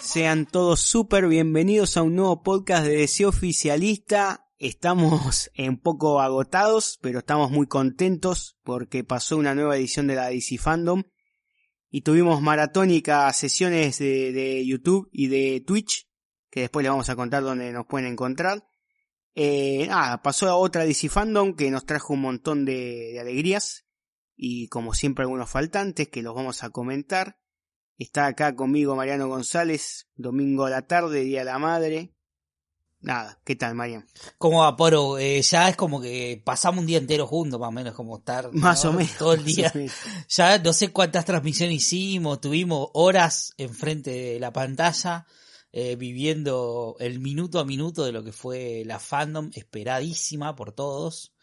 Sean todos súper bienvenidos a un nuevo podcast de Deseo Oficialista. Estamos un poco agotados, pero estamos muy contentos porque pasó una nueva edición de la DC Fandom y tuvimos maratónicas sesiones de, de YouTube y de Twitch, que después les vamos a contar dónde nos pueden encontrar. Eh, nada, pasó a otra DC Fandom que nos trajo un montón de, de alegrías y como siempre algunos faltantes que los vamos a comentar. Está acá conmigo Mariano González, domingo a la tarde, Día de la Madre. Nada, ¿qué tal, Mariano? ¿Cómo va, Poro? Eh, ya es como que pasamos un día entero juntos, más o menos, como estar Más ¿no? o menos. todo el día. Ya no sé cuántas transmisiones hicimos, tuvimos horas enfrente de la pantalla, eh, viviendo el minuto a minuto de lo que fue la fandom, esperadísima por todos.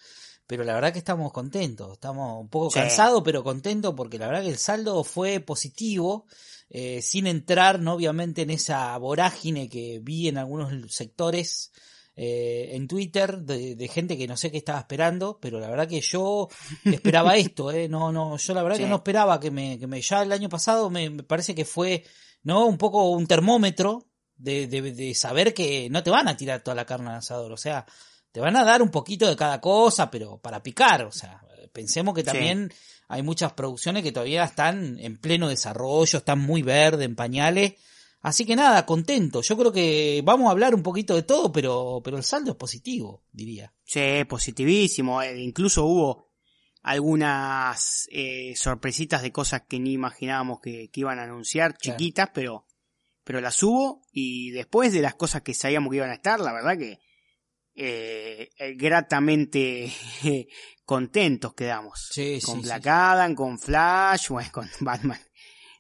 Pero la verdad que estamos contentos, estamos un poco Sí. cansados, pero contentos porque la verdad que el saldo fue positivo, eh, sin entrar, ¿no? obviamente, en esa vorágine que vi en algunos sectores eh, en Twitter de, de gente que no sé qué estaba esperando, pero la verdad que yo esperaba esto, ¿eh? No, no, yo la verdad Sí. que no esperaba que me, que me, ya el año pasado me, me parece que fue, ¿no? Un poco un termómetro de, de, de saber que no te van a tirar toda la carne al asador, o sea, te van a dar un poquito de cada cosa, pero para picar, o sea, pensemos que Sí. también hay muchas producciones que todavía están en pleno desarrollo, están muy verdes, en pañales. Así que nada, contento. Yo creo que vamos a hablar un poquito de todo, pero, pero el saldo es positivo, diría. Sí, positivísimo. eh, Incluso hubo algunas eh, sorpresitas de cosas que ni imaginábamos que, que iban a anunciar, Claro. chiquitas, pero, pero las hubo. Y después de las cosas que sabíamos que iban a estar, la verdad que eh, eh, gratamente contentos quedamos. Sí, con sí, Black sí. Adam, con Flash, bueno, con Batman.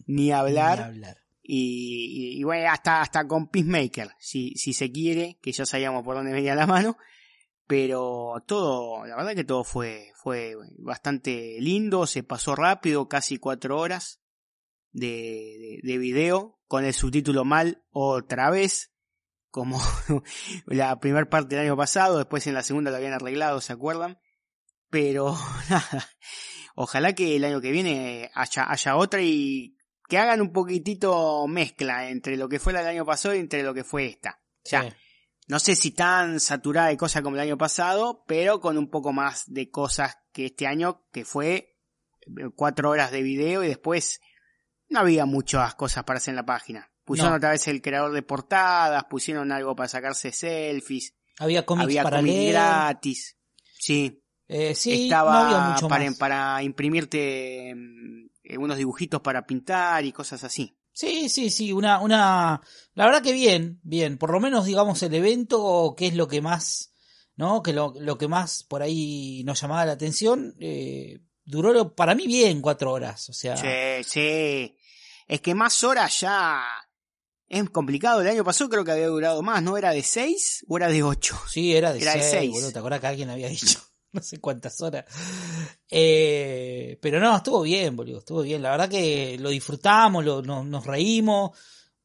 Ni hablar. Ni hablar. Y, y- y bueno, hasta, hasta con Peacemaker, si, si se quiere, que ya sabíamos por dónde venía la mano. Pero todo, la verdad que todo fue, fue bastante lindo, se pasó rápido, casi cuatro horas de, de, de video, con el subtítulo mal otra vez, como la primera parte del año pasado, después en la segunda lo habían arreglado, ¿se acuerdan? Pero nada, ojalá que el año que viene haya, haya otra y que hagan un poquitito mezcla entre lo que fue la del año pasado y entre lo que fue esta. O sea, Sí. no sé si tan saturada de cosas como el año pasado, pero con un poco más de cosas que este año, que fue eh, cuatro horas de video y después no había muchas cosas para hacer en la página. Pusieron No. otra vez el creador de portadas, pusieron algo para sacarse selfies, Había cómics para leer. gratis. Sí, Eh, sí, estaba no había mucho para, más. para imprimirte mm, eh, unos dibujitos para pintar y cosas así. Sí, sí, sí, una, una, la verdad que bien, bien, por lo menos digamos el evento, que es lo que más, ¿no? Que lo, lo que más por ahí nos llamaba la atención, eh, duró para mí bien cuatro horas, o sea, Sí, sí. Es que más horas ya es complicado. El año pasado creo que había durado más, ¿no? ¿Era de 6 o era de 8? sí, era de Era de seis, seis. boludo, ¿te acuerdas que alguien había dicho? No sé cuántas horas. Eh, pero no, estuvo bien, boludo, estuvo bien. La verdad que lo disfrutamos, lo, no- nos reímos,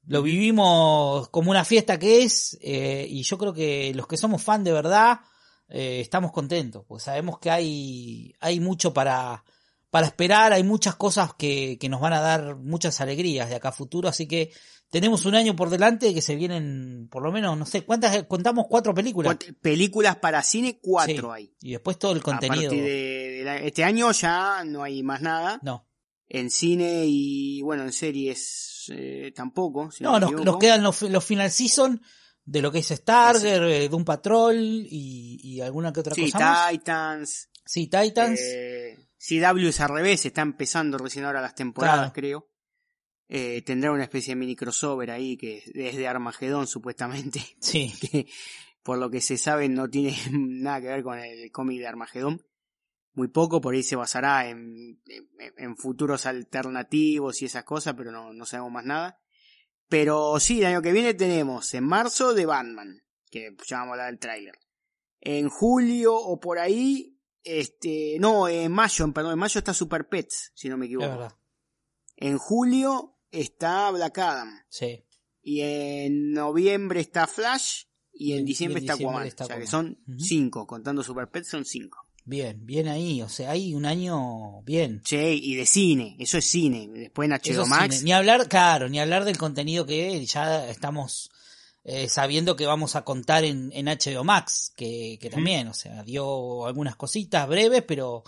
lo vivimos como una fiesta que es, eh, y yo creo que los que somos fan de verdad, eh, estamos contentos, pues sabemos que hay, hay mucho para, para esperar, hay muchas cosas que, que nos van a dar muchas alegrías de acá a futuro, así que tenemos un año por delante que se vienen, por lo menos, no sé, ¿cuántas? Contamos cuatro películas. Películas para cine, 4 Sí. hay. Y después todo el A contenido. partir de, de la- este año ya no hay más nada. No, En cine y, bueno, en series eh, tampoco. si no, nos, quedan los, los final season de lo que es Starger, eh, Doom Patrol y, y alguna que otra Sí, cosa más. Titans. Sí, Titans. Eh, CW es al revés, está empezando recién ahora las temporadas, Claro. creo. Eh, tendrá una especie de mini crossover ahí que es de Armagedón, supuestamente. Sí. que por lo que se sabe no tiene nada que ver con el cómic de Armagedón. muy poco, por ahí se basará en, en, en futuros alternativos y esas cosas, pero no, no sabemos más nada. Pero sí, el año que viene tenemos en marzo de Batman, que ya vamos a hablar del tráiler. En julio o por ahí, este, no, en mayo, perdón, en mayo está Super Pets, si no me equivoco. En julio está Black Adam. Sí. Y en noviembre está Flash. Y en Y en- diciembre y en está diciembre Aquaman. está o sea que son cinco, contando Super Pets son cinco. Bien, bien ahí. O sea, hay un año bien. Che, y de cine, eso es cine. Después en HBO Max. ni hablar, claro, ni hablar del contenido que ya estamos eh, sabiendo que vamos a contar en, en HBO Max, que, que también, o sea, dio algunas cositas breves, pero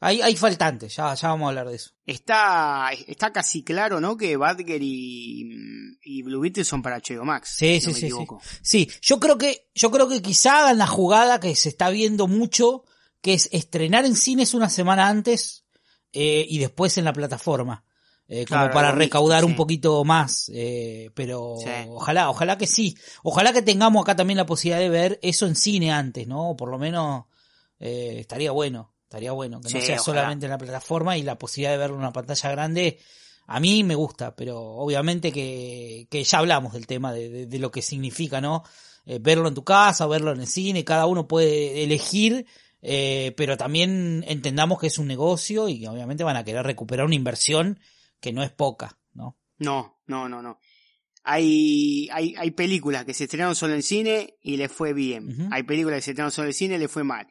hay, hay faltantes, ya, ya vamos a hablar de eso. Está, está casi claro, ¿no? Que Badger y, y Blue Beetle son para HBO Max. Sí, si no sí, me sí, equivoco. Sí, yo creo que, yo creo que quizá hagan la jugada que se está viendo mucho, que es estrenar en cines una semana antes eh, y después en la plataforma. eh, como Claro, para recaudar un poquito más, eh, pero Sí. ojalá, ojalá que sí, ojalá que tengamos acá también la posibilidad de ver eso en cine antes, ¿no? Por lo menos eh, estaría bueno, estaría bueno, que no Sí, sea ojalá. solamente en la plataforma y la posibilidad de verlo en una pantalla grande, a mí me gusta, pero obviamente que, que ya hablamos del tema de, de- de lo que significa, ¿no? Eh, verlo en tu casa verlo en el cine, cada uno puede elegir, eh, pero también entendamos que es un negocio y que obviamente van a querer recuperar una inversión que no es poca, ¿no? No, no, no, no. Hay, hay, hay películas que se estrenaron solo en cine y le fue bien. Hay películas que se estrenaron solo en cine y le fue mal.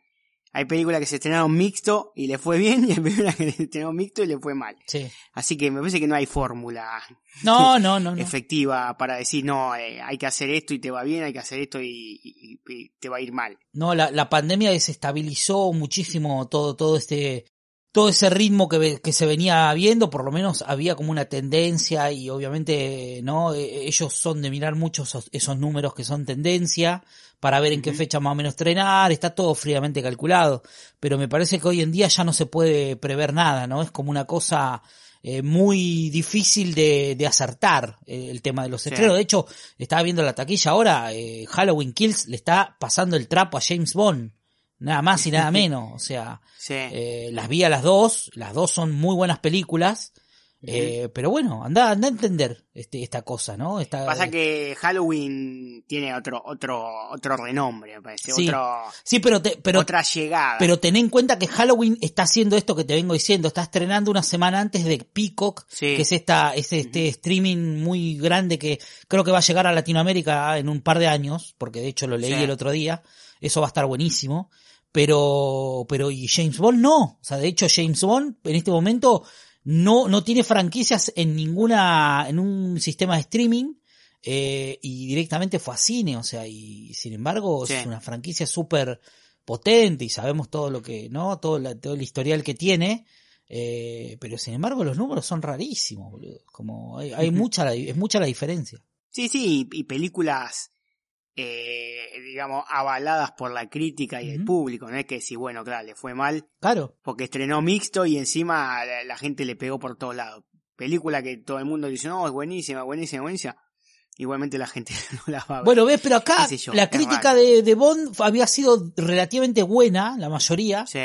Hay películas que se estrenaron mixto y le fue bien y hay películas que se estrenaron mixto y le fue mal. Sí. Así que me parece que no hay fórmula No, no, no, no. efectiva para decir, no, eh, hay que hacer esto y te va bien, hay que hacer esto y, y- y te va a ir mal. No, la, la pandemia desestabilizó muchísimo todo, todo este, todo ese ritmo que, que se venía viendo, por lo menos había como una tendencia y obviamente, ¿no? Eh, Ellos son de mirar mucho esos, esos números que son tendencia para ver en qué fecha más o menos estrenar, está todo fríamente calculado, pero me parece que hoy en día ya no se puede prever nada, ¿no? Es como una cosa eh, muy difícil de, de acertar eh, el tema de los Sí. estrenos. De hecho, estaba viendo la taquilla ahora, eh, Halloween Kills le está pasando el trapo a James Bond. Nada más y nada menos. O sea, Sí. eh, las vi a las dos, las dos son muy buenas películas. Eh, pero bueno, anda, anda a entender este, esta cosa, ¿no? Esta, Pasa que Halloween tiene otro, otro, otro renombre, me parece. Sí. Otro, Sí, pero, te, pero, otra llegada. pero ten en cuenta que Halloween está haciendo esto que te vengo diciendo, está estrenando una semana antes de Peacock, Sí. que es esta, es este streaming muy grande que creo que va a llegar a Latinoamérica en un par de años, porque de hecho lo leí Sí. el otro día, eso va a estar buenísimo, pero, pero y James Bond no, o sea, de hecho James Bond en este momento no, no tiene franquicias en ninguna, en un sistema de streaming, eh, y directamente fue a cine, o sea, y sin embargo Sí. es una franquicia súper potente y sabemos todo lo que, ¿no? Todo, la- todo el historial que tiene, eh, pero sin embargo los números son rarísimos, boludo. Como hay, hay mucha, la- es mucha la diferencia. Sí, sí, y películas, eh, digamos, avaladas por la crítica y el público, no es que si, bueno, claro, le fue mal Claro, porque estrenó mixto y encima la, la gente le pegó por todos lados. Película que todo el mundo dice, no, es buenísima, buenísima, buenísima. Igualmente la gente no la va a ver. bueno, ves, pero acá yo, la crítica de Bond había sido relativamente buena, la mayoría, Sí,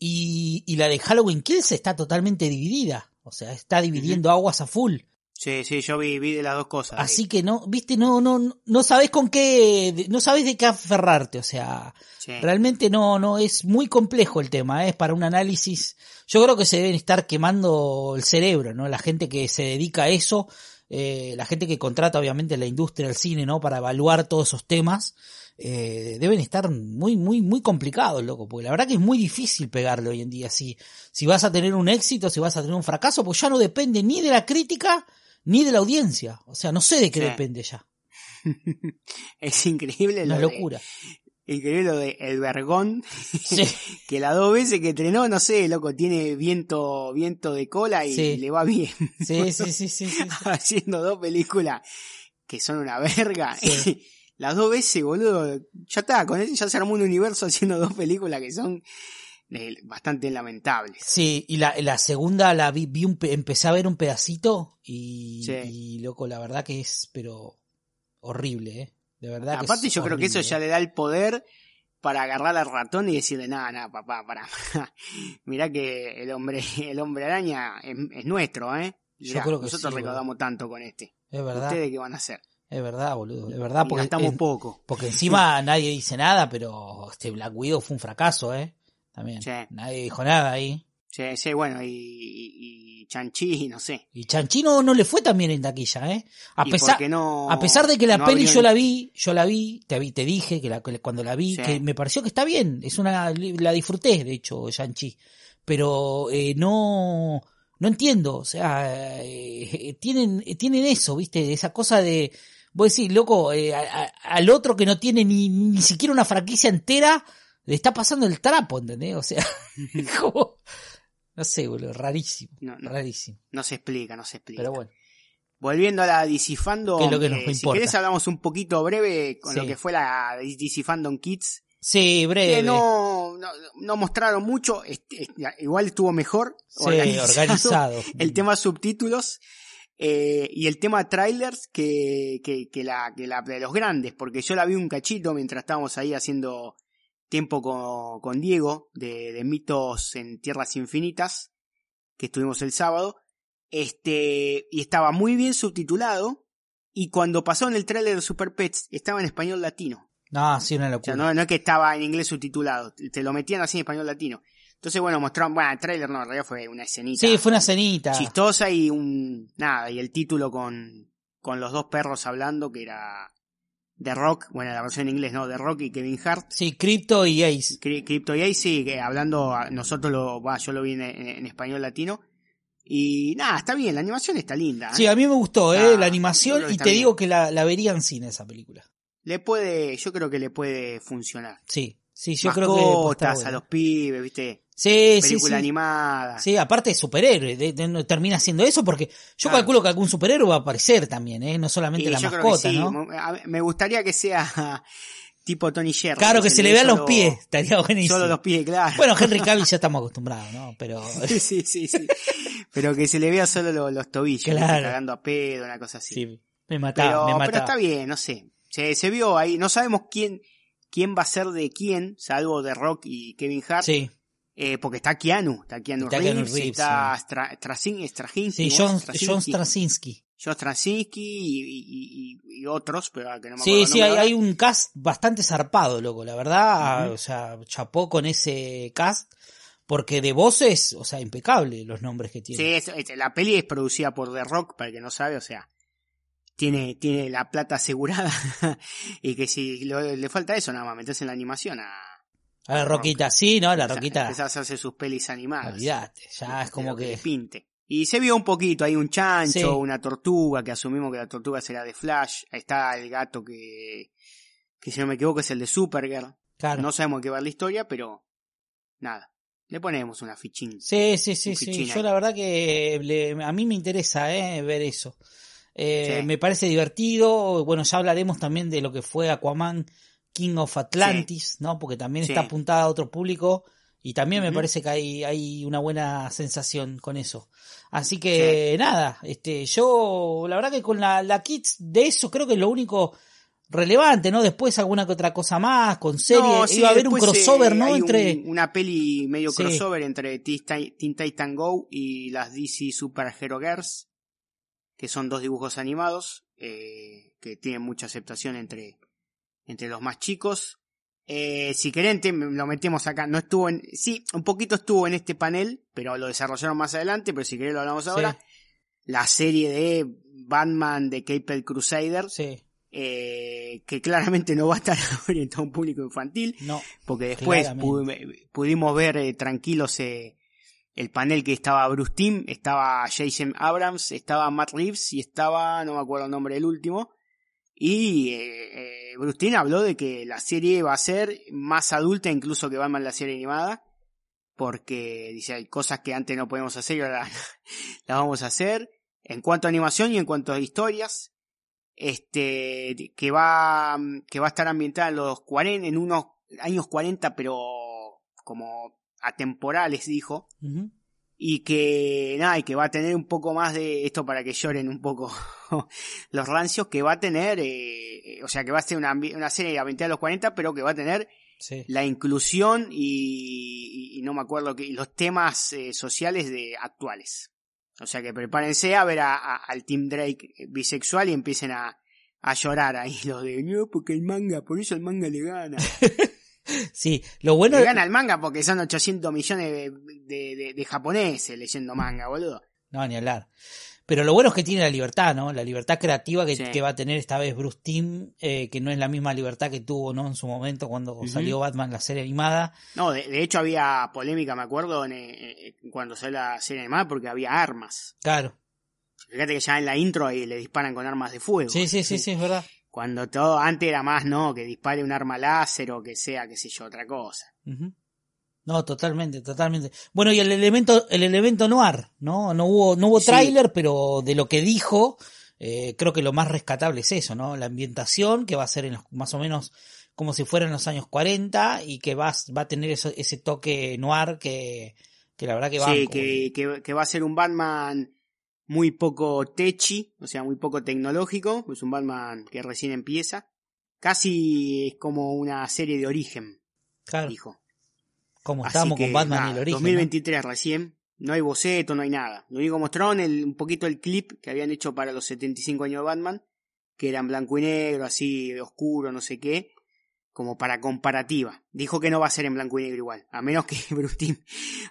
y, y la de Halloween Kills está totalmente dividida. O sea, está dividiendo aguas a full. Sí, sí, yo vi, vi de las dos cosas. Así que no, viste, no, no, no sabes con qué, no sabes de qué aferrarte, o sea, Sí. realmente no, no, es muy complejo el tema, ¿eh? es para un análisis, yo creo que se deben estar quemando el cerebro, ¿no? La gente que se dedica a eso, eh, la gente que contrata obviamente la industria del cine, ¿no? Para evaluar todos esos temas, eh, deben estar muy, muy, muy complicados, loco, porque la verdad que es muy difícil pegarle hoy en día, si, si vas a tener un éxito, si vas a tener un fracaso, pues ya no depende ni de la crítica, ni de la audiencia, o sea, no sé de qué Sí. depende ya, Es increíble una lo de- locura. increíble lo de El Vergón, Sí. que las dos veces que entrenó, no sé, loco, tiene viento, viento de cola y Sí. le va bien. Sí, sí, sí, sí, sí. haciendo dos películas que son una verga. Las dos veces, boludo, ya está, con eso ya se armó un universo haciendo dos películas que son eh, bastante lamentables. Sí, y la, la segunda la vi, vi un, pe- empecé a ver un pedacito y, Sí. y, loco, la verdad que es, pero horrible, ¿eh? De verdad que Aparte es yo creo que eso ya ¿eh? le da el poder para agarrar al ratón y decirle, nada, nada, papá, para. Mirá que el hombre, el hombre araña es, es nuestro, ¿eh? Yo creo que nosotros sí, recaudamos tanto con este. Es verdad. ¿Ustedes qué van a hacer? Es verdad, boludo. Es verdad, porque, gastamos en- poco. porque encima nadie dice nada, pero este Black Widow fue un fracaso, ¿eh? También. Sí. Nadie dijo nada ahí. Sí, sí, bueno, y, y, y Chanchi, no sé. Y Chanchino no le fue tan bien en taquilla, ¿eh? A pesar, no, a pesar de que la no peli yo la vi, yo la vi, te, vi- te dije que, la, que cuando la vi, Sí. que me pareció que está bien, es una, la disfruté, de hecho, Shang-Chi, pero eh, no, no entiendo, o sea, eh, tienen, tienen eso, viste, esa cosa de, vos decís, loco, eh, a- a- al otro que no tiene ni, ni siquiera una franquicia entera, le está pasando el trapo, ¿entendés? O sea, como, no sé, boludo, rarísimo, No, no. rarísimo, No se explica, no se explica. pero bueno. Volviendo a la DC Fandom, Que es lo que nos eh, si querés hablamos un poquito breve con Sí. lo que fue la DC Fandom Kids, Sí, breve. que no, no, no mostraron mucho, este, este, igual estuvo mejor Sí, organizado, organizado. el tema subtítulos eh, y el tema trailers que, que, que la, que la de los grandes, porque yo la vi un cachito mientras estábamos ahí haciendo tiempo con, con Diego de, de mitos en tierras infinitas, que estuvimos el sábado, este, y estaba muy bien subtitulado, y cuando pasó en el trailer de Super Pets, estaba en español latino. No, sí, una O locura. sea, no, no es que estaba en inglés subtitulado, te lo metían así en español latino. Entonces, bueno, mostraron, bueno, el trailer no, en realidad fue una escenita Sí, fue una cenita. chistosa y un, nada, y el título con, con los dos perros hablando, que era The Rock, bueno, la versión en inglés, ¿no? The Rock y Kevin Hart. Sí, Crypto y Ace. Cri- Crypto y sí, que hablando, nosotros lo, va, yo lo vi en, en- en español latino. Y nada, está bien, la animación está linda. ¿eh? Sí, a mí me gustó, ¿eh? Ah, la animación y te bien. digo que la, la vería en cine esa película. Le puede, yo creo que le puede funcionar. Sí, sí, yo creo que... buena. a los pibes, viste, Sí, sí, película sí. animada. Sí, aparte de superhéroe, de- de- termina siendo eso porque yo Claro. calculo que algún superhéroe va a aparecer también, ¿eh? No solamente Y la mascota, sí, ¿no? me gustaría que sea tipo Tony Jerry. Claro, que se le vean los pies, estaría buenísimo. Solo los pies, claro. Bueno, Henry Cavill ya estamos acostumbrados, ¿no? Pero... sí, sí, sí, sí. Pero que se le vea solo lo- los tobillos, Claro. cagando a pedo, una cosa así. Sí, me mataba, pero, me pero mataba. está bien, no sé. Se, se vio ahí, no sabemos quién, quién va a ser de quién, salvo de Rock y Kevin Hart. Sí, Eh, porque está Keanu, está Keanu Está Reeves, Keanu Reeves, está Stra- Straczyn- Straczynski, sí. John, Straczynski, John Straczynski. John Straczynski y, y- y- y otros, pero que no me acuerdo Sí, sí, hay, un cast bastante zarpado, loco, la verdad, o sea, chapó con ese cast, porque de voces, o sea, impecable los nombres que Sí, tiene. es- es- la peli es producida por The Rock, para el que no sabe, o sea, tiene, tiene la plata asegurada y que si lo- le falta eso nada más, meterse en la animación a... a la Roquita, sí, ¿no? La Roquita, Empezar a sus pelis animadas. olvídate, ya es De como le que... pinte. Y se vio un poquito, hay un chancho, Sí. una tortuga, que asumimos que la tortuga será de Flash. Ahí está el gato que, que si no me equivoco es el de Supergirl. Claro. No sabemos qué va la historia, pero nada. Le ponemos una fichín. Sí, sí, sí, sí. Yo ahí. la verdad que le- a mí me interesa eh, ver eso. Eh, Sí. Me parece divertido. Bueno, ya hablaremos también de lo que fue Aquaman King of Atlantis, ¿no? Porque también Sí. está apuntada a otro público y también me parece que hay, hay una buena sensación con eso. Así que nada, este, yo la verdad que con la, la Kids de eso creo que es lo único relevante, ¿no? Después alguna que otra cosa más, con serie, No, sí, iba a haber un crossover, eh, ¿no? hay un- Entre... una peli medio Sí. crossover entre Teen Titan Go y las DC Super Hero Girls, que son dos dibujos animados eh, que tienen mucha aceptación entre, entre los más chicos. Eh, si querés, lo metemos acá. No estuvo en. Sí, un poquito estuvo en este panel, pero lo desarrollaron más adelante. Pero si querés, lo hablamos ahora. La serie de Batman de Capel Crusader, Sí, eh, que claramente no va a estar orientado a un público infantil no. porque después pudimos ver eh, tranquilos eh, el panel que estaba Bruce Timm, estaba Jason Abrams, estaba Matt Reeves y estaba, no me acuerdo el nombre del último, y eh, Timm habló de que la serie va a ser más adulta incluso que Batman la serie animada, porque dice hay cosas que antes no podíamos hacer y ahora las vamos a hacer, en cuanto a animación y en cuanto a historias, este que va que va a estar ambientada en los 40 en unos años 40 pero como atemporales dijo. Y que nada y que va a tener un poco más de esto para que lloren un poco los rancios que va a tener eh, o sea que va a ser una, una serie ambientada en los 40 pero que va a tener Sí. la inclusión y, y- y no me acuerdo que los temas eh, sociales de actuales. O sea que prepárense a ver a- a- al Team Drake eh, bisexual y empiecen a, a llorar ahí los de no porque el manga, por eso el manga le gana. Sí, lo bueno Le gana el manga porque son 800 millones de, de- de- de japoneses leyendo manga, boludo. No, ni hablar. Pero lo bueno es que tiene la libertad, ¿no? La libertad creativa que, Sí. que va a tener esta vez Bruce Timm, eh, que no es la misma libertad que tuvo, ¿no? En su momento cuando salió Batman, la serie animada. No, de, de hecho había polémica, me acuerdo, en, eh, cuando salió la serie animada porque había armas. Claro. Fíjate que ya en la intro ahí le disparan con armas de fuego. Sí, sí, sí, sí, es verdad. Cuando todo, antes era más, no, que dispare un arma láser o que sea, qué sé yo, otra cosa. No, totalmente, totalmente. Bueno, y el elemento, el elemento noir, ¿no? No hubo, no hubo Sí. tráiler, pero de lo que dijo, eh, creo que lo más rescatable es eso, ¿no? La ambientación, que va a ser en los- más o menos como si fuera en los años 40 y que va, va a tener eso- ese toque noir que, que la verdad que va sí, que, que, que va a ser un Batman muy poco techi, o sea, muy poco tecnológico. Es un Batman que recién empieza. Casi es como una serie de origen, claro, dijo. como que, con Batman y el origen. ¿no? 2023 recién. No hay boceto, no hay nada. Lo único mostraron el, un poquito el clip que habían hecho para los 75 años de Batman, que era en blanco y negro, así oscuro, no sé qué, como para comparativa. Dijo que no va a ser en blanco y negro igual, a menos que Bruce Timm,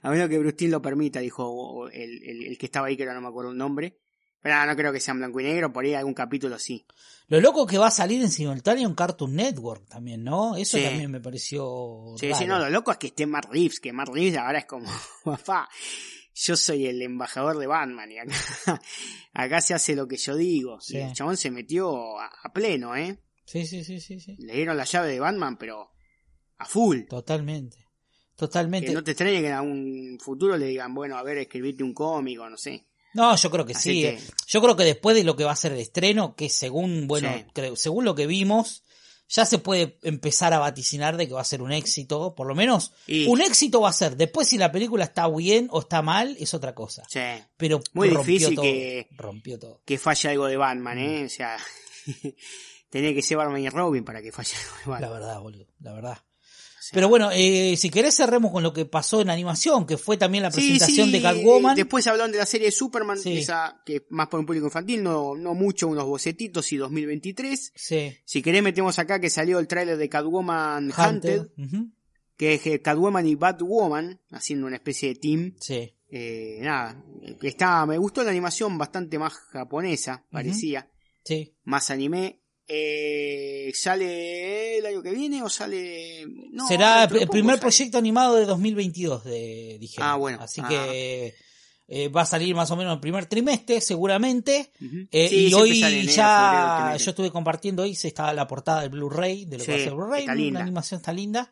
a menos que Bruce Timm lo permita, dijo el, el- el que estaba ahí, que ahora no me acuerdo el nombre. Pero no, no creo que sea en blanco y negro, por ahí algún capítulo sí. Lo loco que va a salir en simultáneo en Cartoon Network también, ¿no? Eso Sí. también me pareció Sí, raro. sí, no, lo loco es que esté Matt Reeves, que Matt Reeves ahora es como, papá, yo soy el embajador de Batman y acá, acá se hace lo que yo digo. Sí. Y el chabón se metió a, a pleno, ¿eh? Sí, sí, sí, sí, sí. Le dieron la llave de Batman, pero a full. Totalmente. Totalmente. Que no te extrañe que en algún futuro le digan, bueno, a ver, escribirte un cómic o no sé. No, yo creo que Así sí. que- eh. Yo creo que después de lo que va a ser el estreno, que según, bueno, Sí. creo, según lo que vimos, ya se puede empezar a vaticinar de que va a ser un éxito. Por lo menos, Y- un éxito va a ser. Después, si la película está bien o está mal, es otra cosa. Sí. Pero Muy rompió difícil todo. que- Rompió todo. Que falle algo de Batman, ¿eh? O sea, tenía que ser Batman y Robin para que de La verdad, boludo. La verdad. Pero bueno, eh, si querés cerremos con lo que pasó en animación, que fue también la presentación sí, de Catwoman. Después hablaron de la serie de Superman, esa que es más para un público infantil, no, no mucho, unos bocetitos y 2023. Sí. Si querés metemos acá que salió el tráiler de Catwoman Hunted, que es eh, Catwoman y Batwoman, haciendo una especie de team. Sí. Eh, nada, está, me gustó la animación bastante más japonesa, parecía, Sí. más anime. Eh, ¿Sale el año que viene o sale...? No, Será el primer sale. proyecto animado de 2022, de, dijeron. Ah, bueno. Así Ah. que eh, va a salir más o menos el primer trimestre, seguramente. Eh, Sí, y hoy enero, ya, yo estuve compartiendo hoy, se estaba la portada del Blu-ray, de lo que va a ser Blu-ray, está la linda. animación está linda.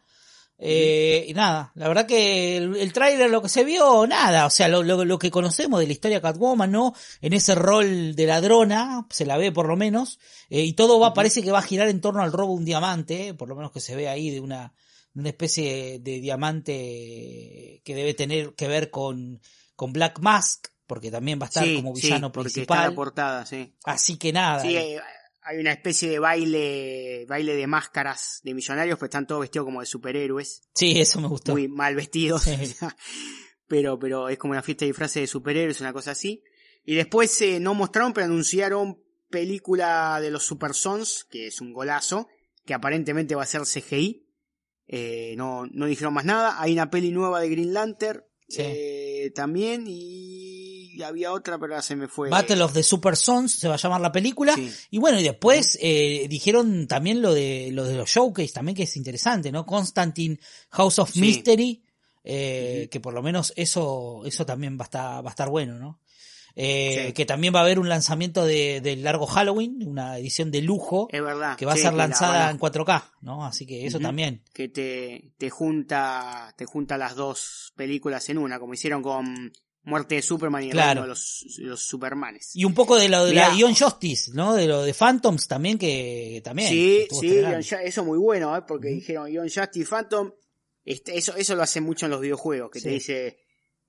Eh, Y nada, la verdad que el, el tráiler lo que se vio, nada, o sea, lo, lo, lo que conocemos de la historia de Catwoman, ¿no? En ese rol de ladrona, se la ve por lo menos, eh, y todo va, parece que va a girar en torno al robo de un diamante, eh, por lo menos que se ve ahí de una, una especie de diamante que debe tener que ver con, con Black Mask, porque también va a estar Sí, como sí, villano está principal. la portada, sí. Así que nada. Sí, eh, eh, hay una especie de baile, baile de máscaras de millonarios, pues están todos vestidos como de superhéroes, sí, eso me gustó. muy mal vestidos. Sí. pero, pero es como una fiesta de disfraces de superhéroes, una cosa así. Y después eh, no mostraron, pero anunciaron película de los Super Sons, que es un golazo, que aparentemente va a ser CGI. Eh, no, no dijeron más nada. Hay una peli nueva de Green Lantern Sí. eh, también y había otra, pero se me fue. Battle of the Super Sons se va a llamar la película. Sí. Y bueno, y después eh, dijeron también lo de, lo de los showcase, también que es interesante, ¿no? Constantine House of Sí. Mystery, eh, que por lo menos eso, eso también va a estar, va a estar bueno, ¿no? Eh, Sí. Que también va a haber un lanzamiento de, del largo Halloween, una edición de lujo, Es verdad. que va a ser la lanzada en 4K, ¿no? Así que eso también. que te, te junta te junta las dos películas en una, como hicieron con Muerte de Superman y Claro. De los, los Supermanes. Y un poco de lo de la. Ion Justice, ¿no? De lo de Phantoms también, que también. sí, sí. Ion eso muy bueno, ¿eh? porque dijeron Ion Justice Phantom. Este, eso, eso lo hacen mucho en los videojuegos, que te dice,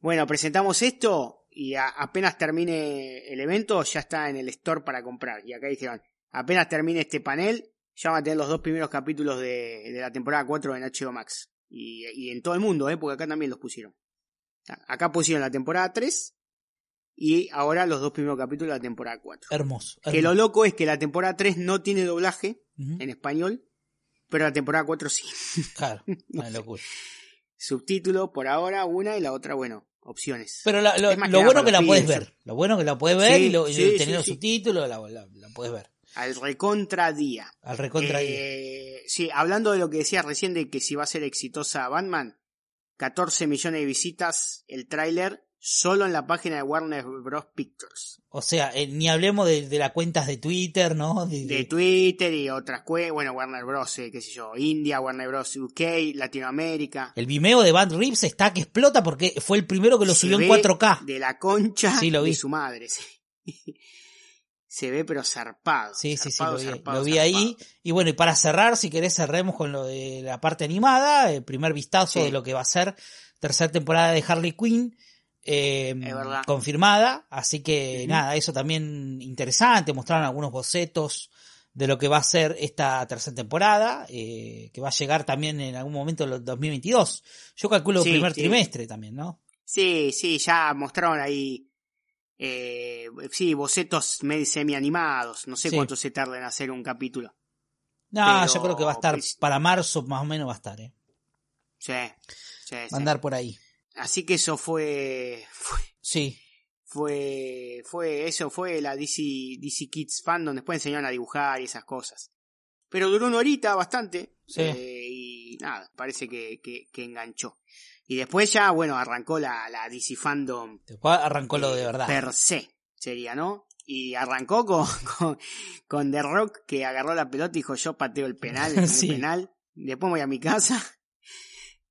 bueno, presentamos esto y a- apenas termine el evento ya está en el store para comprar. Y acá dijeron, apenas termine este panel, ya van a tener los dos primeros capítulos de, de la temporada 4 en HBO Max. Y, y en todo el mundo, ¿eh? porque acá también los pusieron. Acá pusieron la temporada 3 y ahora los dos primeros capítulos de la temporada 4. Hermoso. Que lo loco es que la temporada 3 no tiene doblaje en español, pero la temporada 4 sí. Claro, una locura. Subtítulo por ahora una y la otra, bueno, opciones. Pero la- lo, lo bueno que la puedes ver. Lo bueno que la puedes ver Sí, y, lo, y sí, tener sí, los sí. subtítulos, la, la- la puedes ver. Al recontra día. Al recontra día. Eh, sí, hablando de lo que decías recién de que si va a ser exitosa Batman, 14 millones de visitas el tráiler solo en la página de Warner Bros. Pictures. O sea, eh, ni hablemos de, de las cuentas de Twitter, ¿no? De, De de- Twitter y otras cuentas, bueno, Warner Bros., eh, qué sé yo, India, Warner Bros. UK, Latinoamérica. El Vimeo de Bad Reeves está que explota porque fue el primero que lo Se subió en ve 4K. De la concha Sí, lo vi. de su madre. sí. Se ve pero zarpado. Sí, sí, sí, lo vi, zarpado, lo vi zarpado. ahí. Y bueno, y para cerrar, si querés, cerremos con lo de la parte animada, el primer vistazo Sí. de lo que va a ser tercera temporada de Harley Quinn. Eh, confirmada, así que nada, eso también interesante, mostraron algunos bocetos de lo que va a ser esta tercera temporada, eh, que va a llegar también en algún momento en el 2022. Yo calculo Sí, primer sí. trimestre también, ¿no? Sí, sí, ya mostraron ahí, eh, sí, bocetos semi animados. No sé cuánto se tarda en hacer un capítulo. No, Pero, yo creo que va a estar pues, para marzo más o menos va a estar, ¿eh? Sí, sí, Va a andar por ahí. Así que eso fue, fue, Sí, fue, fue, eso fue la DC, DC Kids Fandom. Después enseñaron a dibujar y esas cosas. Pero duró una horita bastante. Sí. eh, y nada, parece que, que, que enganchó. Y después ya, bueno, arrancó la, la DC Fandom después arrancó lo de eh, verdad. Per se, sería, ¿no? Y arrancó con, con, con The Rock que agarró la pelota y dijo yo pateo el penal, el Sí. penal. Después voy a mi casa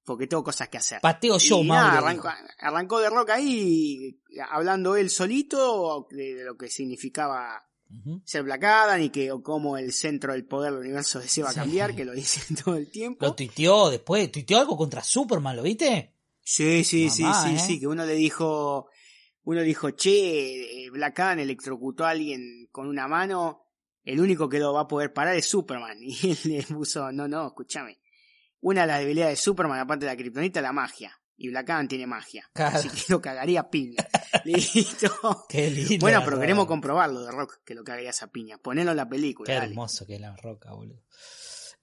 porque tengo cosas que hacer. Pateo yo, nada, arrancó, arrancó The Rock ahí hablando él solito de, de lo que significaba ser Black Adam y que o cómo el centro del poder del universo se va a Sí. cambiar, que lo dice todo el tiempo. Lo tuiteó después, tuiteó algo contra Superman, ¿lo viste? Sí, sí, sí, Mamá, sí, ¿eh? sí, que uno le dijo, uno dijo, che, eh, Black Adam electrocutó a alguien con una mano, el único que lo va a poder parar es Superman. Y él le puso, no, no, escúchame. Una de las debilidades de Superman, aparte de la kriptonita, es la magia. Y Black Adam tiene magia. Claro. Así que lo cagaría a piña. Listo. Qué lindo. Bueno, pero queremos comprobarlo de Rock, que lo cagaría esa piña. Ponelo en la película. Qué dale. hermoso que es la roca, boludo.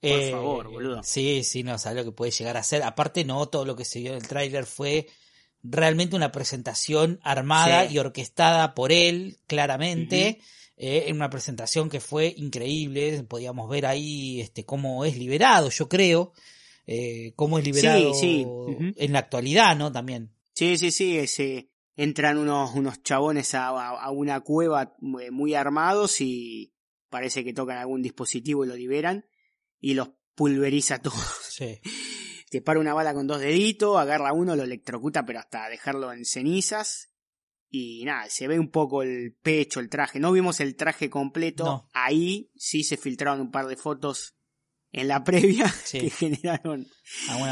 Por favor, boludo. Sí, sí, no, sabes lo que puede llegar a ser. Aparte, no, todo lo que se vio en el tráiler fue realmente una presentación armada Sí. y orquestada por él, claramente. Eh, una presentación que fue increíble. Podíamos ver ahí este cómo es liberado, yo creo. Eh, cómo es liberado sí. En la actualidad, ¿no? También. Sí, sí, sí, entran unos, unos chabones a, a- una cueva muy, muy armados y parece que tocan algún dispositivo y lo liberan y los pulveriza todos. Sí. Te para una bala con dos deditos, agarra uno, lo electrocuta pero hasta dejarlo en cenizas y nada, se ve un poco el pecho, el traje. No vimos el traje completo. No. Ahí sí se filtraron un par de fotos en la previa Sí. que generaron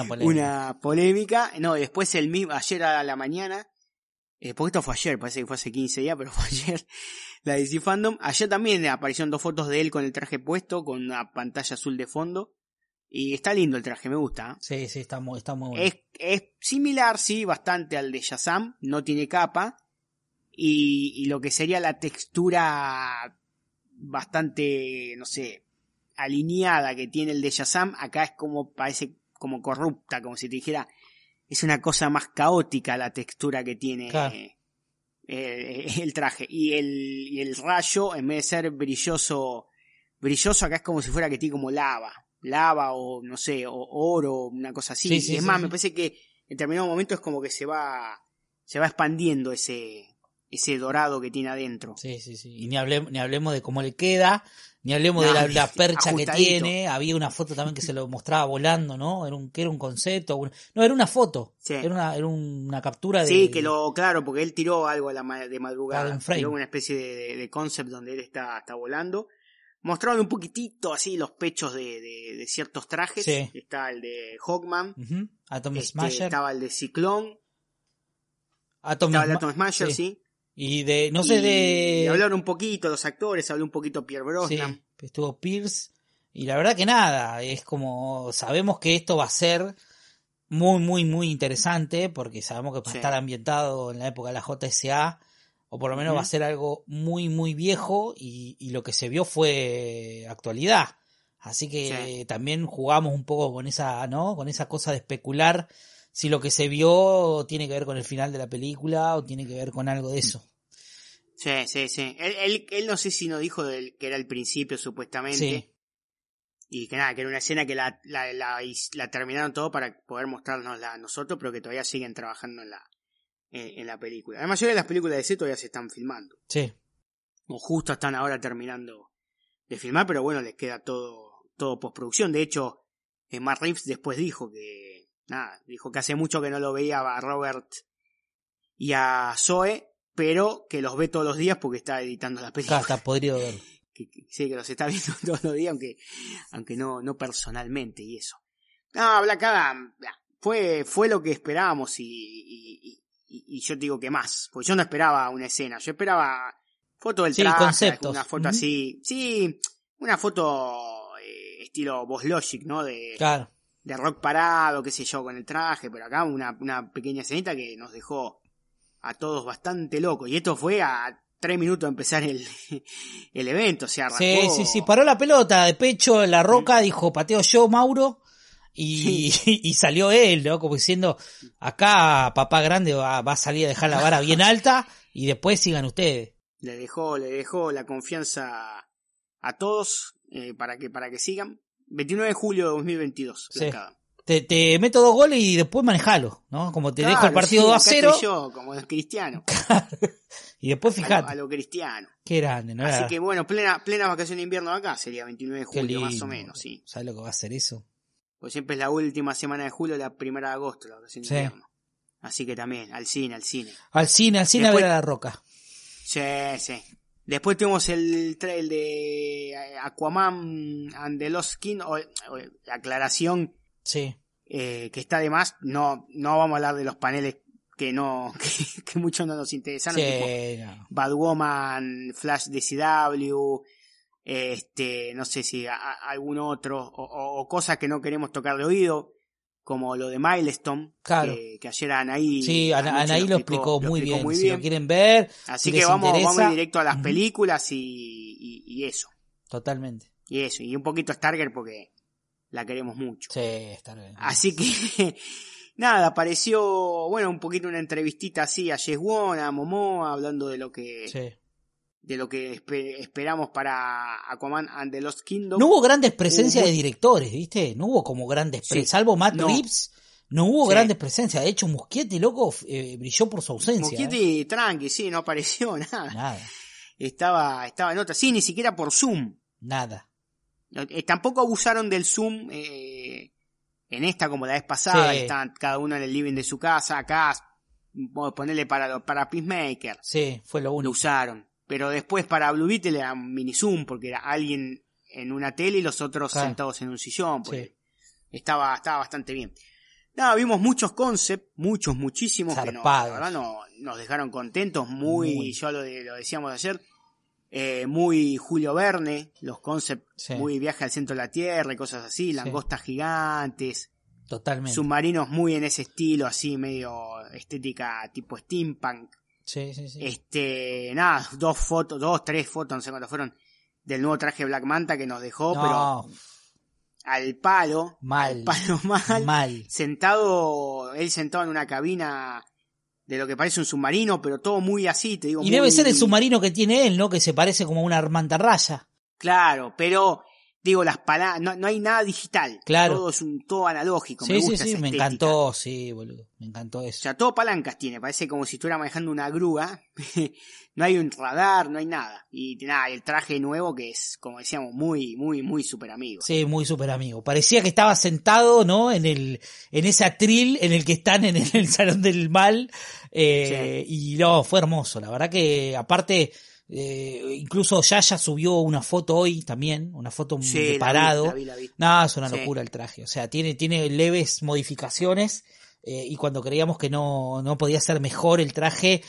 polémica. una polémica. No, después el mismo, ayer a la mañana, eh, porque esto fue ayer, parece que fue hace 15 días, pero fue ayer, la DC Fandom. Ayer también aparecieron dos fotos de él con el traje puesto, con una pantalla azul de fondo. Y está lindo el traje, me gusta. Sí, sí, está muy, está muy bueno. Es, es similar, sí, bastante al de Shazam, no tiene capa. Y, y lo que sería la textura bastante, no sé, alineada que tiene el de Shazam, acá es como, parece como corrupta, como si te dijera, es una cosa más caótica la textura que tiene Claro. eh, eh, el traje. Y el, y el rayo, en vez de ser brilloso, brilloso acá es como si fuera que tiene como lava. Lava o no sé, o oro, una cosa así. Sí, sí, Y es sí, más, me parece que en determinado momento es como que se va, se va expandiendo ese, ese dorado que tiene adentro. Sí, sí, sí. Y ni, hablemos, ni hablemos de cómo le queda, ni hablemos de la, la percha que tiene. Había una foto también que se lo mostraba volando, ¿no? Era un, que era un concepto. un- no, era una foto. Sí. Era, una, era una captura de. Sí, que lo, claro, porque él tiró algo a la ma- de madrugada. Tiró una especie de, de, de concept donde él está, está volando. Mostraron un poquitito así los pechos de, de, ciertos trajes. Sí. Está el de Hawkman. Ujú. Atom este, Smasher. estaba el de Ciclón. Atom Estaba el Atom Smasher, sí. sí. Y de. No sé Y de. hablaron un poquito los actores, habló un poquito Pierre Sí, Brosnan. estuvo Pierce. Y la verdad que nada, es como sabemos que esto va a ser muy, muy, muy interesante porque sabemos que va a Sí. estar ambientado en la época de la JSA o por lo menos va a ser algo muy, muy viejo y, y lo que se vio fue actualidad. Así que Sí. también jugamos un poco con esa, ¿no? Con esa cosa de especular si lo que se vio tiene que ver con el final de la película o tiene que ver con algo de eso. Sí, sí, sí. Él, él, él no sé si no dijo del, que era el principio supuestamente. Sí. Y que nada, que era una escena que la, la, la, la terminaron todo para poder mostrarnosla a nosotros, pero que todavía siguen trabajando en la, en, en la película. La mayoría de las películas de DC todavía se están filmando. Sí. O justo están ahora terminando de filmar, pero bueno, les queda todo, todo postproducción. De hecho, eh, Matt Reeves después dijo que, nada, dijo que hace mucho que no lo veía a Robert y a Zoe, pero que los ve todos los días porque está editando la Acá película. está podrido ver. Que, que- sí, que los está viendo todos los días, aunque, aunque no, no personalmente y eso. No, Black Adam fue, fue lo que esperábamos y, y, y- y yo te digo que más, porque yo no esperaba una escena, yo esperaba foto del Sí, traje, una foto así, sí, una foto eh, estilo Boss Logic, ¿no? De, Claro. De rock parado, qué sé yo, con el traje, pero acá una, una pequeña escenita que nos dejó a todos bastante locos. Y esto fue a tres minutos de empezar el, el evento, o sea, arrancó... Sí, sí, sí, paró la pelota de pecho en la roca, dijo pateo yo, Mauro, y, y salió él, ¿no? Como diciendo, acá papá grande va, va a salir a dejar la vara bien alta y después sigan ustedes. Le dejó, le dejó la confianza a todos eh, para que para que sigan. 29 de julio de 2022. Sí. Te, te meto dos goles y después manejalo, ¿no? Como te dejo el partido sí, 2 a acá 0 estoy yo, como es cristiano. y después A lo, a fijate. lo cristiano. Qué grande, ¿no? Así Era- que bueno, plena, plena vacación de invierno acá sería 29 de julio, más o menos, sí. ¿Sabes lo que va a ser eso? Pues siempre es la última semana de julio, la primera de agosto, la vacación de Sí. invierno. Así que también, al cine, al cine. Al cine, al cine Después- a ver a la roca. Sí, sí. Después tuvimos el trail de Aquaman and the Lost King, o, o la aclaración Sí. eh, que está de más. No, no vamos a hablar de los paneles que no, que, que muchos no nos interesaron, tipo Sí, no. Batwoman, Flash de CW, este, no sé si a- a- algún otro, o- o cosas que no queremos tocar de oído, como lo de Milestone, Claro. que, que ayer Anaí, Sí, Ana- Anaí lo explicó, muy explicó bien. muy Si lo quieren ver, Así si que vamos, interesa, vamos directo a las películas y, y, y eso, totalmente. y eso, y un poquito Stargirl porque la queremos mucho. Sí, bien. Así que, nada, apareció, bueno, un poquito una entrevistita así a Jess Won, a Momoa, hablando de lo que, Sí. De lo que espe- esperamos para Aquaman and the Lost Kingdom. No hubo grandes presencias Hubo- de directores, ¿viste? No hubo como grandes Sí. presencias. Salvo Matt No. Reeves, no hubo Sí. grandes presencias. De hecho, Muschietti, loco, eh, brilló por su ausencia. ¿eh? Muschietti, tranqui, sí, no apareció nada. Nada, Estaba, estaba en otra, sí, ni siquiera por Zoom. nada. Eh, tampoco abusaron del Zoom eh, en esta como la vez pasada, Sí. estaban cada uno en el living de su casa, acá, ponerle para, para Peacemaker, Sí, fue lo lo único. usaron. Pero después para Blue Beetle era un mini Zoom, porque era alguien en una tele y los otros Claro. sentados en un sillón, pues Sí. estaba, estaba bastante bien. Nada, vimos muchos concepts, muchos, muchísimos, que no, la verdad no, nos dejaron contentos, muy, Muy. yo lo, de- lo decíamos ayer, eh, muy Julio Verne, los concepts, Sí. muy viaje al centro de la Tierra y cosas así, langostas gigantes, Totalmente. submarinos muy en ese estilo, así medio estética tipo steampunk. Sí, sí, sí. Este, nada, dos fotos, dos, tres fotos, no sé cuántas fueron, del nuevo traje Black Manta que nos dejó, pero al palo, mal. al palo mal, Mal. sentado, él sentado en una cabina de lo que parece un submarino, pero todo muy así, te digo. Y muy- debe ser el submarino que tiene él, ¿no? Que se parece como a una mantarraya. Claro, pero digo las palabras, no, no hay nada digital, Claro. todo es un todo analógico, me Sí, sí, gusta sí, esa me estética. encantó, sí, boludo. Me encantó O eso. sea, todo palancas tiene, parece como si estuviera manejando una grúa. no hay un radar, no hay nada. Y nada, el traje nuevo que es, como decíamos, muy, muy, muy super amigo. Sí, muy súper amigo. Parecía que estaba sentado, ¿no? En el, en ese atril en el que están en el, en el salón del mal. Eh, Y no, fue hermoso. La verdad que, aparte, eh, incluso Yaya subió una foto hoy también, una foto Sí, de la vi, parado. la vi, la vi. No, es una Sí. locura el traje. O sea, tiene, tiene leves modificaciones. eh, y cuando creíamos que no, no podía ser mejor el traje,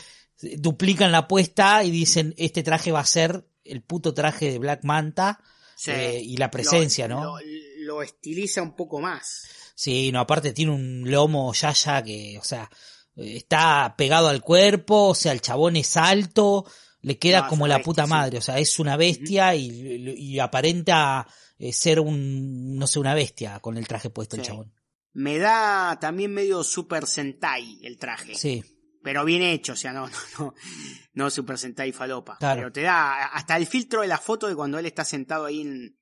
duplican la apuesta y dicen, este traje va a ser el puto traje de Black Manta. Sí. Eh, y la presencia, Lo- ¿no? Lo, lo estiliza un poco más. Sí, no, aparte tiene un lomo Yaya que, o sea, eh, está pegado al cuerpo, o sea, el chabón es alto, le queda No, como la bestia, puta sí. madre, o sea, es una bestia y, y aparenta eh, ser un, no sé, una bestia con el traje puesto el chabón. Me da también medio Super Sentai el traje. Sí, Pero bien hecho, o sea, no, no, no, no Super Sentai falopa. Claro. Pero te da hasta el filtro de la foto de cuando él está sentado ahí en,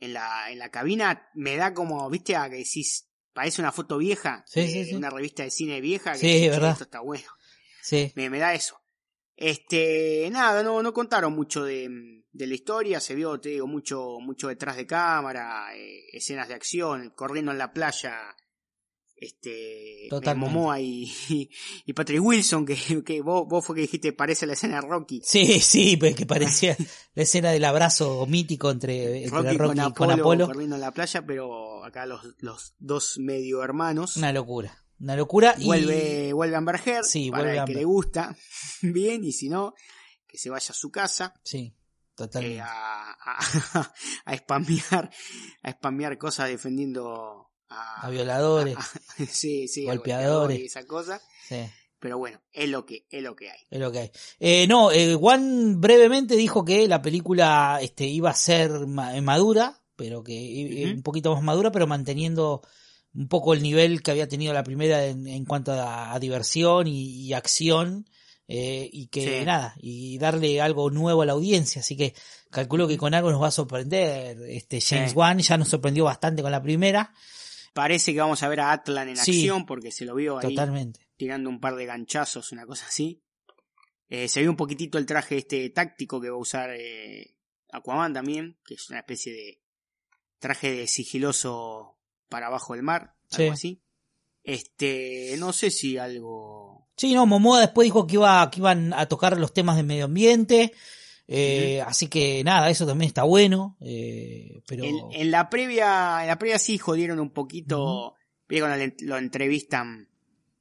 en, la, en la cabina, me da como, viste, a que decís, parece una foto vieja, Sí, de sí, sí. una revista de cine vieja. Que Sí, decís, "Che, verdad. Esto está bueno. sí. Me, me da eso. Este, nada, no, no contaron mucho de, de la historia, se vio, te digo, mucho, mucho detrás de cámara, eh, escenas de acción, corriendo en la playa, este. Momoa y, y, y Patrick Wilson, que, que vos, vos fue que dijiste parece la escena de Rocky. Sí, sí, pues que parecía la escena del abrazo mítico entre, entre Rocky, Rocky, con, y Apolo, con Apolo. corriendo en la playa, pero acá los, los dos medio hermanos. Una locura, una locura. y- Vuelve, vuelve Amber Heard, Sí, para vuelve el que le gusta, bien, y si no, que se vaya a su casa. Sí, eh, totalmente. a, a, a spamear a spamear cosas defendiendo a, A violadores. a- sí, sí, golpeadores. y esa cosa sí. pero bueno es lo que es lo que hay Es lo que hay. Eh, no, eh, Juan brevemente dijo que la película este, iba a ser ma- madura, pero que Ujú. un poquito más madura, pero manteniendo un poco el nivel que había tenido la primera en, en cuanto a, a diversión y, y acción. eh, y que Sí. nada, y darle algo nuevo a la audiencia, así que calculo que con algo nos va a sorprender. Este James Sí. Wan ya nos sorprendió bastante con la primera, parece que vamos a ver a Atlan en Sí. acción porque se lo vio ahí totalmente. tirando un par de ganchazos una cosa así Eh, se vio un poquitito el traje este táctico que va a usar eh, Aquaman también que es una especie de traje de sigiloso para abajo del mar algo Sí. así este no sé si algo Sí, no, Momoa después dijo que iba, que iban a tocar los temas de medio ambiente, eh, así que nada, eso también está bueno, eh, pero En, en la previa, en la previa sí jodieron un poquito. Viste cuando le- lo entrevistan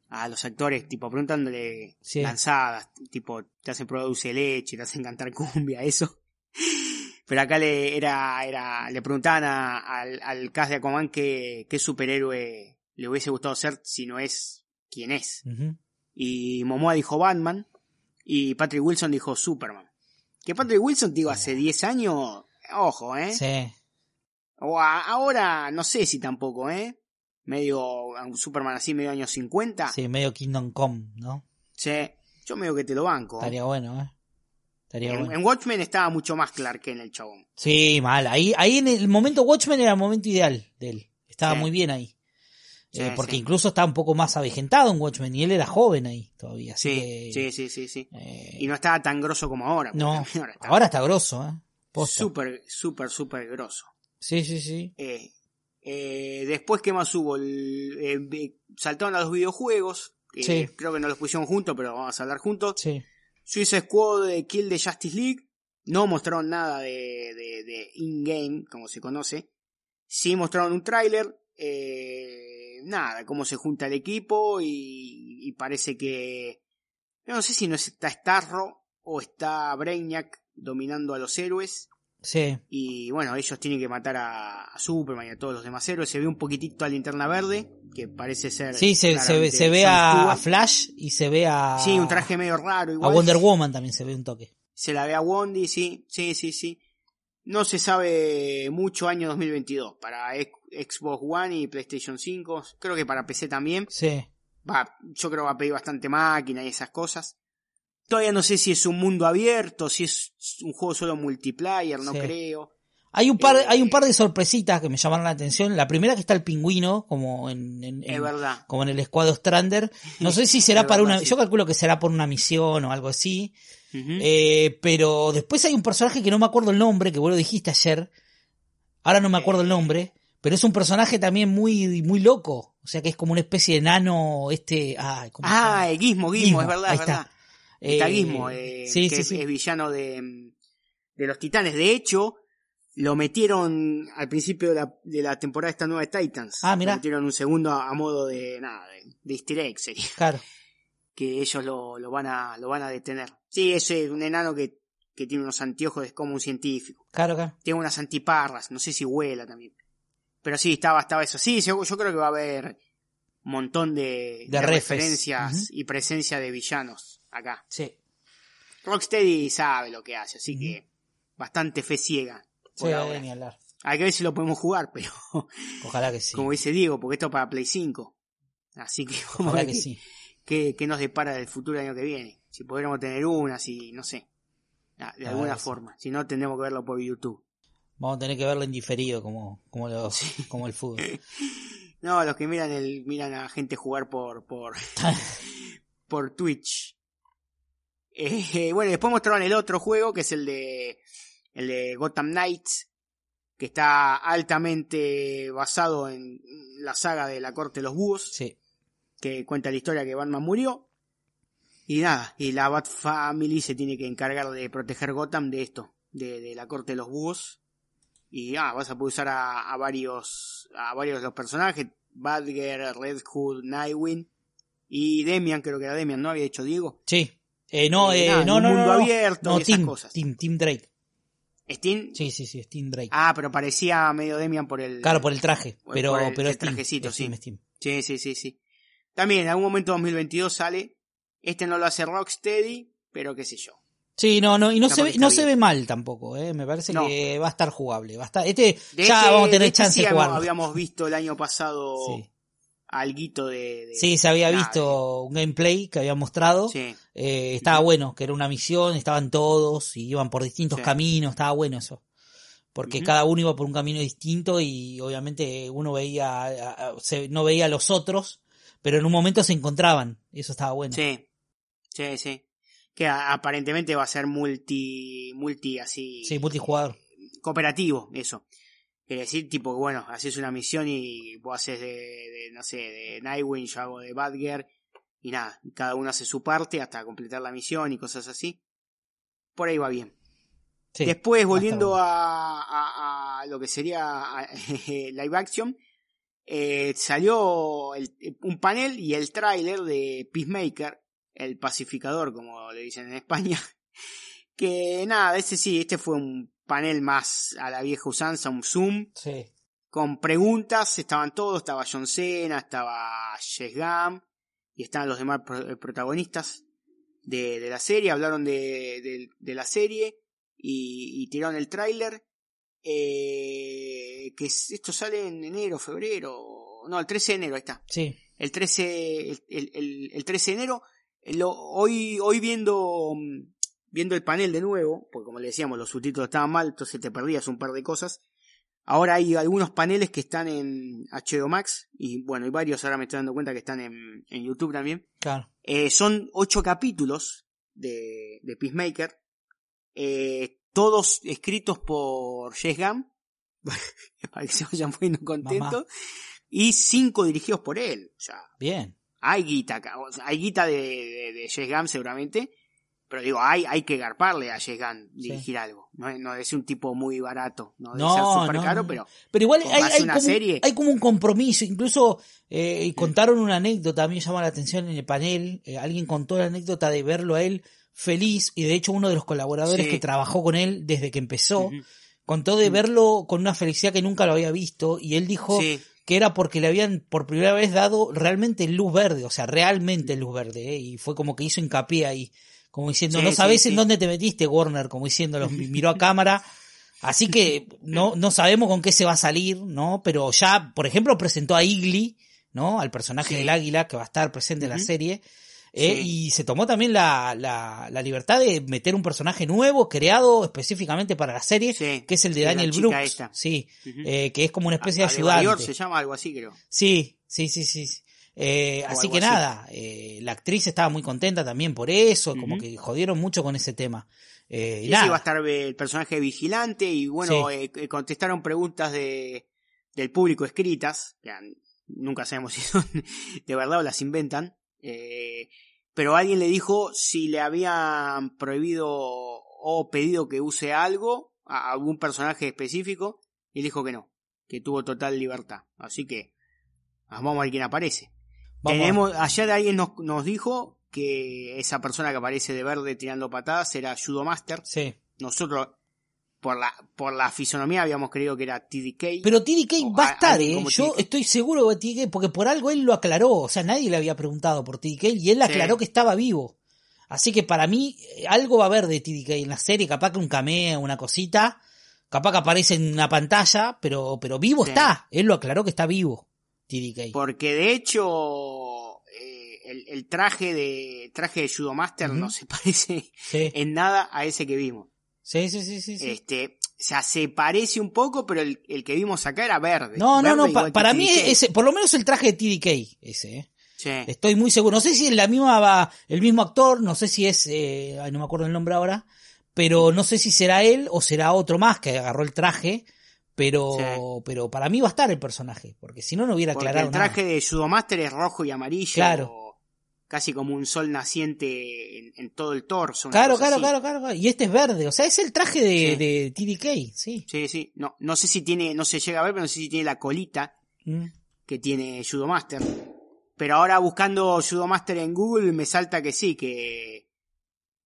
a los actores, tipo preguntándole Sí. lanzadas, tipo te hacen produce leche, te hacen cantar cumbia, eso. Pero acá le era, era, le preguntaban a- al, al cast de Aquaman qué, qué superhéroe le hubiese gustado ser si no es quien es. Y Momoa dijo Batman y Patrick Wilson dijo Superman. Que Patrick Wilson, digo, hace 10 años, ojo, eh. sí, O a- ahora, no sé si tampoco, ¿eh? Medio, un Superman así, medio años 50. sí, medio Kingdom Come, ¿no? Sí, yo medio que te lo banco. Estaría bueno, ¿eh? Estaría En, bueno. en Watchmen estaba mucho más Clark que en el chabón. Sí, mal, ahí, ahí en el momento Watchmen era el momento ideal de él, estaba Sí. muy bien ahí. Sí, Eh, porque sí. incluso estaba un poco más avejentado en Watchmen y él era joven ahí todavía. así Sí, que, sí, sí, sí, sí. eh, Y no estaba tan grosso como ahora. no, Ahora está ahora está grosso, ¿eh? Posta. súper, súper, súper grosso. Sí, sí, sí. Eh, eh, después, ¿qué más hubo? El- saltaron a los videojuegos. Sí. Creo que no los pusieron juntos, pero vamos a hablar juntos. Sí. Suicide Squad de Kill the Justice League. No mostraron nada de, de, de in-game, como se conoce. Sí mostraron un tráiler. eh, nada, cómo se junta el equipo y, y parece que... No sé si no está Starro o está Brainiac dominando a los héroes. Sí. Y bueno, ellos tienen que matar a, a Superman y a todos los demás héroes. Se ve un poquitito a Linterna Verde, que parece ser... Sí, se, se, ve, se ve a, a Flash y se ve a. Sí, un traje medio raro A igual. Wonder Woman también se ve un toque. Se la ve a Wondi, sí, sí, sí, sí. No se sabe mucho año 2022 para Xbox One y PlayStation 5. Creo que para PC también. Sí. Va, yo creo que va a pedir bastante máquina y esas cosas. Todavía no sé si es un mundo abierto, si es un juego solo multiplayer, no Sí. creo. Hay un par, Eh, hay un par de sorpresitas que me llamaron la atención. La primera que está el pingüino, como en, como en el escuadro Strander. No sé si será para verdad, una, sí. yo calculo que será por una misión o algo así. Eh, pero después hay un personaje que no me acuerdo el nombre, que vos lo dijiste ayer. Ahora no me acuerdo el nombre. Pero es un personaje también muy, muy loco. O sea que es como una especie de nano, este, ay. Ah, el Gizmo, Gizmo, es verdad, ahí es verdad. está. Eh, Gizmo, eh, sí, que sí, es, villano de, de los titanes. De hecho, lo metieron al principio de la, de la temporada esta nueva de Titans. Ah, mirá. Lo metieron un segundo a, a modo de nada, de, de easter egg sería. Claro. Que ellos lo, lo van a, lo van a detener. Sí, ese es un enano que que tiene unos anteojos, es como un científico. Claro, claro. Tiene unas antiparras, no sé si vuela también. Pero sí, estaba, estaba eso. Sí, yo, yo creo que va a haber un montón de, De de refes. referencias y presencia de villanos acá. Sí. Rocksteady sabe lo que hace, así que bastante fe ciega. por Sí, ahora. ni hablar. Hay que ver si lo podemos jugar, pero Ojalá que sí. como dice Diego, porque esto es para Play 5. Así que vamos a Ojalá ver que sí. qué- qué nos depara el futuro año que viene. Si podremos tener una, si no sé. De A alguna sí. forma. Si no, tendremos que verlo por YouTube. Vamos a tener que verlo en diferido como, como, los, como el fútbol. No, los que miran el miran a gente jugar por por por Twitch. Eh, bueno, después mostraron el otro juego que es el de el de Gotham Knights que está altamente basado en la saga de la corte de los búhos Sí. que cuenta la historia que Batman murió y nada y la Bat Family se tiene que encargar de proteger Gotham de esto de, de la corte de los búhos y ah, vas a poder usar a, a varios a varios de los personajes Badger, Red Hood, Nightwing y Demian, creo que era Demian, ¿no? Había hecho Diego. Sí. Eh, no, Eh, eh, nada, no, no, mundo no, no. abierto No, y esas Tim, cosas. Tim, Tim Drake. Steam. Sí, sí, sí, Tim Drake. Ah, pero parecía medio Demian por el. claro, por el traje, por pero, el- pero el Tim, trajecito, Tim, sí. Tim. Sí, sí, sí, sí. También en algún momento 2022 sale. Este no lo hace Rocksteady, pero qué sé yo. Sí, no, no, y no, No, se ve, no se ve mal tampoco, eh. Me parece No. que va a estar jugable. Va a estar, este, De ya vamos a tener este chance sí de jugarlo. Habíamos visto el año pasado Sí. Alguito de, de- Sí, se había nada, visto un gameplay que había mostrado. sí. Eh, estaba bueno, que era una misión, estaban todos y iban por distintos Sí. caminos, estaba bueno eso. Porque cada uno iba por un camino distinto y obviamente uno veía, a- a- se- no veía a los otros, pero en un momento se encontraban. Y eso estaba bueno. Sí, sí, sí. Que a- aparentemente va a ser multi, multi así. Sí, multijugador. Cooperativo, eso. Quiere decir, tipo, bueno, haces una misión y vos haces de, de, no sé, de Nightwing, yo hago de Badger, y nada, cada uno hace su parte hasta completar la misión y cosas así. Por ahí va bien. Sí, Después, volviendo bueno. a, a- a lo que sería a- live action, eh, salió el- un panel y el tráiler de Peacemaker, el pacificador, como le dicen en España. Que nada, ese sí, este fue un panel más a la vieja usanza, un Zoom, Sí. con preguntas, estaban todos, estaba John Cena, estaba Jess Gam, y estaban los demás eh, protagonistas de, de la serie, hablaron de, de- de la serie y, y tiraron el tráiler, eh, que es- esto sale en enero, febrero, no, el 13 de enero, ahí está, Sí. el 13, el, el- el- el 13 de enero, eh, lo- hoy, hoy viendo, mm, viendo el panel de nuevo, porque como le decíamos, los subtítulos estaban mal, entonces te perdías un par de cosas. Ahora hay algunos paneles que están en HBO Max, y bueno, hay varios, ahora me estoy dando cuenta que están en, en YouTube también. Claro. Eh, son ocho capítulos de, de Peacemaker, eh, todos escritos por Jess Gam, para que se vayan poniendo contentos, y cinco dirigidos por él. O sea, Bien. hay guita acá, o sea, hay guita de, de, de Jess Gunn seguramente, pero digo, hay, hay que garparle a Gunn dirigir algo. No, es- no es un tipo muy barato, no debe No, ser súper no, caro, pero Pero igual hay, hay una como, serie. hay como un compromiso. Incluso eh, contaron una anécdota, a mí me llama la atención en el panel. eh, alguien contó la anécdota de verlo a él feliz y de hecho uno de los colaboradores Sí. que trabajó con él desde que empezó contó de verlo con una felicidad que nunca lo había visto y él dijo que era porque le habían por primera vez dado realmente luz verde, o sea, realmente luz verde, ¿eh? y fue como que hizo hincapié ahí, como diciendo, Sí, no sí, sí. en dónde te metiste, Warner, como diciéndolo, miró a cámara, así que no, no sabemos con qué se va a salir, ¿no? Pero ya, por ejemplo, presentó a Igli, ¿no? Al personaje del águila que va a estar presente en la serie. eh. Y se tomó también la, la, la libertad de meter un personaje nuevo, creado específicamente para la serie, que es el de Daniel Brooks. esta. Sí, Ujú. eh, que es como una especie de Adebayor ayudante. se llama algo así, creo. Sí, sí, sí, sí. Eh, así que así. nada, eh, la actriz estaba muy contenta también por eso, como que jodieron mucho con ese tema. Eh, y Sí, va a estar eh, el personaje vigilante y bueno, Sí. eh, eh, contestaron preguntas de, del público escritas, que nunca sabemos si son de verdad o las inventan, eh, pero alguien le dijo si le habían prohibido o pedido que use algo a algún personaje específico y dijo que no, que tuvo total libertad. Así que vamos a ver quién aparece. Vamos Tenemos, ayer alguien nos, nos dijo que esa persona que aparece de verde tirando patadas era Judo Master, Sí, nosotros por la, por la fisonomía habíamos creído que era TDK. Pero TDK va a estar, ¿eh? Yo TDK. estoy seguro de TDK, porque por algo él lo aclaró. O sea, nadie le había preguntado por TDK y él aclaró que estaba vivo. Así que para mí, eh, algo va a haber de TDK en la serie. Capaz que un cameo, una cosita. Capaz que aparece en una pantalla, pero, pero vivo Sí. está. Él lo aclaró que está vivo. Porque de hecho, eh, el, el traje de, traje de Judo Master no se parece Sí, en nada a ese que vimos. sí, sí, sí. sí. Este, o sea, se parece un poco, pero el, el que vimos acá era verde. No, no, Verde no, pa- para mí TDK. ese- por lo menos el traje de TDK, ese, ¿eh? Sí. Estoy muy seguro. No sé si es la misma, va- el mismo actor, no sé si es, eh, ay, no me acuerdo el nombre ahora, pero no sé si será él o será otro más que agarró el traje, pero, Sí. pero para mí va a estar el personaje, porque si no, no hubiera Porque aclarado el traje nada. de Judo Master es rojo y amarillo. Claro. Casi como un sol naciente en, en todo el torso. Claro, claro, claro, claro. Y este es verde, o sea, es el traje de, Sí. de TDK, sí. Sí, sí. No, no sé si tiene, no se llega a ver, pero no sé si tiene la colita Mm. que tiene Judo Master. Pero ahora buscando Judo Master en Google me salta que sí, que,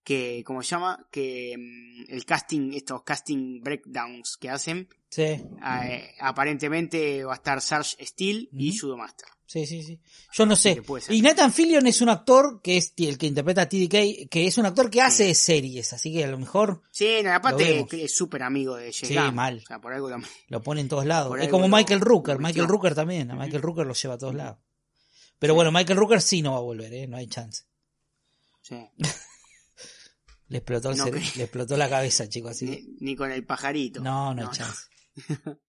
que, ¿cómo se llama? Que mm, el casting, estos casting breakdowns que hacen, Sí, eh, aparentemente va a estar Sarge Steel y. Judo Master. sí, sí, sí. Yo no sé. Y Nathan Fillion es un actor que es el que interpreta a TDK, que es un actor que hace series, así que a lo mejor Sí, no, aparte es súper amigo de Jay Sí, mal. O sea, por algo lo- Lo pone en todos lados. Es como Michael Rooker. Michael. Rooker también. A. Michael Rooker lo lleva a todos lados. Pero bueno, Michael Rooker sí no va a volver, ¿eh? No hay chance. sí. Le explotó, el No le explotó la cabeza, chicos. Así Ni, ni con el pajarito. No, no hay chance.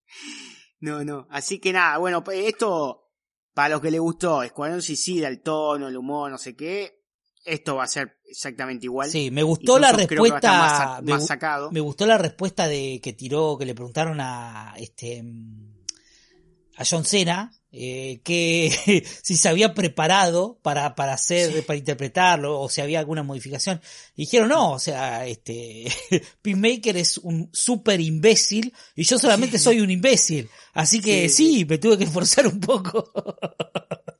No, no. Así que nada, bueno, pues esto, para los que le gustó, Escuadrón Suicida, el tono, el humor, no sé qué, esto va a ser exactamente igual. Sí, me gustó la Incluso más, respuesta. sacado. me gustó la respuesta de que tiró, que le preguntaron a este mm, a John Cena eh, que si se había preparado para, para hacer, para interpretarlo, o si había alguna modificación. Y dijeron, no, o sea, este Peacemaker es un súper imbécil y yo solamente soy un imbécil. Así que Sí, sí, me tuve que esforzar un poco.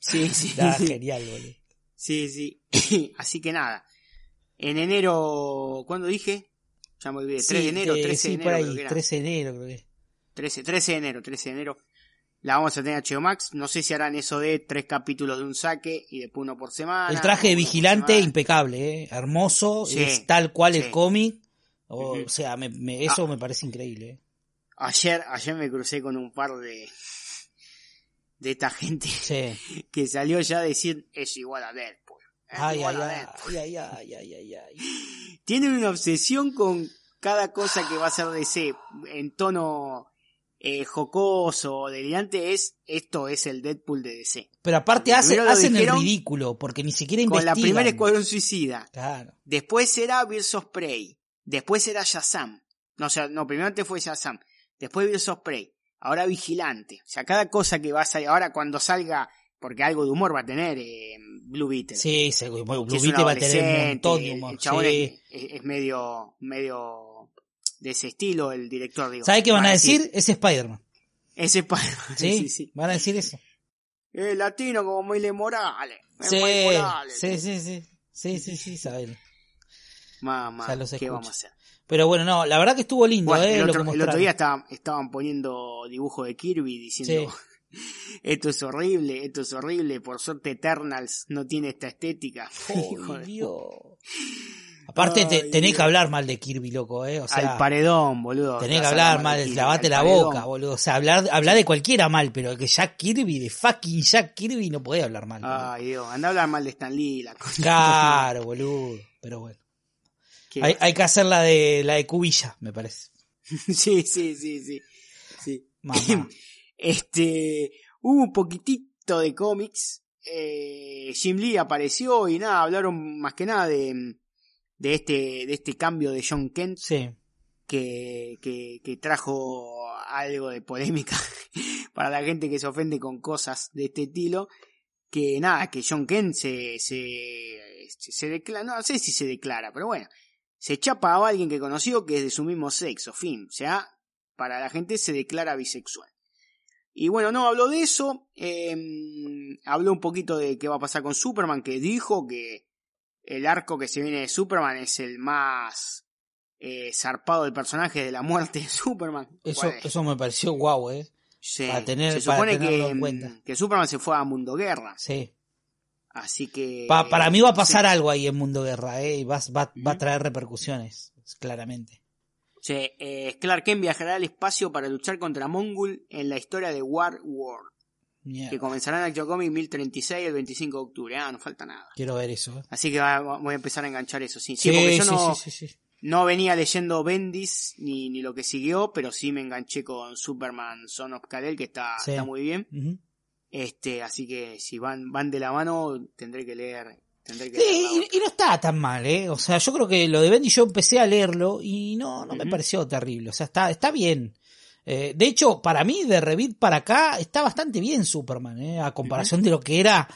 Sí, sí. Ah, genial, boludo. Sí, sí. Así que nada. En enero, ¿cuándo dije? Ya me olvidé. 3 de Sí, enero, eh, 13 sí, de enero. por ahí, creo que era. 13 de enero creo que. 13, 13 de enero, 13 de enero. La vamos a tener HBO Max. No sé si harán eso de tres capítulos de un saque y después uno por semana. El traje de vigilante impecable, ¿eh? hermoso, Sí, es tal cual el cómic. O, sea, me- me- eso me parece increíble. ¿eh? Ayer, ayer me crucé con un par de de esta gente Sí. que salió ya a decir es igual a Deadpool. Es Ay, ay, a Deadpool. ay, ay, ay, ay, ay. Tienen una obsesión con cada cosa que va a ser DC en tono eh, jocoso delirante es esto es el Deadpool de DC. Pero aparte hace, hacen el ridículo, porque ni siquiera Con investigan. la primera Escuadrón Suicida. Claro. Después será Birds of Prey. Después será Shazam. No, o sea, no, primero antes fue Shazam. Después Birds of Prey. Ahora Vigilante. O sea, cada cosa que va a salir. Ahora cuando salga, porque algo de humor va a tener eh, Blue Beetle. Sí, Blue Beetle va a tener un montón de humor. El chabón sí. es- es medio, medio de ese estilo, el director, digo. ¿Sabes qué van Va a decir? Es Spider-Man. Ese Spider-Man, ¿Sí? sí, sí. Van a decir eso. Es latino como Miles Morales. es Sí, Morales. sí, sí, sí. Sí, sí, sí, saben. Mamá, ¿qué vamos a hacer? Pero bueno, no, la verdad que estuvo lindo, Bueno, eh, el, lo otro, que el mostraron. otro día estaban, estaban poniendo dibujo de Kirby diciendo esto es horrible, esto es horrible, por suerte Eternals no tiene esta estética. De- Dios. Aparte, te- Ay, tenés que hablar mal de Kirby, loco, eh. O sea, Al paredón, boludo. tenés que hablar mal Kirby, lavate la paredón. boca, boludo. O sea, hablar, hablar de cualquiera mal, pero que Jack Kirby, de fucking Jack Kirby, no podés hablar mal. Ay, Dios, anda a hablar mal de Stan Lee, la cosa. Claro, boludo. Pero bueno. Hay que hacer la de, la de Cubilla, me parece. Sí, sí, sí, sí. sí. Mamá. Este, hubo un poquitito de cómics. Eh, Jim Lee apareció y nada, hablaron más que nada de, de este, de este cambio de John Kent Sí. que, que, que trajo algo de polémica para la gente que se ofende con cosas de este estilo. Que nada, que John Kent se, se, se declara, no sé si se declara, pero bueno, se chapa a alguien que conoció que es de su mismo sexo, fin, o sea, para la gente se declara bisexual. Y bueno, no habló de eso, eh, habló un poquito de qué va a pasar con Superman, que dijo que el arco que se viene de Superman es el más eh, zarpado el personaje de la muerte de Superman. Eso, eso me pareció guau, eh. sí. para tener- se para supone tenerlo que, en cuenta. que Superman se fue a Mundo Guerra. Sí. Así que. Pa- para mí va a pasar sí. algo ahí en Mundo Guerra, eh, y va, va, va a traer repercusiones, claramente. Sí, eh, Clark Kent viajará al espacio para luchar contra Mongul en la historia de War World, Que comenzará en Action Comics 1036 el 25 de octubre. Ah, no falta nada. Quiero ver eso. Así que va- voy a empezar a enganchar eso, sí. Sí, porque yo sí, no, sí, sí, sí. no venía leyendo Bendis ni, ni lo que siguió, pero sí me enganché con Superman Son of Kal-El, que está, Sí. está muy bien. Este, así que si van, van de la mano, tendré que leer. Tendré que Sí, y, y no está tan mal, ¿eh? O sea, yo creo que lo de Bendy yo empecé a leerlo y no, no me pareció terrible. O sea, está, está bien. Eh, de hecho, para mí, de Revit para acá, está bastante bien Superman, ¿eh? A comparación de lo que era.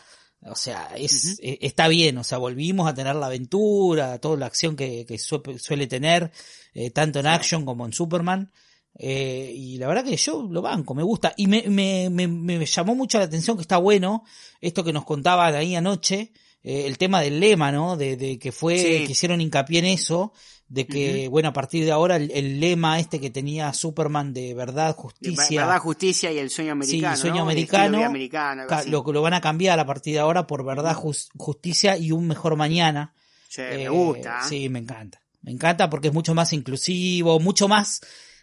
O sea, es, eh, está bien. O sea, volvimos a tener la aventura, toda la acción que, que sue- suele tener, eh, tanto en. Action como en Superman. Eh, y la verdad que yo lo banco, me gusta. Y me, me, me, me llamó mucho la atención que está bueno esto que nos contaban ahí anoche, el tema del lema, ¿no? De, de que fue, Sí. que hicieron hincapié en eso, de que, bueno, a partir de ahora el, el lema este que tenía Superman de verdad, justicia, Verdad, justicia y el sueño americano. el sueño ¿no? El americano, americano, lo, lo van a cambiar a partir de ahora por verdad, jus- justicia y un mejor mañana. Sí, Eh, me gusta. ¿eh? Sí, me encanta. Me encanta porque es mucho más inclusivo, mucho más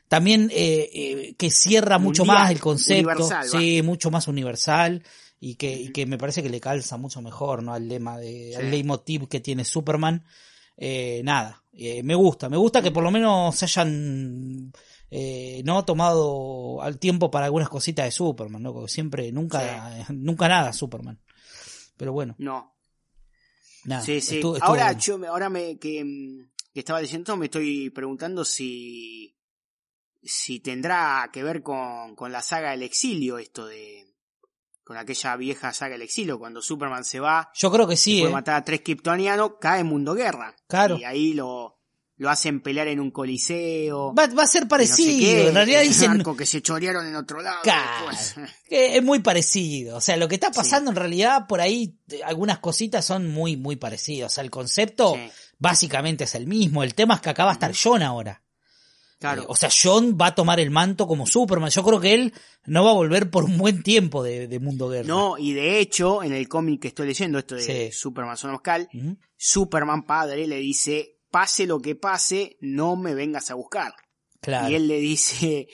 también eh, eh, que cierra mucho Mundial, más el concepto, sí, mucho más universal y que, y que me parece que le calza mucho mejor, ¿no? Al lema de, al Sí. leitmotiv que tiene Superman. Eh, nada, eh, me gusta, me gusta que por lo menos se hayan eh, no tomado al tiempo para algunas cositas de Superman, ¿no? Porque siempre, nunca, nunca nada Superman. Pero bueno, No, nada. sí, sí. estuvo- estuvo ahora, bueno. yo, me- ahora me, que, mm, que estaba diciendo, me estoy preguntando si, si tendrá que ver con, con la saga del exilio esto de, con aquella vieja saga del exilio, cuando Superman se va, Yo creo que sí, puede ¿eh? matar a tres kryptonianos, cae en Mundo Guerra. Claro. Y ahí lo, lo hacen pelear en un coliseo. Va, va a ser y no sé parecido. qué, en realidad el dicen arco que se chorearon en otro lado. Claro. es muy parecido. O sea, lo que está pasando en realidad por ahí, eh, algunas cositas son muy, muy parecidas. O sea, el concepto Sí, básicamente es el mismo. El tema es que acá va a estar John ahora. Claro. Eh, o sea, John va a tomar el manto como Superman. Yo creo que él no va a volver por un buen tiempo de, de Mundo Guerra. No, y de hecho, en el cómic que estoy leyendo, esto de Sí. Superman Son Ujú. Superman padre le dice, pase lo que pase, no me vengas a buscar. Claro. Y él le dice,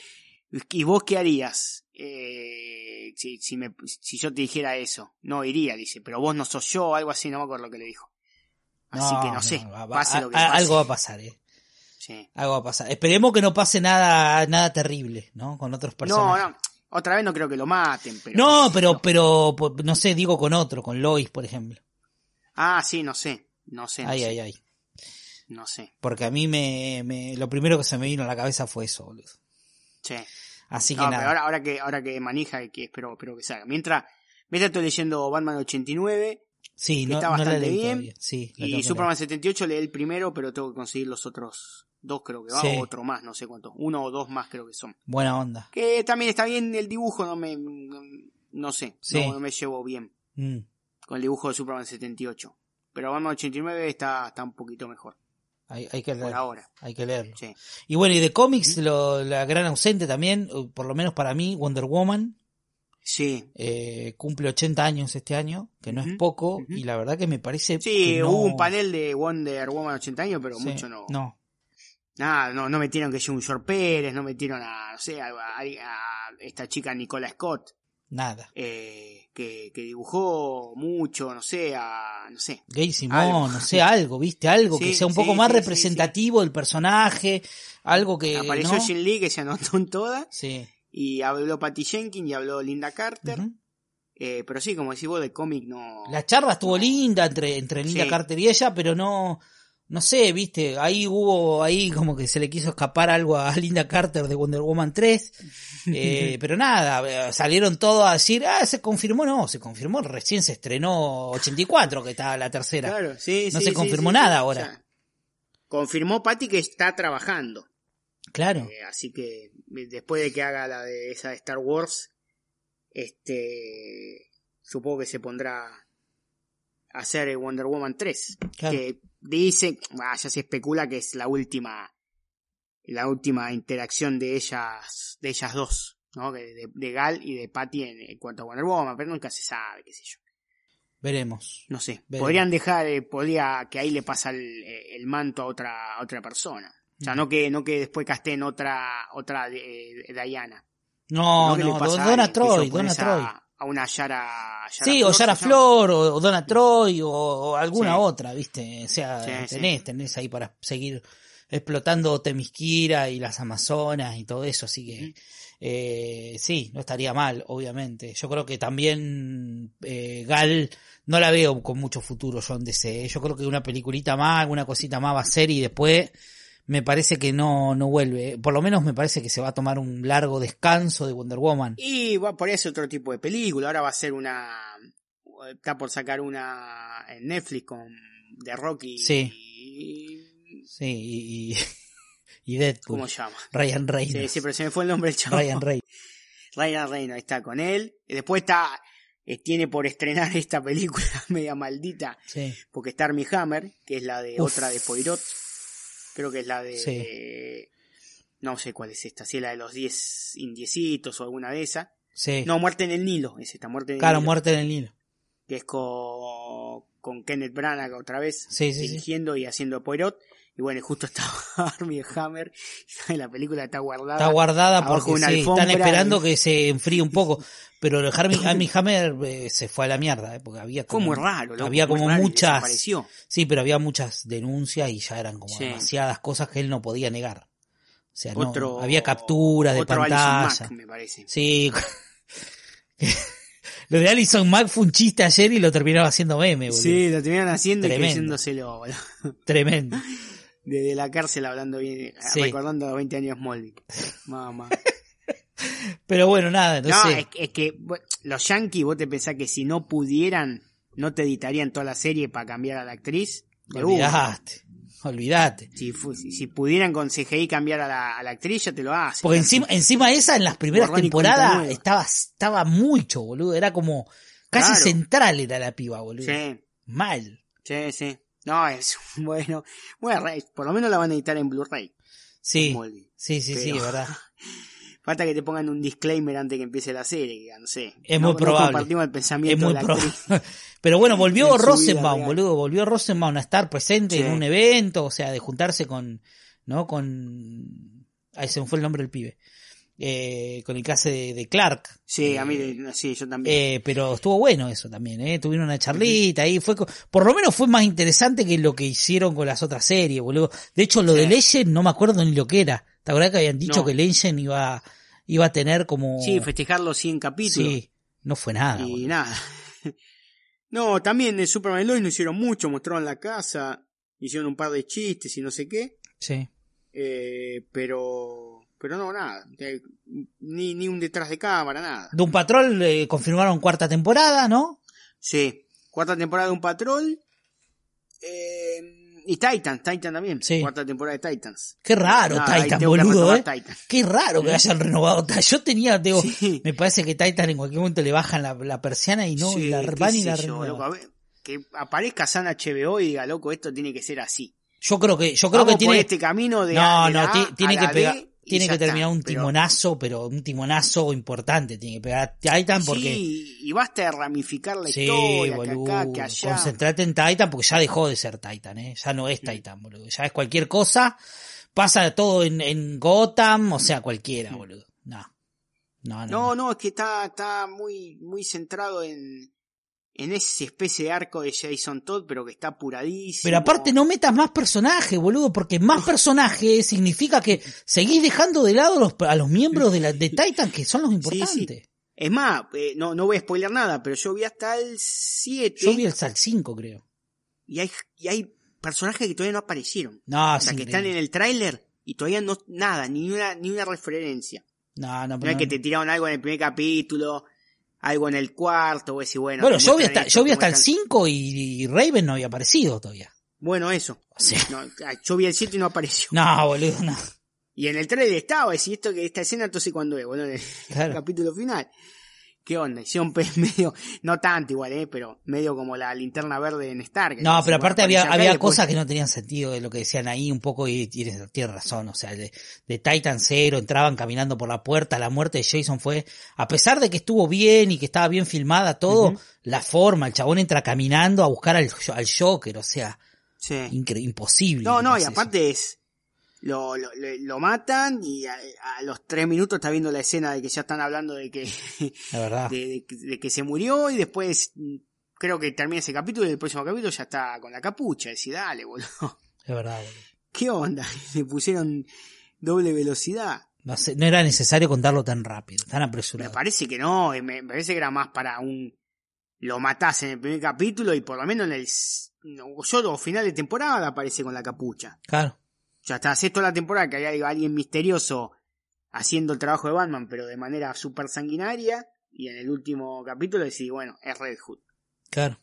¿y vos qué harías? Eh, si, si, me, si yo te dijera eso, no iría, dice, pero vos no sos yo, algo así, no me acuerdo lo que le dijo. Así que no sé, va- va- pase a- lo que a- pase. Algo va a pasar, eh. Sí. Algo va a pasar. Esperemos que no pase nada, nada terrible, ¿no? Con otros No, personajes. no, otra vez no creo que lo maten, pero... No, pero, pero, po- no sé, digo con otro, con Lois, por ejemplo. Ah, sí, no sé, no sé, no Ay, sé, ay, ay. no sé, Porque a mí me, me, lo primero que se me vino a la cabeza fue eso, boludo. sí. Así que No, nada. pero ahora, ahora que, ahora que maneja y que espero, espero que salga. Mientras, mientras estoy leyendo Batman 89 sí, que no, está no bastante bien. Sí, y Superman 78 leí el primero, pero tengo que conseguir los otros dos creo que va, Sí. o otro más, no sé cuánto, uno o dos más creo que son. Buena onda. Que también está bien el dibujo, no me, no sé, Sí. no, no me llevo bien Mm. con el dibujo de Superman 78. Pero Batman 89 está, está un poquito mejor, Hay, hay que por leerlo. ahora. Hay que leerlo. Sí. Y bueno, y de cómics, lo- la gran ausente también, por lo menos para mí, Wonder Woman, Sí, eh, cumple 80 años este año, que no es poco, y la verdad que me parece sí, que no- hubo un panel de Wonder Woman 80 años, pero Sí, mucho no. No, Nada, no, no metieron que un George Pérez, no metieron a, no sé, a, a- a esta chica Nicola Scott, nada. eh, que, que dibujó mucho, no sé, a, no sé. Gay Simón, Algo. no sé, algo, viste, algo que sea un poco sí, más sí, representativo del personaje, algo que, Apareció ¿no? Jin Lee, que se anotó en todas, Sí. y habló Patty Jenkins y habló Linda Carter, eh, pero sí, como decís vos, de cómic no... La charla estuvo linda entre, entre Linda Sí. Carter y ella, pero no, no sé, viste, ahí hubo, ahí como que se le quiso escapar algo a Linda Carter de Wonder Woman 3, eh, pero nada, salieron todos a decir, ah, se confirmó, no, se confirmó, recién se estrenó 84, que está la tercera. Claro, sí, No sí, se confirmó sí, nada ahora. o sea, confirmó Patty que está trabajando. Claro, Eh, así que después de que haga la de esa de Star Wars, este supongo que se pondrá a hacer Wonder Woman 3. Claro. Que dice, ah, ya se especula que es la última la última interacción de ellas, de ellas dos, ¿no? De, de- de Gal y de Patty en, en cuanto a Wonder Woman, pero nunca se sabe, qué sé yo. Veremos. No sé. Veremos. Podrían dejar, eh, podría que ahí le pasa el, eh, el manto a otra, a otra persona. O sea, no que, no que después casteen otra, otra de Diana. No, no, Donna que Troy, Donna Troy. A, una Yara, Yara Sí, o Yara. Flor, o, o Donna Troy, o, o alguna Sí. otra, ¿viste? O sea, Sí, sí. tenés, tenés ahí para seguir explotando Temisquira y las Amazonas y todo eso, así que eh, sí, no estaría mal, obviamente. Yo creo que también eh, Gal no la veo con mucho futuro yo en DC. Yo creo que una peliculita más, alguna cosita más va a ser y después me parece que no, no vuelve. Por lo menos me parece que se va a tomar un largo descanso de Wonder Woman. Y va por eso otro tipo de película. Ahora va a ser una. Está por sacar una en Netflix con The Rocky. Sí. Y, Sí, y, y, y Deadpool. ¿Cómo se llama? Ryan Reynolds. sí, pero se me fue el nombre del chaval. Ryan Reynolds. Ryan Reynolds está con él. Y después está. eh, tiene por estrenar esta película media maldita. Sí. Porque está Armie Hammer, que es la de Uf. otra de Poirot. Creo que es la de. Sí. No sé cuál es esta, si es la de los 10 indiecitos o alguna de esas. Sí. No, Muerte en el Nilo, es esta, Muerte en el claro, Nilo. muerte en el Nilo. Que es con, con Kenneth Branagh otra vez, sí. dirigiendo y haciendo Poirot. Y bueno, justo estaba Armie Hammer, la película está guardada. Está guardada porque una sí, están esperando y- que se enfríe un poco. Pero Armie, Armie Hammer eh, se fue a la mierda, eh, porque había como, muy raro, loco, había como raro muchas, sí, pero había muchas denuncias y ya eran como Sí. demasiadas cosas que él no podía negar. O sea, no, había capturas de otro Alison pantalla. Mack, me parece. Sí. lo de Alison Mack fue un chiste ayer y lo terminaba haciendo meme, boludo. Sí, lo terminaron haciendo y creyéndoselo, boludo. Tremendo. Desde la cárcel hablando bien, Sí. recordando los 20 años Moldy. Mamá. Pero bueno, nada, No, entonces. es, es que bueno, los yankees, vos te pensás que si no pudieran, no te editarían toda la serie para cambiar a la actriz. Olvidaste. Olvidate. Si, pudieran con CGI cambiar a la, a la actriz, ya te lo hacen. Porque encima, encima esa en las primeras Borrón temporadas estaba, estaba mucho, boludo. Era como casi Claro. central era la piba, boludo. Sí, Mal. sí, sí. No, es bueno. Bueno, por lo menos la van a editar en Blu-ray. Sí. Sí, sí, sí, Pero- verdad. Falta que te pongan un disclaimer antes que empiece la serie, que no sé. Es No- muy no probable. compartimos el Es pensamiento muy de la probable. actriz. Pero bueno, volvió Rosenbaum, boludo. Volvió Rosenbaum a estar presente Sí. en un evento, o sea, de juntarse con, ¿no? Con, ahí se me fue el nombre del pibe. Eh, con el caso de, de Clark. Sí, Eh, a mí, no, sí, yo también. Eh, pero estuvo bueno eso también, ¿eh? Tuvieron una charlita ahí, fue, por lo menos fue más interesante que lo que hicieron con las otras series, boludo. De hecho, lo Sí. de Legend no me acuerdo ni lo que era. ¿Te acuerdas que habían dicho No. que Legend iba, iba a tener como... sí, festejar los 100 capítulos. Sí, no fue nada, y boludo. nada. No, también de Superman Lois no hicieron mucho, mostraron la casa, hicieron un par de chistes y no sé qué, Sí. eh, pero pero no, nada, ni, ni un detrás de cámara, nada. Doom Patrol eh, confirmaron cuarta temporada, ¿no? Sí, cuarta temporada de Un Patrol, eh, y Titans, Titan también, Sí. cuarta temporada de Titans. Qué raro Nada, ahí Titan, tengo que boludo, eh. Titan. Qué raro que hayan renovado. Yo tenía, digo, Sí. me parece que Titan en cualquier momento le bajan la, la persiana y no, Sí, la van y la yo, renuevan. loco, a ver, que aparezca San HBO y diga, loco, esto tiene que ser así. Yo creo que, yo creo Vamos que por tiene, este camino de no, A- de no, la ti- A tiene a que pegar, tiene que está, terminar un timonazo, pero un timonazo importante tiene que pegar Titan porque Sí, y basta de ramificar la sí, historia, boludo, que acá, que allá. concentrate en Titan porque ya dejó de ser Titan, eh, ya no es Titan, boludo, ya es cualquier cosa, pasa todo en, en Gotham, o sea, cualquiera, boludo, no, no, no, No, no, es que está, está muy, muy centrado en, en esa especie de arco de Jason Todd, pero que está apuradísimo. Pero aparte no metas más personajes, boludo, porque más personajes significa que seguís dejando de lado los- a los miembros de, la, de Titan que son los importantes. Es más, eh, no, no voy a spoiler nada, pero yo vi hasta el 7 Yo vi el Sal 5, creo. y hay, y hay personajes que todavía no aparecieron. No, o sea, que están en el tráiler y todavía no, nada, ni una, ni una referencia. No, no, No pero es que no. te tiraron algo en el primer capítulo, algo en el cuarto, o decir, bueno. Bueno, yo vi hasta, esto, yo vi hasta el muestran- 5 y, y Raven no había aparecido todavía. Bueno, eso. O sea, No, yo vi el 7 y no apareció. no, boludo, no. Y en el trailer estaba, decía esto que esta escena, entonces cuando es, bueno, en el Claro. capítulo final. ¿Qué onda? Hicieron medio, no tanto igual, eh, pero medio como la linterna verde en Stark. No, pero aparte había, había cosas que no tenían sentido de lo que decían ahí un poco y tienes, tienes razón. O sea, de, de Titan Zero entraban caminando por la puerta, la muerte de Jason fue, a pesar de que estuvo bien y que estaba bien filmada todo, la forma, el chabón entra caminando a buscar al, al Joker, o sea, Sí. imposible. No, no, y eso. aparte es. Lo, lo, lo- lo matan y a, a los tres minutos está viendo la escena de que ya están hablando de que, La de, de que- de que se murió y después mm, creo que termina ese capítulo y el próximo capítulo ya está con la capucha. Decís, dale, boludo. Es verdad, boludo. ¿Qué onda? Le pusieron doble velocidad. No, sé, no era necesario contarlo tan rápido, tan Me apresurado. parece que no, eh, me me parece que era más para un... Lo matás en el primer capítulo y por lo menos en el... solo final de temporada aparece con la capucha. Claro. Sea, hasta hace toda la temporada que hay alguien misterioso haciendo el trabajo de Batman, pero de manera súper sanguinaria. Y en el último capítulo decís, bueno, es Red Hood. Claro.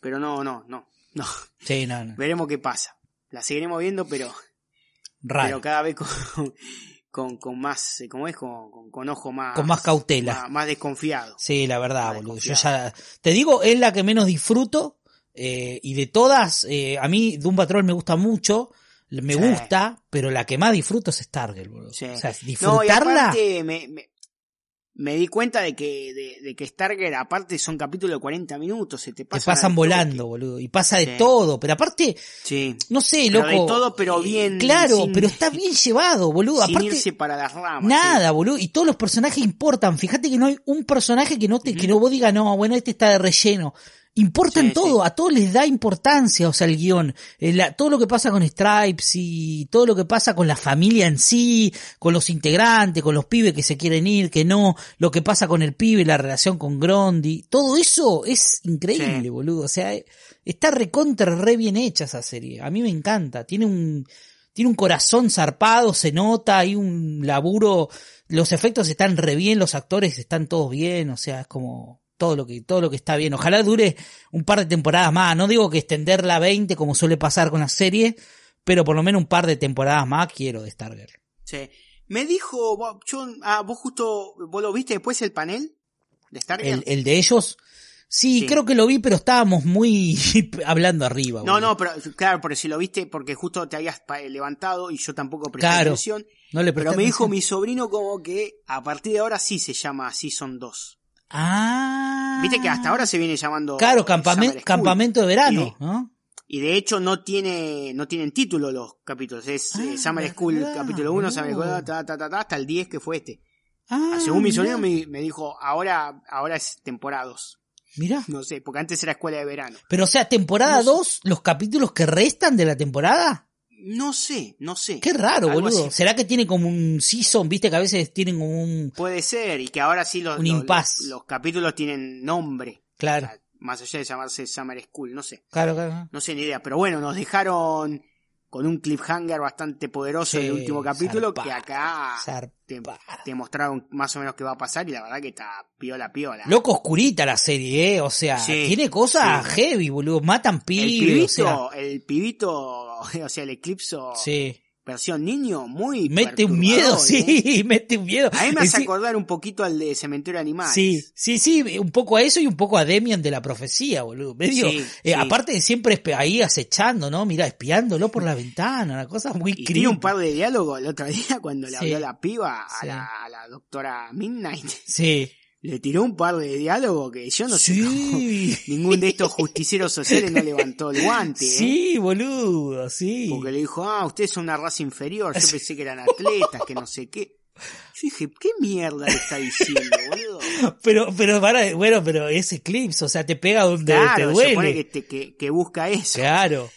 Pero no, no, no, no. Sí, no, no. Veremos qué pasa. La seguiremos viendo, pero, Raro. pero cada vez con, con, con más, eh, ¿cómo es? Con, con, con ojo más... Con más cautela. Más, más desconfiado. Sí, la verdad, boludo. Yo ya, te digo, es la que menos disfruto. eh, y de todas, eh, a mí Doom Patrol me gusta mucho. Me Sí. gusta, pero la que más disfruto es Stargirl, boludo. Sí. O sea, No, disfrutarla. aparte me, me, me di cuenta de que, de, de que Stargirl, aparte son capítulos de 40 minutos, se te te pasan, pasan al volando, boludo. Y pasa de Sí. todo. Pero aparte, Sí. no sé, Pero loco. de todo, pero eh, bien, Claro, sin- pero está bien llevado, boludo. Sin aparte, irse para las ramas. Nada, boludo. Y todos los personajes importan. Fíjate que no hay un personaje que no te, que no vos digas, no, bueno, este está de relleno. Importan Sí, todo, a todos les da importancia, o sea, el guion. Eh, la- todo lo que pasa con Stripes y todo lo que pasa con la familia en sí, con los integrantes, con los pibes que se quieren ir, que no, lo que pasa con el pibe, la relación con Grondi, todo eso es increíble, Sí. boludo. O sea, eh, está recontra re bien hecha esa serie. A mí me encanta. Tiene un, tiene un corazón zarpado, se nota, hay un laburo, los efectos están re bien, los actores están todos bien, o sea, es como todo lo que, todo lo que está bien. Ojalá dure un par de temporadas más. No digo que extenderla a 20 como suele pasar con las series, pero por lo menos un par de temporadas más quiero de Stargirl. Sí. Me dijo, vos- yo, ah, vos justo, vos lo viste después el panel de Stargirl. El, el de ellos, sí, Sí. creo que lo vi, pero estábamos muy hablando arriba. No, boludo. no, pero claro, porque si lo viste, porque justo te habías pa- levantado y yo tampoco presté Claro. atención. No le Pero me dijo mi sobrino como que a partir de ahora sí se llama Season 2. Ah. Viste que hasta ahora se viene llamando Claro, campamen- campamento de verano, Y- ¿no? Y de hecho no tiene no tienen título los capítulos. Es eh, Ah, Summer School verdad, capítulo 1, Summer School ta, ta, ta, ta, hasta el 10 que fue este. Ah, Según mi mirá. me, me dijo, ahora ahora es temporada 2. Mirá. No sé, porque antes era escuela de verano. Pero o sea, temporada No sé. 2, los capítulos que restan de la temporada. No sé, no sé. Qué raro, Algo boludo. así. ¿Será que tiene como un season? Viste que a veces tienen como un... Puede ser, y que ahora sí los, Un los- los capítulos tienen nombre. Claro, O sea, Más allá de llamarse Summer School, no sé. claro, claro. No sé ni idea, pero bueno, nos dejaron con un cliffhanger bastante poderoso en el último capítulo que acá te, mostraron más o menos qué va a pasar y la verdad que está piola piola. Loco oscurita la serie, ¿eh? O sea, Sí, tiene cosas sí. heavy, boludo. Matan el pibes, pibito, o sea... el pibito, o sea, el eclipso Sí. Versión niño, muy Mete un miedo, ¿eh? sí, mete un miedo. A mí me hace acordar un poquito al de Cementerio Animal. Sí, sí, sí, un poco a eso y un poco a Demian de la profecía, boludo. Medio, Sí, eh, sí. aparte siempre ahí acechando, ¿no? Mira, espiándolo por la ventana, una cosa muy Y tiene un par de diálogos el otro día cuando le habló la piba, a, la, a la doctora Midnight. Sí. Le tiró un par de diálogos que yo no sé cómo ningún de estos justicieros sociales no levantó el guante. ¿eh? Sí, boludo, sí. Porque le dijo, ah, ustedes son una raza inferior, yo pensé que eran atletas, que no sé qué. Yo dije, ¿qué mierda le está diciendo, boludo? Pero, pero, para, bueno, pero es Eclipse, o sea, te pega donde te Claro, se duele. supone que, te- que, que busca eso. Claro.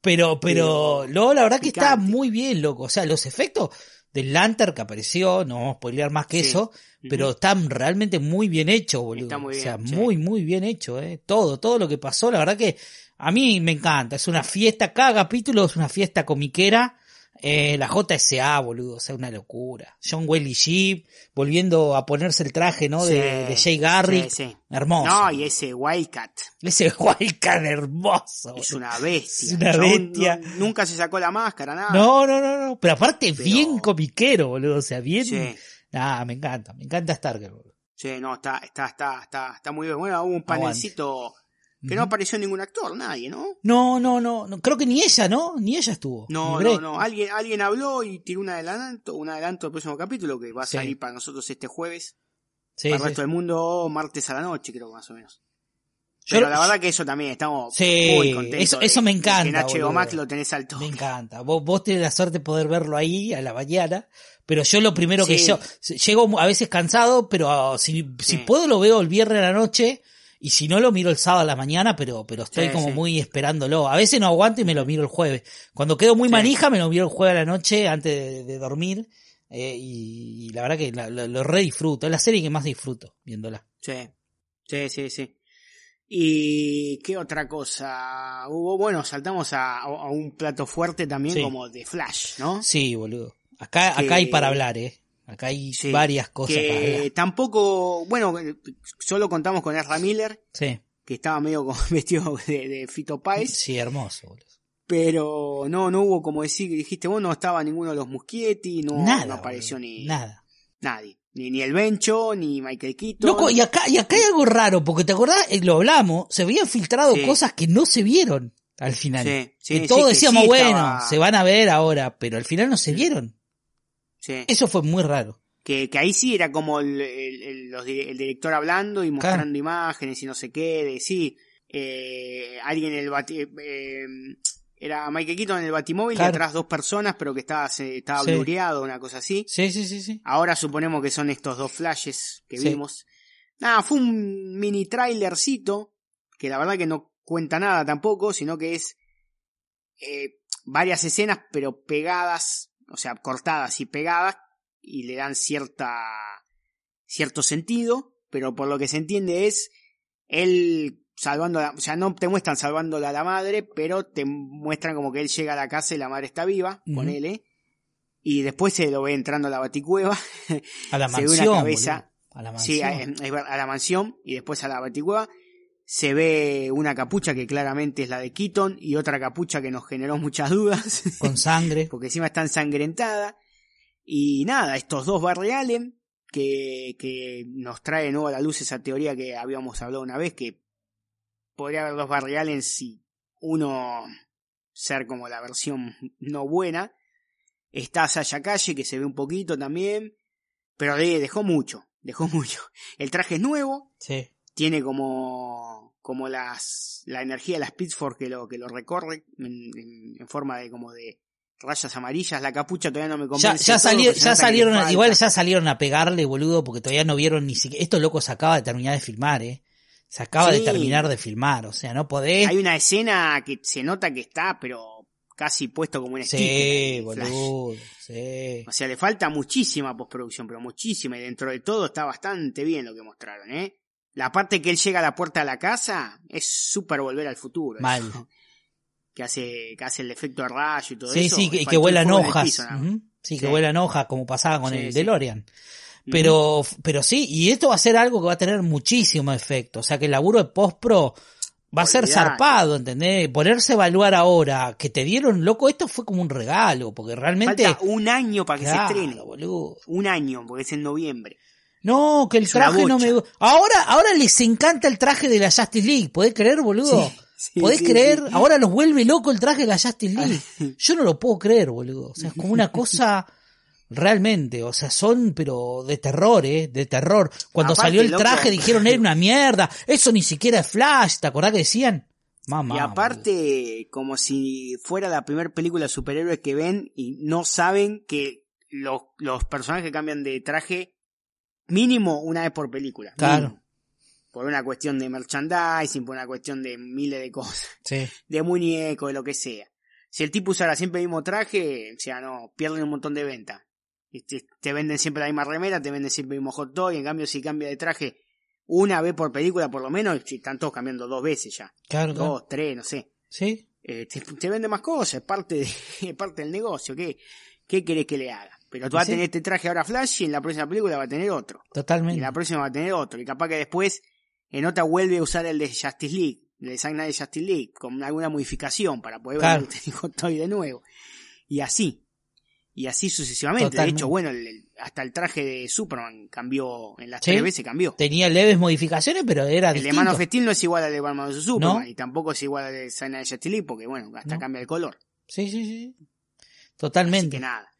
Pero, pero, Pero no, la verdad que está muy bien, loco. O sea, los efectos del Lantern que apareció, no vamos a spoilear más que Sí. eso, pero están realmente muy bien hechos, boludo. Está muy o sea, bien, sí. muy, muy bien hecho, eh. Todo, todo lo que pasó, la verdad que a mí me encanta. Es una fiesta, cada capítulo es una fiesta comiquera. Eh, la JSA, boludo, o sea, una locura. John Whaley Sheep, volviendo a ponerse el traje, ¿no? Sí, de, de Jay Garrick. sí, sí. Hermoso. No, y ese Wildcat Ese Wildcat hermoso. es una bestia. Es una chabón bestia. no- nunca se sacó la máscara, nada. No, no, no, no. Pero aparte, Pero- bien comiquero, boludo. O sea, bien. Sí. Ah, me encanta. Me encanta Stargirl, boludo. Sí, no, está, está, está, está, está muy bien. Bueno, hubo un panelcito que no apareció ningún actor, nadie, ¿no? No, no, no, no, creo que ni ella, ¿no? Ni ella estuvo. No, no, no. Alguien, alguien habló y tiró un adelanto, un adelanto del próximo capítulo que va a Sí. salir para nosotros este jueves. Sí, para el sí. resto del mundo, martes a la noche, creo, más o menos. Yo- Pero la verdad que eso también, estamos muy contentos. eso- eso me encanta, en HBO. Max lo tenés al Me encanta. Vos, vos tenés la suerte de poder verlo ahí a la mañana. Pero yo lo primero que yo, llego a veces cansado, pero si, si puedo lo veo el viernes a la noche. Y si no lo miro el sábado a la mañana, pero, pero estoy Sí, como sí. muy esperándolo. A veces no aguanto y me lo miro el jueves. Cuando quedo muy Sí. manija, me lo miro el jueves a la noche antes de, de dormir. eh, y, y la verdad que la- lo, lo re disfruto. Es la serie que más disfruto viéndola. Sí, sí, sí, sí. ¿Y qué otra cosa? Hubo, bueno, saltamos a, a un plato fuerte también como de Flash, ¿no? Sí, boludo. Acá, Que- acá hay para hablar, eh. Acá hay Sí, varias cosas para que hablar. tampoco, bueno, solo contamos con Ezra Miller, Sí. que estaba medio vestido de, de Fito Páez, Sí, hermoso, boludo. pero no, no hubo como decir, dijiste vos, no estaba ninguno de los Muschietti, no, nada. no apareció boludo, ni Nada. nadie, ni, ni el Bencho, ni Michael Keaton. Loco, y acá, y acá hay algo raro, porque te acordás, Eh, lo hablamos, se habían filtrado Sí. cosas que no se vieron al final. Sí, sí, que sí, todos que decíamos, bueno, estaba- se van a ver ahora, pero al final no se vieron. Sí. Eso fue muy raro. Que, que ahí sí era como el, el- el- los di- el director hablando y mostrando imágenes y no sé qué, de sí, eh, alguien en el bati, eh, era Michael Keaton en el batimóvil Claro. y atrás dos personas, pero que estaba, estaba Sí. blureado, una cosa así. Sí, sí, sí, sí. Ahora suponemos que son estos dos flashes que Sí. vimos. Nada, fue un mini trailercito, que la verdad que no cuenta nada tampoco, sino que es eh, varias escenas, pero pegadas, o sea, cortadas y pegadas, y le dan cierta cierto sentido, pero por lo que se entiende es él salvando, a la- o sea, no te muestran salvándola a la madre, pero te muestran como que él llega a la casa y la madre está viva, con él, y después se lo ve entrando a la baticueva, A la Se ve una mansión. cabeza. boludo. A la sí, mansión. a, ver- a la mansión y después a la baticueva. Se ve una capucha que claramente es la de Keaton y otra capucha que nos generó muchas dudas, Con sangre. porque encima está ensangrentada. Y nada, estos dos Barry Allen, que, que nos trae de nuevo a la luz esa teoría que habíamos hablado una vez, que podría haber dos Barry Allen si uno ser como la versión no buena. Está Sasha Calle, que se ve un poquito también, pero de- dejó mucho, dejó mucho. El traje es nuevo, Sí. Tiene como, como las, la energía de las Pitchfork que lo, que lo recorre en, en- en forma de como de rayas amarillas. La capucha todavía no me Ya, convence. ya, ya le salieron, a- igual ya salieron a pegarle, boludo, porque todavía no vieron ni siquiera. Estos locos se acaba de terminar de filmar, eh. Se acaba Sí. de terminar de filmar, o sea, no podés. Hay una escena que se nota que está, pero casi puesto como un sticker. Sí, boludo, sí. O sea, le falta muchísima postproducción, pero muchísima. Y dentro de todo está bastante bien lo que mostraron, ¿eh? La parte que él llega a la puerta de la casa es súper volver al futuro. Mal. eso. Que hace, que hace el efecto de rayo y todo Sí, eso. sí, que, que vuelan hojas. piso. Ujú. Sí, que Sí. vuelan hojas, como pasaba con Sí, el sí. DeLorean. Pero, pero sí, y esto va a ser algo que va a tener muchísimo efecto. O sea que el laburo de post-pro va a ser zarpado, ¿entendés? Ponerse a evaluar ahora, que te dieron, loco, esto fue como un regalo, porque realmente... Falta un año para que Claro, se estrene. boludo. Un año, porque es en noviembre. No, que el Es traje no me... Ahora, ahora les encanta el traje de la Justice League, ¿podés creer, boludo? Sí, ¿Podés sí, creer? Ahora los vuelve loco el traje de la Justice League. Yo no lo puedo creer, boludo. O sea, es como una cosa realmente, o sea, son pero de terror, eh, de terror. Cuando Aparte, salió el loco. traje dijeron era una mierda, eso ni siquiera es Flash, ¿te acordás que decían? Mamá. y aparte, como si fuera la primera película de superhéroes que ven y no saben que los, los personajes cambian de traje mínimo una vez por película. Claro. Mínimo. Por una cuestión de merchandising, por una cuestión de miles de cosas. Sí. De muñecos, de lo que sea. Si el tipo usara siempre el mismo traje, o sea, no, pierden un montón de venta. Te, te venden siempre la misma remera, te venden siempre el mismo hot dog, y en cambio si cambia de traje una vez por película por lo menos, si están todos cambiando dos veces ya. Claro, claro. Dos, tres, no sé. Sí. Eh, te, te vende más cosas, es parte, de, parte del negocio. ¿Qué, ¿Qué querés que le haga? Pero tú vas a tener este traje ahora Flash y en la próxima película va a tener otro. Y Totalmente. en la próxima va a tener otro. Y capaz que después en otra vuelve a usar el de Justice League, el de Zack Snyder Justice League, con alguna modificación para poder Claro. ver el de nuevo. Y así. Y así sucesivamente. Totalmente. De hecho, bueno, el- hasta el traje de Superman cambió, en las Sí. tres veces cambió. Tenía leves modificaciones, pero era El de. Man of Steel no es igual al de Batman vs Superman No. y tampoco es igual al de Sana de Justice League porque bueno, hasta No. cambia el color. Sí, sí, sí. Así Totalmente. que nada.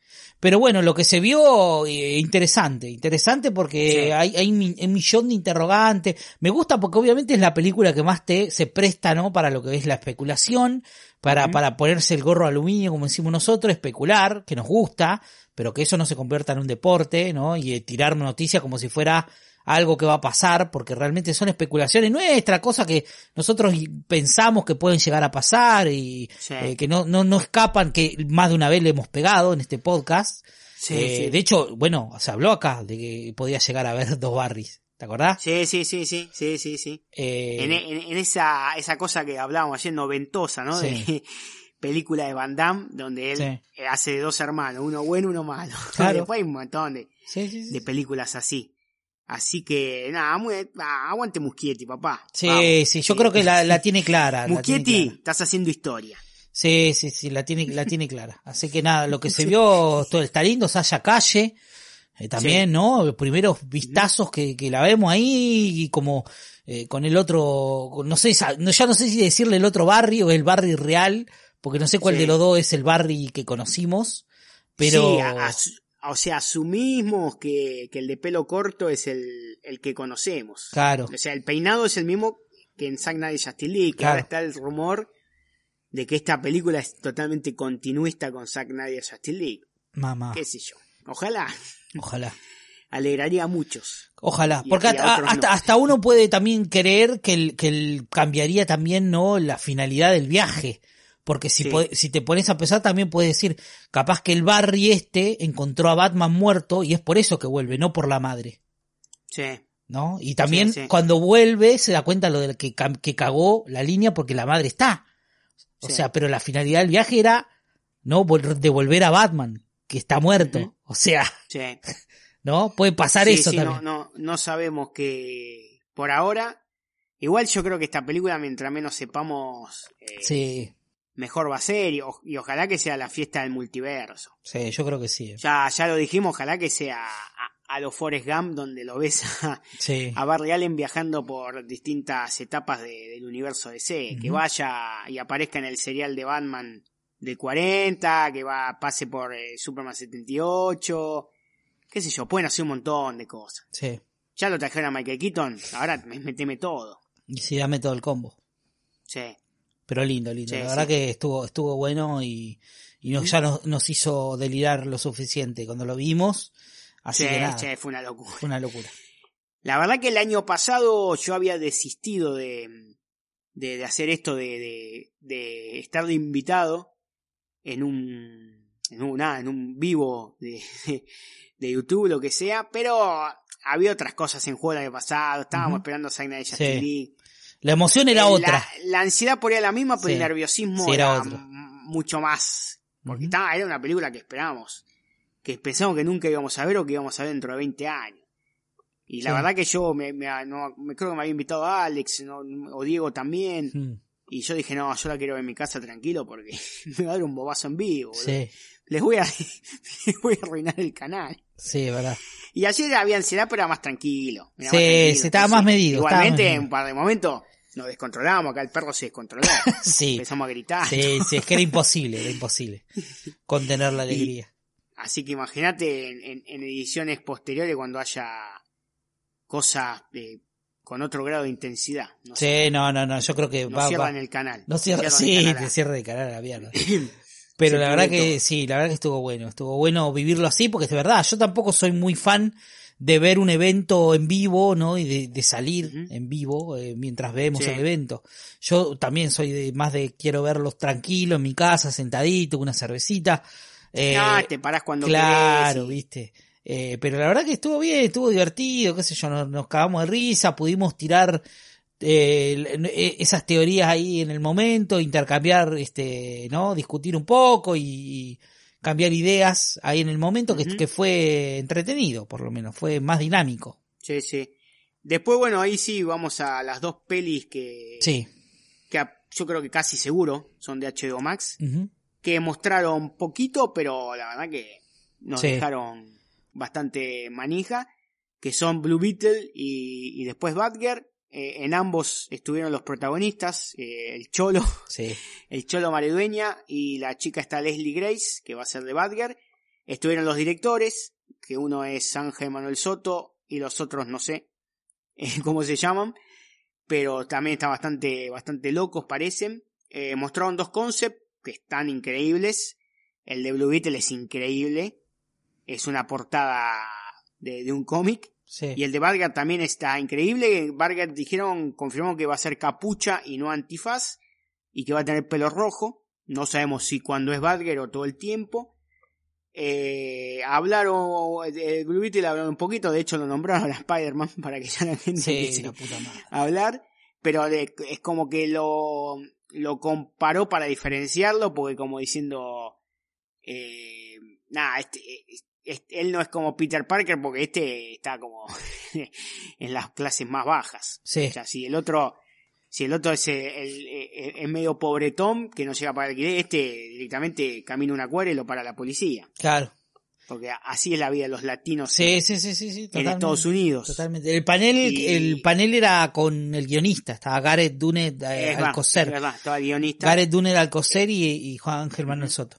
Pero bueno, lo que se vio, eh, interesante, interesante porque Sí. hay, hay mi- un millón de interrogantes. Me gusta porque obviamente es la película que más te se presta, ¿no? Para lo que es la especulación, para, para ponerse el gorro aluminio, como decimos nosotros, especular, que nos gusta, pero que eso no se convierta en un deporte, ¿no? Y eh, tirar noticias como si fuera algo que va a pasar, porque realmente son especulaciones nuestras, cosas que nosotros y- pensamos que pueden llegar a pasar y Sí. eh, que no, no, no escapan, que más de una vez le hemos pegado en este podcast. Sí, Eh, sí. De hecho, bueno, se habló acá de que podía llegar a haber dos Barrys, ¿te acordás? Sí, sí, sí, sí, sí, sí, sí. Eh, En, en- en esa, esa cosa que hablábamos ayer, noventosa, ¿no? De película de Van Damme, donde él hace de dos hermanos, uno bueno, uno malo. Claro. Después hay un montón de, de películas así. Así que, nada, muy- ah, aguante Muschietti, papá. Sí, Vamos. sí, yo creo que la, la tiene clara. tiene Muschietti, clara. estás haciendo historia. Sí, sí, sí, la tiene, la tiene clara. Así que nada, lo que se vio, todo está lindo, Sasha Calle, eh, también, Sí. ¿no? Los primeros vistazos que, que la vemos ahí, y como eh, con el otro, no sé, ya no sé si decirle el otro barrio o el barrio real, porque no sé cuál Sí. de los dos es el barrio que conocimos, pero... Sí, a- o sea, asumimos que, que el de pelo corto es el, el que conocemos. Claro. O sea, el peinado es el mismo que en Zack Snyder y Justice League, que Claro. ahora está el rumor de que esta película es totalmente continuista con Zack Snyder y Justice League. Mamá, Qué sé yo. Ojalá. ojalá. Alegraría a muchos. Ojalá, Y- porque hasta, hasta, no. hasta uno puede también creer que, el, que el cambiaría también no la finalidad del viaje. Porque si, Sí. si te pones a pensar también puedes decir, capaz que el Barry este encontró a Batman muerto y es por eso que vuelve, no por la madre. Sí. ¿No? Y también Sí, sí. cuando vuelve se da cuenta lo del que, que cagó la línea porque la madre está. O sea, pero la finalidad del viaje era no Vol- devolver a Batman, que está muerto. O sea. ¿no? Puede pasar eso también. No, no, no sabemos que por ahora. Igual yo creo que esta película, mientras menos sepamos, eh, Sí, mejor va a ser. Y, o- y ojalá que sea la fiesta del multiverso. sí, yo creo que sí. Ya, ya lo dijimos, ojalá que sea a, a los Forrest Gump, donde lo ves a, Sí. a Barry Allen viajando por distintas etapas de- del universo DC. Que Ujú. vaya y aparezca en el serial de Batman de 40, que va pase por eh, Superman 78. Qué sé yo, pueden hacer un montón de cosas. Sí. Ya lo trajeron a Michael Keaton, ahora me- meteme todo. Y sí, dame todo el combo. Sí. Pero lindo, lindo. Sí, la sí. verdad que estuvo, estuvo bueno y, y nos, ya nos, nos hizo delirar lo suficiente cuando lo vimos. Así Sí, que nada, fue una locura. fue una locura. La verdad que el año pasado yo había desistido de, de, de hacer esto de, de, de estar de invitado en un, en un, nada, en un vivo de, de YouTube, lo que sea, pero había otras cosas en juego el año pasado, estábamos esperando Zack Snyder y Justice Sí. La emoción era Eh, otra. La, ansiedad por ahí era la misma, pero Sí. el nerviosismo Sí, era era, otro. mucho más. Porque estaba, era una película que esperábamos. Que pensamos que nunca íbamos a ver o que íbamos a ver dentro de 20 años. Y la Sí. verdad que yo me, me- no- me creo que me había invitado a Alex ¿no? o Diego también. Y yo dije, no, yo la quiero ver en mi casa tranquilo porque me va a dar un bobazo en vivo. Sí, Les voy a, les voy a arruinar el canal. sí, verdad. Y ayer había ansiedad, pero era más tranquilo. Era Sí, más tranquilo. se estaba más medido, Igualmente, en un par de momentos nos descontrolamos. Acá el perro se descontroló. Sí, Empezamos a gritar. sí, sí, es que era imposible, era imposible contener la alegría. Así que imagínate en, en- en ediciones posteriores cuando haya cosas eh, con otro grado de intensidad. No sé, Sí, no, no, no, yo creo que va, va- cierran el canal. No cierra, sí, cierran el te canal. cierra de cara a la mierda. Pero la verdad que todo. sí, la verdad que estuvo bueno. Estuvo bueno vivirlo así porque es verdad. Yo tampoco soy muy fan de ver un evento en vivo, ¿no? Y de, de salir en vivo eh, mientras vemos Sí. el evento. Yo también soy de más de quiero verlos tranquilo en mi casa, sentadito, con una cervecita. Eh, Ah, te parás cuando claro, querés y- viste. Eh, pero la verdad que estuvo bien, estuvo divertido, qué sé yo, nos, nos cagamos de risa, pudimos tirar eh, eh, esas teorías ahí en el momento, intercambiar, este, ¿no? Discutir un poco y cambiar ideas ahí en el momento, que, fue entretenido, por lo menos, fue más dinámico. Sí, sí. Después, bueno, ahí sí vamos a las dos pelis que, Sí. que a- yo creo que casi seguro son de HBO Max, que mostraron poquito, pero la verdad que nos Sí. dejaron bastante manija, que son Blue Beetle y, y después Batgirl. Eh, en ambos estuvieron los protagonistas, eh, el Cholo, Sí. el Cholo Maridueña y la chica está Leslie Grace, que va a ser de Badger. Estuvieron los directores, que uno es Ángel Manuel Soto y los otros no sé eh, cómo se llaman, pero también están bastante, bastante locos parecen. Mostraron dos concepts que están increíbles. El de Blue Beetle es increíble, es una portada de, de un cómic. Sí. Y el de Badger también está increíble. Badger dijeron, confirmó que va a ser capucha y no antifaz. Y que va a tener pelo rojo. No sabemos si cuando es Badger o todo el tiempo. Eh, hablaron, de Blue Beetle hablaron un poquito, de hecho lo nombraron a Spider-Man para que ya la gente Sí, empiece la puta madre. a hablar. Pero de- es como que lo, lo comparó para diferenciarlo, porque como diciendo, eh, nada, este, es- es- él no es como Peter Parker porque este está como en las clases más bajas. Sí. O sea, si el otro, si el otro es, eh, el, el- medio pobretón que no llega a pagar alquiler, este directamente camina una cuadra y lo para la policía. Claro. Porque así es la vida de los latinos Sí, sí, sí, sí, sí. en. Estados Unidos. Totalmente. El panel, Y- el panel era con el guionista, estaba Gareth Dunet eh, Alcocer. es verdad, estaba guionista. Gareth Dunet Alcocer y, y Juan Ángel Manuel Soto.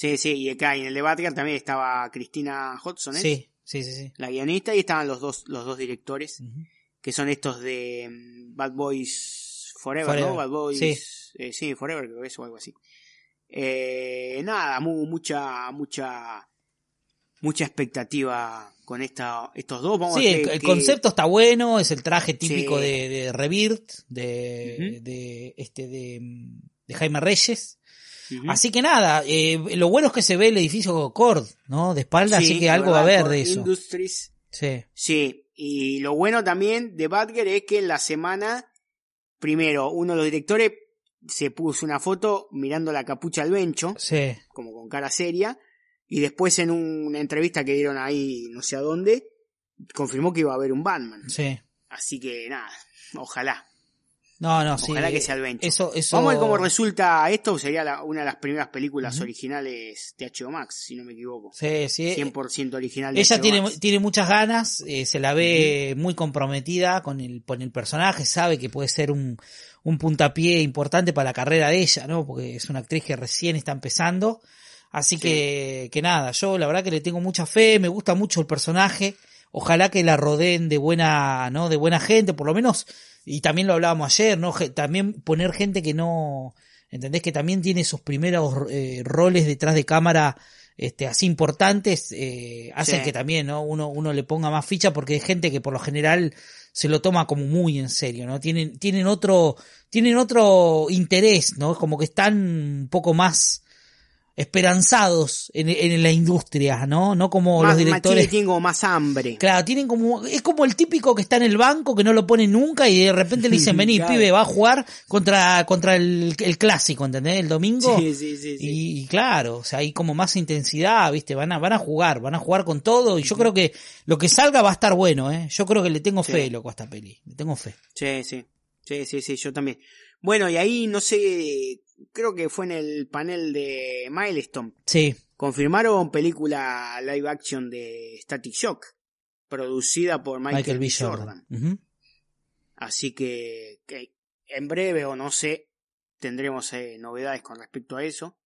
Sí, sí, y acá en el de Batgirl también estaba Cristina Hodgson, ¿eh? Sí, sí, sí, sí. la guionista, y estaban los dos, los dos directores, que son estos de mm, Bad Boys Forever, Forever, ¿no? Bad Boys, sí. eh, sí, Forever, creo que es o algo así. Eh, nada, mu- mucha, mucha, mucha expectativa con esta, estos dos. Vamos Sí, a el, concepto está bueno, es el traje típico Sí. de, de Rebirth, de, este de, de Jaime Reyes. Así que nada, eh, lo bueno es que se ve el edificio Cord, ¿no? De espalda, Sí, así que algo va a haber de eso. Industries, Sí, Sí, y lo bueno también de Badger es que en la semana, primero, uno de los directores se puso una foto mirando la capucha al bencho, sí. como con cara seria, y después en una entrevista que dieron ahí, no sé a dónde, confirmó que iba a haber un Batman. Sí. Así que nada, ojalá, No, no, sí. ojalá que sea el bencho. Eso, eso. Vamos a ver cómo resulta esto, sería la- una de las primeras películas originales de HBO Max, si no me equivoco. Sí, sí. 100% original de Ella HBO tiene, Max. tiene muchas ganas, eh, se la ve muy comprometida con el, con el personaje, sabe que puede ser un, un puntapié importante para la carrera de ella, ¿no? Porque es una actriz que recién está empezando. Así Sí. que, que nada, yo la verdad que le tengo mucha fe, me gusta mucho el personaje. Ojalá que la rodeen de buena, ¿no? De buena gente, por lo menos, y también lo hablábamos ayer, ¿no? También poner gente que no, ¿entendés? Que también tiene sus primeros eh, roles detrás de cámara, este, así importantes, eh, hacen Sí. que también, ¿no? Uno, uno le ponga más ficha porque hay gente que por lo general se lo toma como muy en serio, ¿no? Tienen, tienen otro, tienen otro interés, ¿no? Como que están un poco más esperanzados en, en la industria, ¿no? No como más, los directores. Más, tienen como más hambre. Claro, tienen como, es como el típico que está en el banco, que no lo pone nunca y de repente le dicen, vení, Claro. pibe, va a jugar contra, contra el, el clásico, ¿entendés? El domingo. Sí, sí, sí, sí. Y, y claro, o sea, hay como más intensidad, ¿viste? Van a, van a jugar, van a jugar con todo y yo creo que lo que salga va a estar bueno, ¿eh? Yo creo que le tengo fe, loco, a esta peli. Le tengo fe. Sí, sí. Sí, sí, sí, yo también. Bueno, y ahí no sé, creo que fue en el panel de Milestone. Sí, Confirmaron película live action de Static Shock, producida por Michael, Michael, B. Jordan. Así que, que en breve o no sé, tendremos eh, novedades con respecto a eso.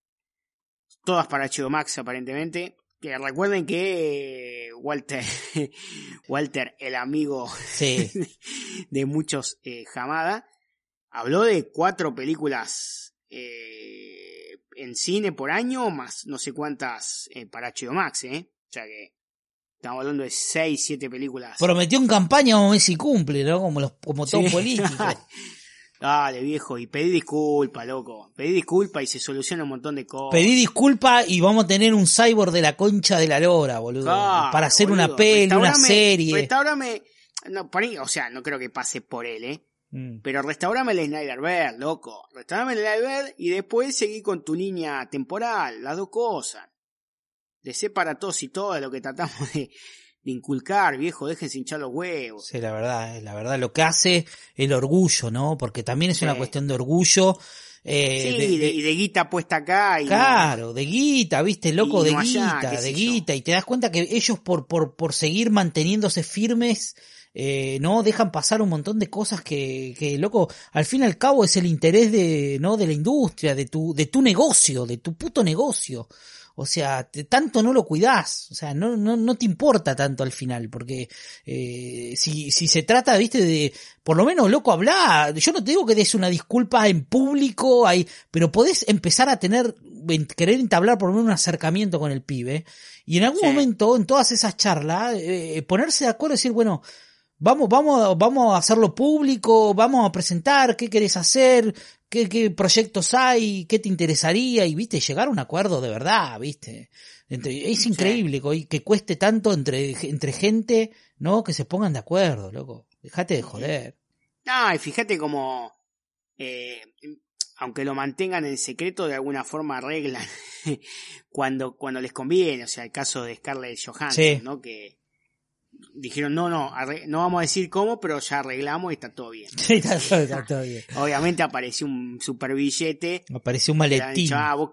Todas para HBO Max aparentemente. Que recuerden que eh, Walter, Walter, el amigo Sí, de muchos eh, Hamada, habló de cuatro películas eh, en cine por año, más no sé cuántas eh, para HBO Max, ¿eh? O sea que estamos hablando de seis, siete películas. prometió en campaña, vamos a ver si cumple, ¿no? Como los, como todo Sí. político. Dale, viejo, y pedí disculpa, loco. Pedí disculpa y se soluciona un montón de cosas. Pedí disculpa y vamos a tener un cyborg de la concha de la lora, boludo. Claro, para hacer una peli, una serie. Restaurame, no, por ahí, o sea, no creo que pase por él, ¿eh? Mm. Pero restaurame el Snyder Bear, loco. Restaurame el Snyder Bear y después seguí con tu línea temporal, las dos cosas. De ser para todos y todas lo que tratamos de, de inculcar, viejo, déjense hinchar los huevos. Sí, la verdad, eh, la verdad, lo que hace el orgullo, ¿no? Porque también es una cuestión de orgullo Eh, Sí, de- y de, de- y de guita puesta acá. Y Claro, de guita, viste, loco, de allá, guita, de yo. guita, y te das cuenta que ellos por, por, por seguir manteniéndose firmes, eh, no dejan pasar un montón de cosas que, que, loco, al fin y al cabo es el interés de, no, de la industria, de tu, de tu negocio, de tu puto negocio. O sea, te- tanto no lo cuidás, o sea, no, no, no te importa tanto al final, porque eh, si, si se trata, viste, de, por lo menos, loco, hablar, yo no te digo que des una disculpa en público, ahí, pero podés empezar a tener, en- querer entablar por lo menos un acercamiento con el pibe, y en algún Sí. momento, en todas esas charlas, eh, ponerse de acuerdo y decir, bueno, vamos, vamos, vamos a hacerlo público, vamos a presentar qué querés hacer, qué, qué proyectos hay, qué te interesaría, y viste, llegar a un acuerdo de verdad, viste. Entre- es increíble que, que cueste tanto entre, entre gente, ¿no? Que se pongan de acuerdo, loco. Dejate de joder. No, y fíjate como, eh, aunque lo mantengan en secreto, de alguna forma arreglan cuando, cuando les conviene. O sea, el caso de Scarlett Johansson, Sí. ¿no? Que dijeron, no, no, no vamos a decir cómo, pero ya arreglamos y está todo bien. Sí, está, todo- está todo bien. Obviamente apareció un super billete. Me pareció un maletín. dicho, ah, vos,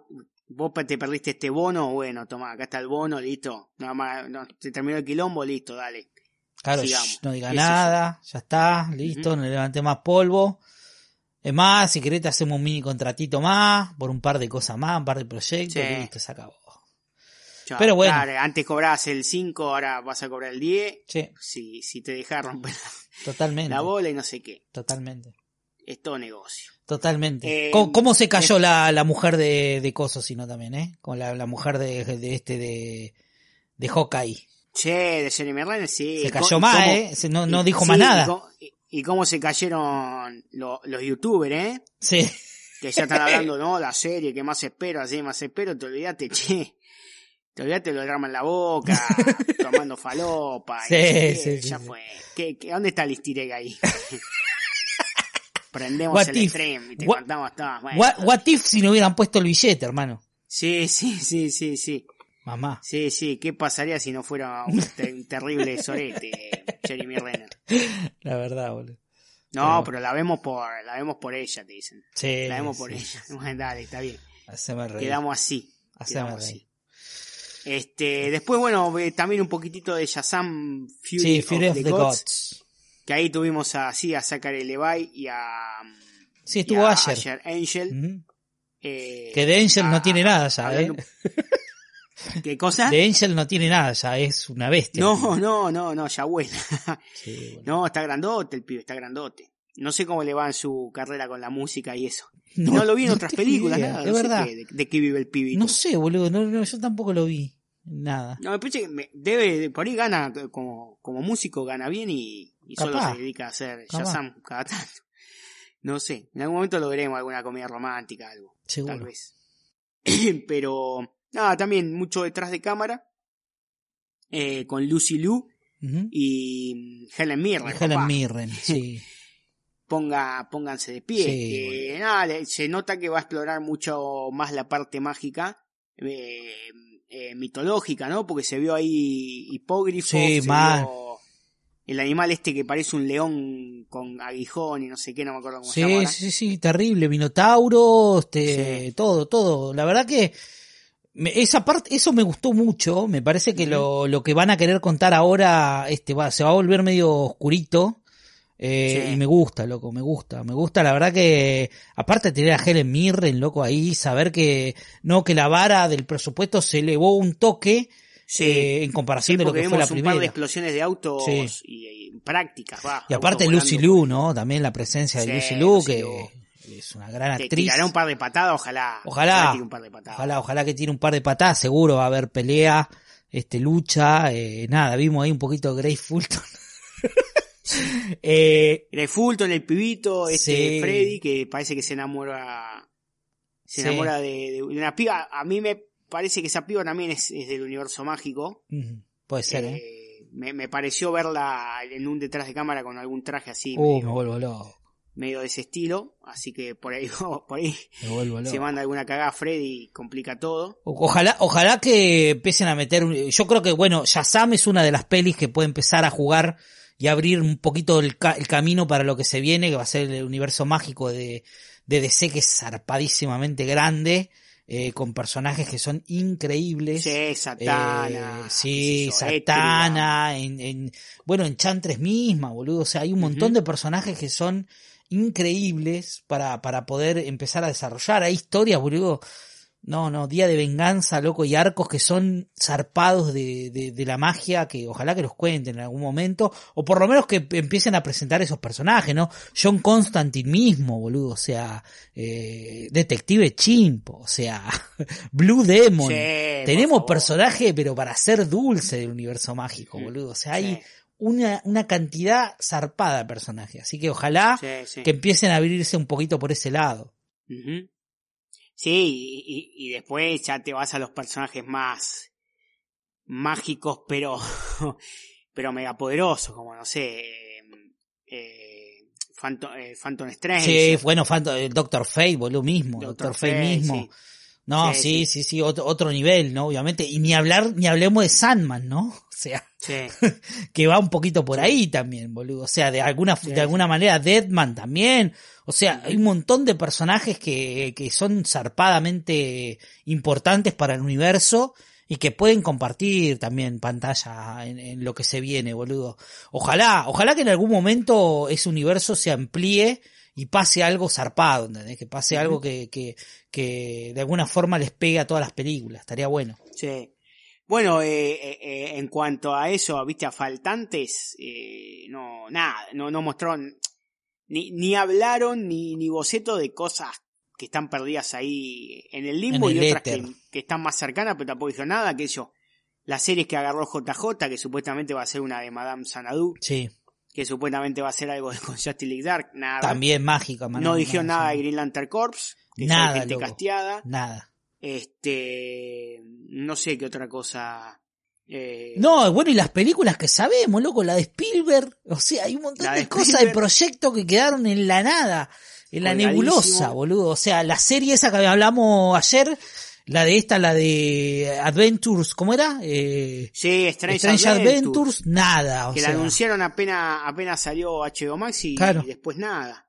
vos te perdiste este bono, bueno, toma, acá está el bono, listo. Nada más, no, se terminó el quilombo, listo, dale. Claro, shh, no diga Eso nada, ya está, listo, no le levante más polvo. Es más, si querés te hacemos un mini contratito más, por un par de cosas más, un par de proyectos, Sí. listo, se acabó. Pero bueno. Claro, antes cobrabas el 5, ahora vas a cobrar el 10. Sí, Si, si te dejas romper totalmente. la bola y no sé qué. Totalmente. Es todo negocio. Totalmente. Eh, ¿Cómo, cómo se cayó la, la mujer de, de Coso, sino también, eh? Con la, la mujer de, de este de, de Hawkeye. Che, de Jeremy Renner, sí. Se cayó más, cómo- eh. No, no dijo sí, más Y, nada. y- y cómo se cayeron lo- los youtubers, ¿eh? Sí. Que ya están hablando, no, la serie, que más espero, así más espero, te olvidaste, che. Te olvidaste lo drama en la boca, tomando falopa. y Sí, sí, sí, ya fue. ¿Qué, qué, dónde está el ahí? Prendemos What el if? stream y te What- contamos todo. Bueno. What, what if si no hubieran puesto el billete, hermano? Sí, sí, sí, sí, sí. Mamá. Sí, sí, ¿qué pasaría si no fuera un, te- un terrible sorete, Jeremy Renner? La verdad, boludo. No, Pero- pero la vemos por, la vemos por ella, te dicen. Sí. La vemos por ella. dale, está bien. Haceme reír. Quedamos así. Haceme Quedamos reír. así. Este, después, bueno, ve también un poquitito de Shazam Fury, Sí, Fury of, of the, the Gods, Gods. que ahí tuvimos así a Zachary Levi y a, Sí, estuvo a ayer. Angel. Eh, Que de Angel no tiene nada ya, ¿eh? ¿Qué cosa? De Angel no tiene nada ya, es una bestia. No, no, no, no, ya buena. Sí, bueno. No, está grandote el pibe, está grandote. No sé cómo le va en su carrera con la música y eso. No, lo vi en no otras películas, idea, nada. No verdad. qué- de, de qué vive el pibito. No sé, boludo, no, no, yo tampoco lo vi. Nada. No, me parece que me- debe, por ahí gana, como, como músico gana bien y, y solo se dedica a hacer Capaz. Shazam cada tanto. No sé, en algún momento lo veremos, alguna comedia romántica, algo, Seguro. tal vez. Pero, nada, también mucho detrás de cámara, eh, con Lucy Liu y mm, Helen Mirren. Helen. Mirren, sí. Ponga, pónganse de pie. Sí, que, nada, se nota que va a explorar mucho más la parte mágica, eh, eh, mitológica, ¿no? Porque se vio ahí hipógrifo, Sí, se vio el animal este que parece un león con aguijón y no sé qué, no me acuerdo cómo se Sí, llama. ahora. sí, sí, terrible. Minotauro, este, Sí. todo, todo. La verdad que esa parte, eso me gustó mucho. Me parece que lo, lo que van a querer contar ahora, este, va, se va a volver medio oscurito. Eh, Sí. Y me gusta, loco, me gusta, me gusta, la verdad que, aparte de tener a Helen Mirren, loco, ahí, saber que, no, que la vara del presupuesto se elevó un toque, Sí. eh, en Sí, comparación de lo que fue la un primera. par de explosiones de autos Sí. y, y prácticas, va. Y aparte Lucy. Liu, ¿no? También la presencia de Lucy Liu, que es una gran Te actriz. tirará un par de patadas, ojalá. Ojalá. tire un par de patadas. Ojalá, ojalá que tire un par de patadas, seguro va a haber pelea, este, lucha, eh, nada, vimos ahí un poquito de Grace Fulton. eh, el Fulton, el pibito, este Sí. Freddy, que parece que se enamora. Se Sí. enamora de, de una piba. A mí me parece que esa piba también es, es del universo mágico. puede ser, ¿eh? Eh, me, me pareció verla en un detrás de cámara con algún traje así, Uh, medio, me vuelvo loco, medio de ese estilo. Así que por ahí, por ahí se manda alguna cagada a Freddy y complica todo. Ojalá, ojalá que empiecen a meter, un- yo creo que, bueno, Shazam es una de las pelis que puede empezar a jugar y abrir un poquito el, ca- el camino para lo que se viene, que va a ser el universo mágico de, de DC que es zarpadísimamente grande, eh, con personajes que son increíbles. Sí, Satana. Eh, sí, sé yo, Satana, en, en, bueno, en Chantres misma, boludo. O sea, hay un montón de personajes que son increíbles para, para poder empezar a desarrollar. Hay historias, boludo. No, no, Día de Venganza, loco, y arcos que son zarpados de, de, de la magia, que ojalá que los cuenten en algún momento, o por lo menos que empiecen a presentar esos personajes, ¿no? John Constantine mismo, boludo, o sea, eh, Detective Chimp, o sea, Blue Demon. Sí, Tenemos personajes, pero para ser dulce del universo mágico, boludo. O sea, hay Sí, una, una cantidad zarpada de personajes. Así que ojalá que empiecen a abrirse un poquito por ese lado. Sí, y, y- después ya te vas a los personajes más mágicos, pero, pero megapoderosos, como no sé, eh, Phantom, eh, Phantom Strange. Sí, bueno, Phantom- el Doctor Fate, boludo, mismo. Doctor, Doctor Fate, Fate, mismo. sí. No, Sí, sí, sí. otro, otro nivel, ¿no? Obviamente. Y ni hablar, ni hablemos de Sandman, ¿no? O sea, Sí, que va un poquito por ahí también, boludo. O sea, de alguna, Sí, de alguna manera, Deadman también. O sea, hay un montón de personajes que, que son zarpadamente importantes para el universo y que pueden compartir también pantalla en, en lo que se viene, boludo. Ojalá, ojalá que en algún momento ese universo se amplíe y pase algo zarpado, ¿entendés? Que pase algo que, que, que de alguna forma les pegue a todas las películas. Estaría bueno. sí. Bueno, eh, eh, eh, en cuanto a eso, viste, a faltantes, eh, no, nada, no, no mostraron, ni, ni hablaron ni, ni boceto de cosas que están perdidas ahí en el limbo En y otras que, que están más cercanas, pero tampoco dijo nada, que eso, las series que agarró JJ, que supuestamente va a ser una de Madame Sanadu, Sí. Que supuestamente va a ser algo de con Justice League Dark, nada. También mágica, no, mano, dijeron no, nada de Green Lantern Corps, que Nada, gente loco. casteada. Nada. Este, no sé qué otra cosa. eh, No, bueno, y las películas que sabemos, loco, la de Spielberg, o sea, hay un montón La de, de cosas de proyectos que quedaron en la nada, en la nebulosa, boludo. O sea, la serie esa que hablamos ayer, la de esta, la de Adventures, ¿cómo era? Eh, Sí, Strange, Strange Adventures, Adventures, nada, o que sea, la anunciaron apenas, apenas salió HBO Max y, Claro. y después nada.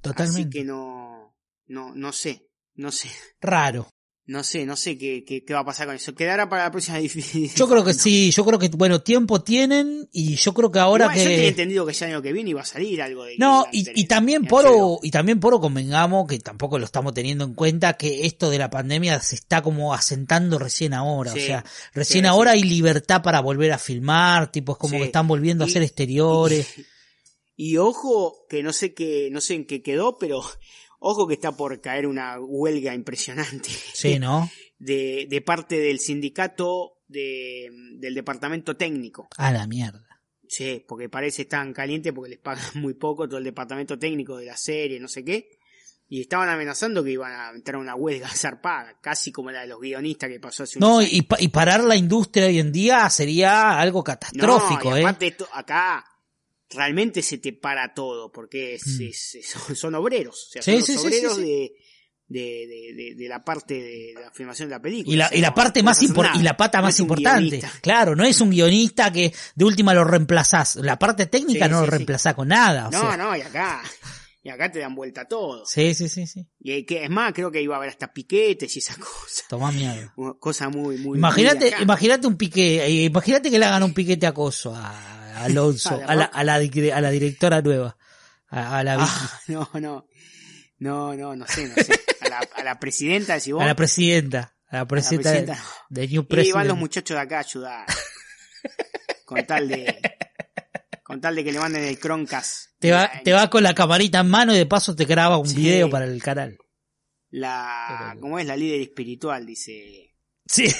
totalmente Así que no, no, no sé, no sé, raro. No sé, no sé qué, qué, qué va a pasar con eso. Quedará para la próxima edición. Yo creo que sí, yo creo que, bueno, tiempo tienen y yo creo que ahora Igual, Yo tenía que... entendido que ya el año que viene iba a salir algo de No, y, y también Poro, y también Poro convengamos que tampoco lo estamos teniendo en cuenta que esto de la pandemia se está como asentando recién ahora. Sí, o sea, recién sí, ahora sí. hay libertad para volver a filmar, tipo, es como que están volviendo a hacer exteriores. Y, y ojo, que no sé qué, no sé en qué quedó, pero ojo que está por caer una huelga impresionante. Sí, ¿no? de, de parte del sindicato de, del departamento técnico. A la mierda. Sí, porque parece tan caliente porque les pagan muy poco todo el departamento técnico de la serie, no sé qué. Y estaban amenazando que iban a entrar a una huelga zarpada, casi como la de los guionistas que pasó hace unos No, y, pa- y parar la industria hoy en día sería algo No, catastrófico, y ¿eh? aparte esto- acá realmente se te para todo, porque es, Mm. es- es- son, obreros, o sea, Sí, son sí, obreros sí. De, de, de, la parte de la filmación de la película. Y la, O sea, y la parte no más importante, y la pata No más importante. guionista. Claro, no es un guionista que de última lo reemplazás. La parte técnica Sí, no sí, lo sí. reemplazás con nada. O No, sea. no, y acá, y acá te dan vuelta todo. Sí, sí, sí, sí. Y que es más, creo que iba a haber hasta piquetes y esas cosas. Tomá. Una Cosa muy, muy. Imagínate, imagínate un pique, eh, imagínate que le hagan un piquete acoso a Alonso, A la a la, a la, di- a la directora nueva, a, a la, Ah, no, no. No, no, no sé, no sé. A la, a la presidenta, decís vos. a la presidenta, a la presidenta, presidenta, de, de New Y van President. los muchachos de acá a ayudar. con tal de. Con tal de que le manden el Croncast. te va, te va con la camarita en mano y de paso te graba un Sí. video para el canal. La. ¿Cómo es? La líder espiritual, dice. Sí.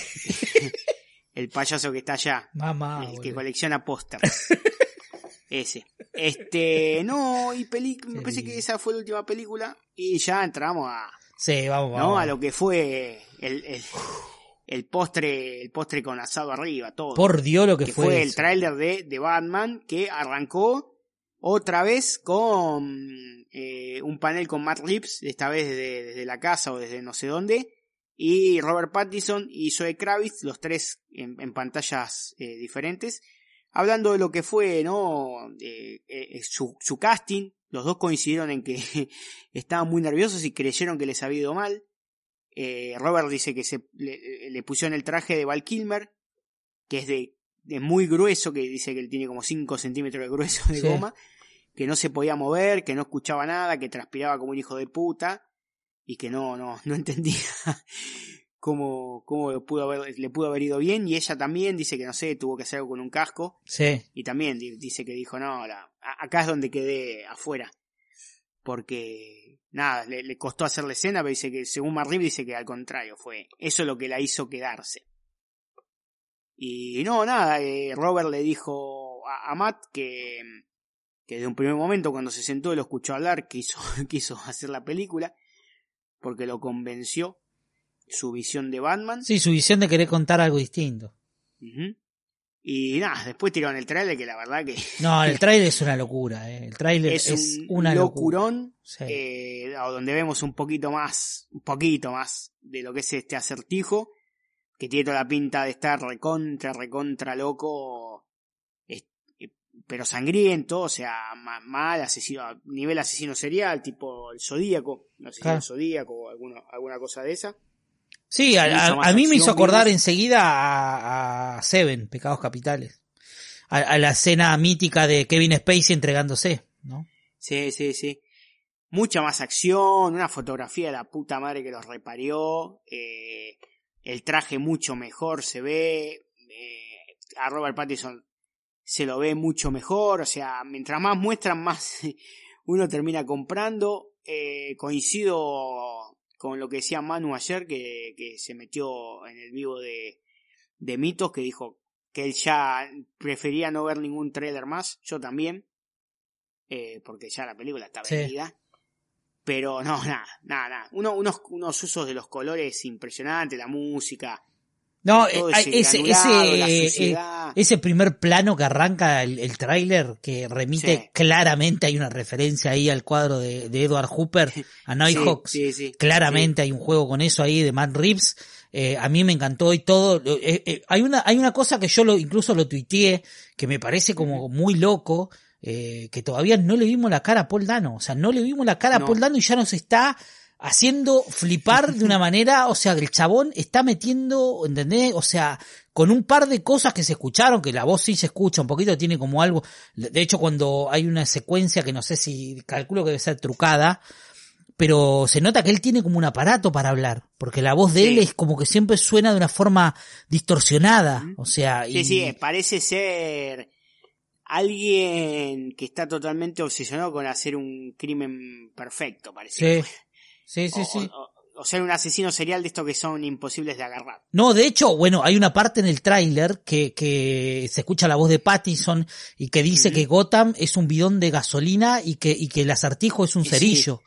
El payaso que está allá. Mamá. el que boludo. colecciona póster. Ese. Este, no, y peli me parece que esa fue la última película. Y ya entramos a, Sí, vamos, ¿no? vamos. a lo que fue el, el, el postre, el postre con asado arriba, todo. Por Dios lo que, que fue, fue, el tráiler de, de Batman que arrancó otra vez con eh, un panel con Matt Reeves, esta vez desde, desde la casa o desde no sé dónde, y Robert Pattinson y Zoe Kravitz, los tres en, en pantallas eh, diferentes, hablando de lo que fue, ¿no? Eh, eh, su, su casting Los dos coincidieron en que estaban muy nerviosos y creyeron que les había ido mal. Eh, Robert dice que se le, le, pusieron el traje de Val Kilmer, que es de, de, muy grueso, que dice que él tiene como 5 centímetros de grueso de Sí. goma, que no se podía mover, que no escuchaba nada, que transpiraba como un hijo de puta y que no, no, no entendía cómo, cómo pudo haber, le pudo haber ido bien. Y ella también dice que no sé, tuvo que hacer algo con un casco. Sí. Y también di- dice que dijo, no, la- acá es donde quedé afuera. Porque, nada, le, le costó hacer la escena, pero dice que, según Marrib, dice que al contrario, fue eso lo que la hizo quedarse. Y no, nada, eh, Robert le dijo a, a Matt que, que desde un primer momento, cuando se sentó y lo escuchó hablar, quiso, quiso hacer la película, porque lo convenció su visión de Batman. Sí, su visión de querer contar algo distinto. Y nada, después tiraron el trailer que la verdad que No, el tráiler es una locura, ¿eh? El tráiler es, es, un una locura. locurón Sí. eh, donde vemos un poquito más, un poquito más de lo que es este acertijo, que tiene toda la pinta de estar recontra, recontra loco, pero sangriento, o sea, ma- mal, asesino, a nivel asesino serial, tipo el Zodíaco, no sé si Claro. Zodíaco o alguna, alguna cosa de esa. Sí, a, a- mí me hizo acordar enseguida a, a Seven, Pecados Capitales. A, a la escena mítica de Kevin Spacey entregándose, ¿no? Sí, sí, sí. Mucha más acción, una fotografía de la puta madre que los reparió, eh, el traje mucho mejor se ve, eh, a Robert Pattinson se lo ve mucho mejor, o sea, mientras más muestran, más uno termina comprando. Eh, coincido con lo que decía Manu ayer, que, que se metió en el vivo de, de Mitos, que dijo que él ya prefería no ver ningún trailer más, yo también, eh, porque ya la película está Sí. vendida. Pero no, nada, nada, nada. Uno, unos, unos usos de los colores impresionantes, la música, No, eh, ese, ese, eh, suciedad. ese primer plano que arranca el, el tráiler, que remite Sí. claramente, hay una referencia ahí al cuadro de, de Edward Hooper, a Nighthawks. Sí, sí, sí. Claramente hay un juego con eso ahí de Matt Reeves. Eh, a mí me encantó y todo. eh, eh, hay una, hay una cosa que yo lo, incluso lo tuiteé, que me parece como muy loco, eh, que todavía no le vimos la cara a Paul Dano. O sea, no le vimos la cara a. Paul Dano y ya nos está haciendo flipar de una manera, o sea, el chabón está metiendo, ¿entendés? O sea, con un par de cosas que se escucharon, que la voz sí se escucha un poquito, tiene como algo, de hecho cuando hay una secuencia que no sé si, calculo que debe ser trucada, pero se nota que él tiene como un aparato para hablar, porque la voz de Sí. él es como que siempre suena de una forma distorsionada, o sea, y Sí, sí, parece ser alguien que está totalmente obsesionado con hacer un crimen perfecto, parece. sí, sí, sí, o, sí. o- o ser un asesino serial de estos que son imposibles de agarrar. No, de hecho, bueno, hay una parte en el tráiler que, que se escucha la voz de Pattinson y que dice que Gotham es un bidón de gasolina y que, y que el acertijo es un Sí, cerillo.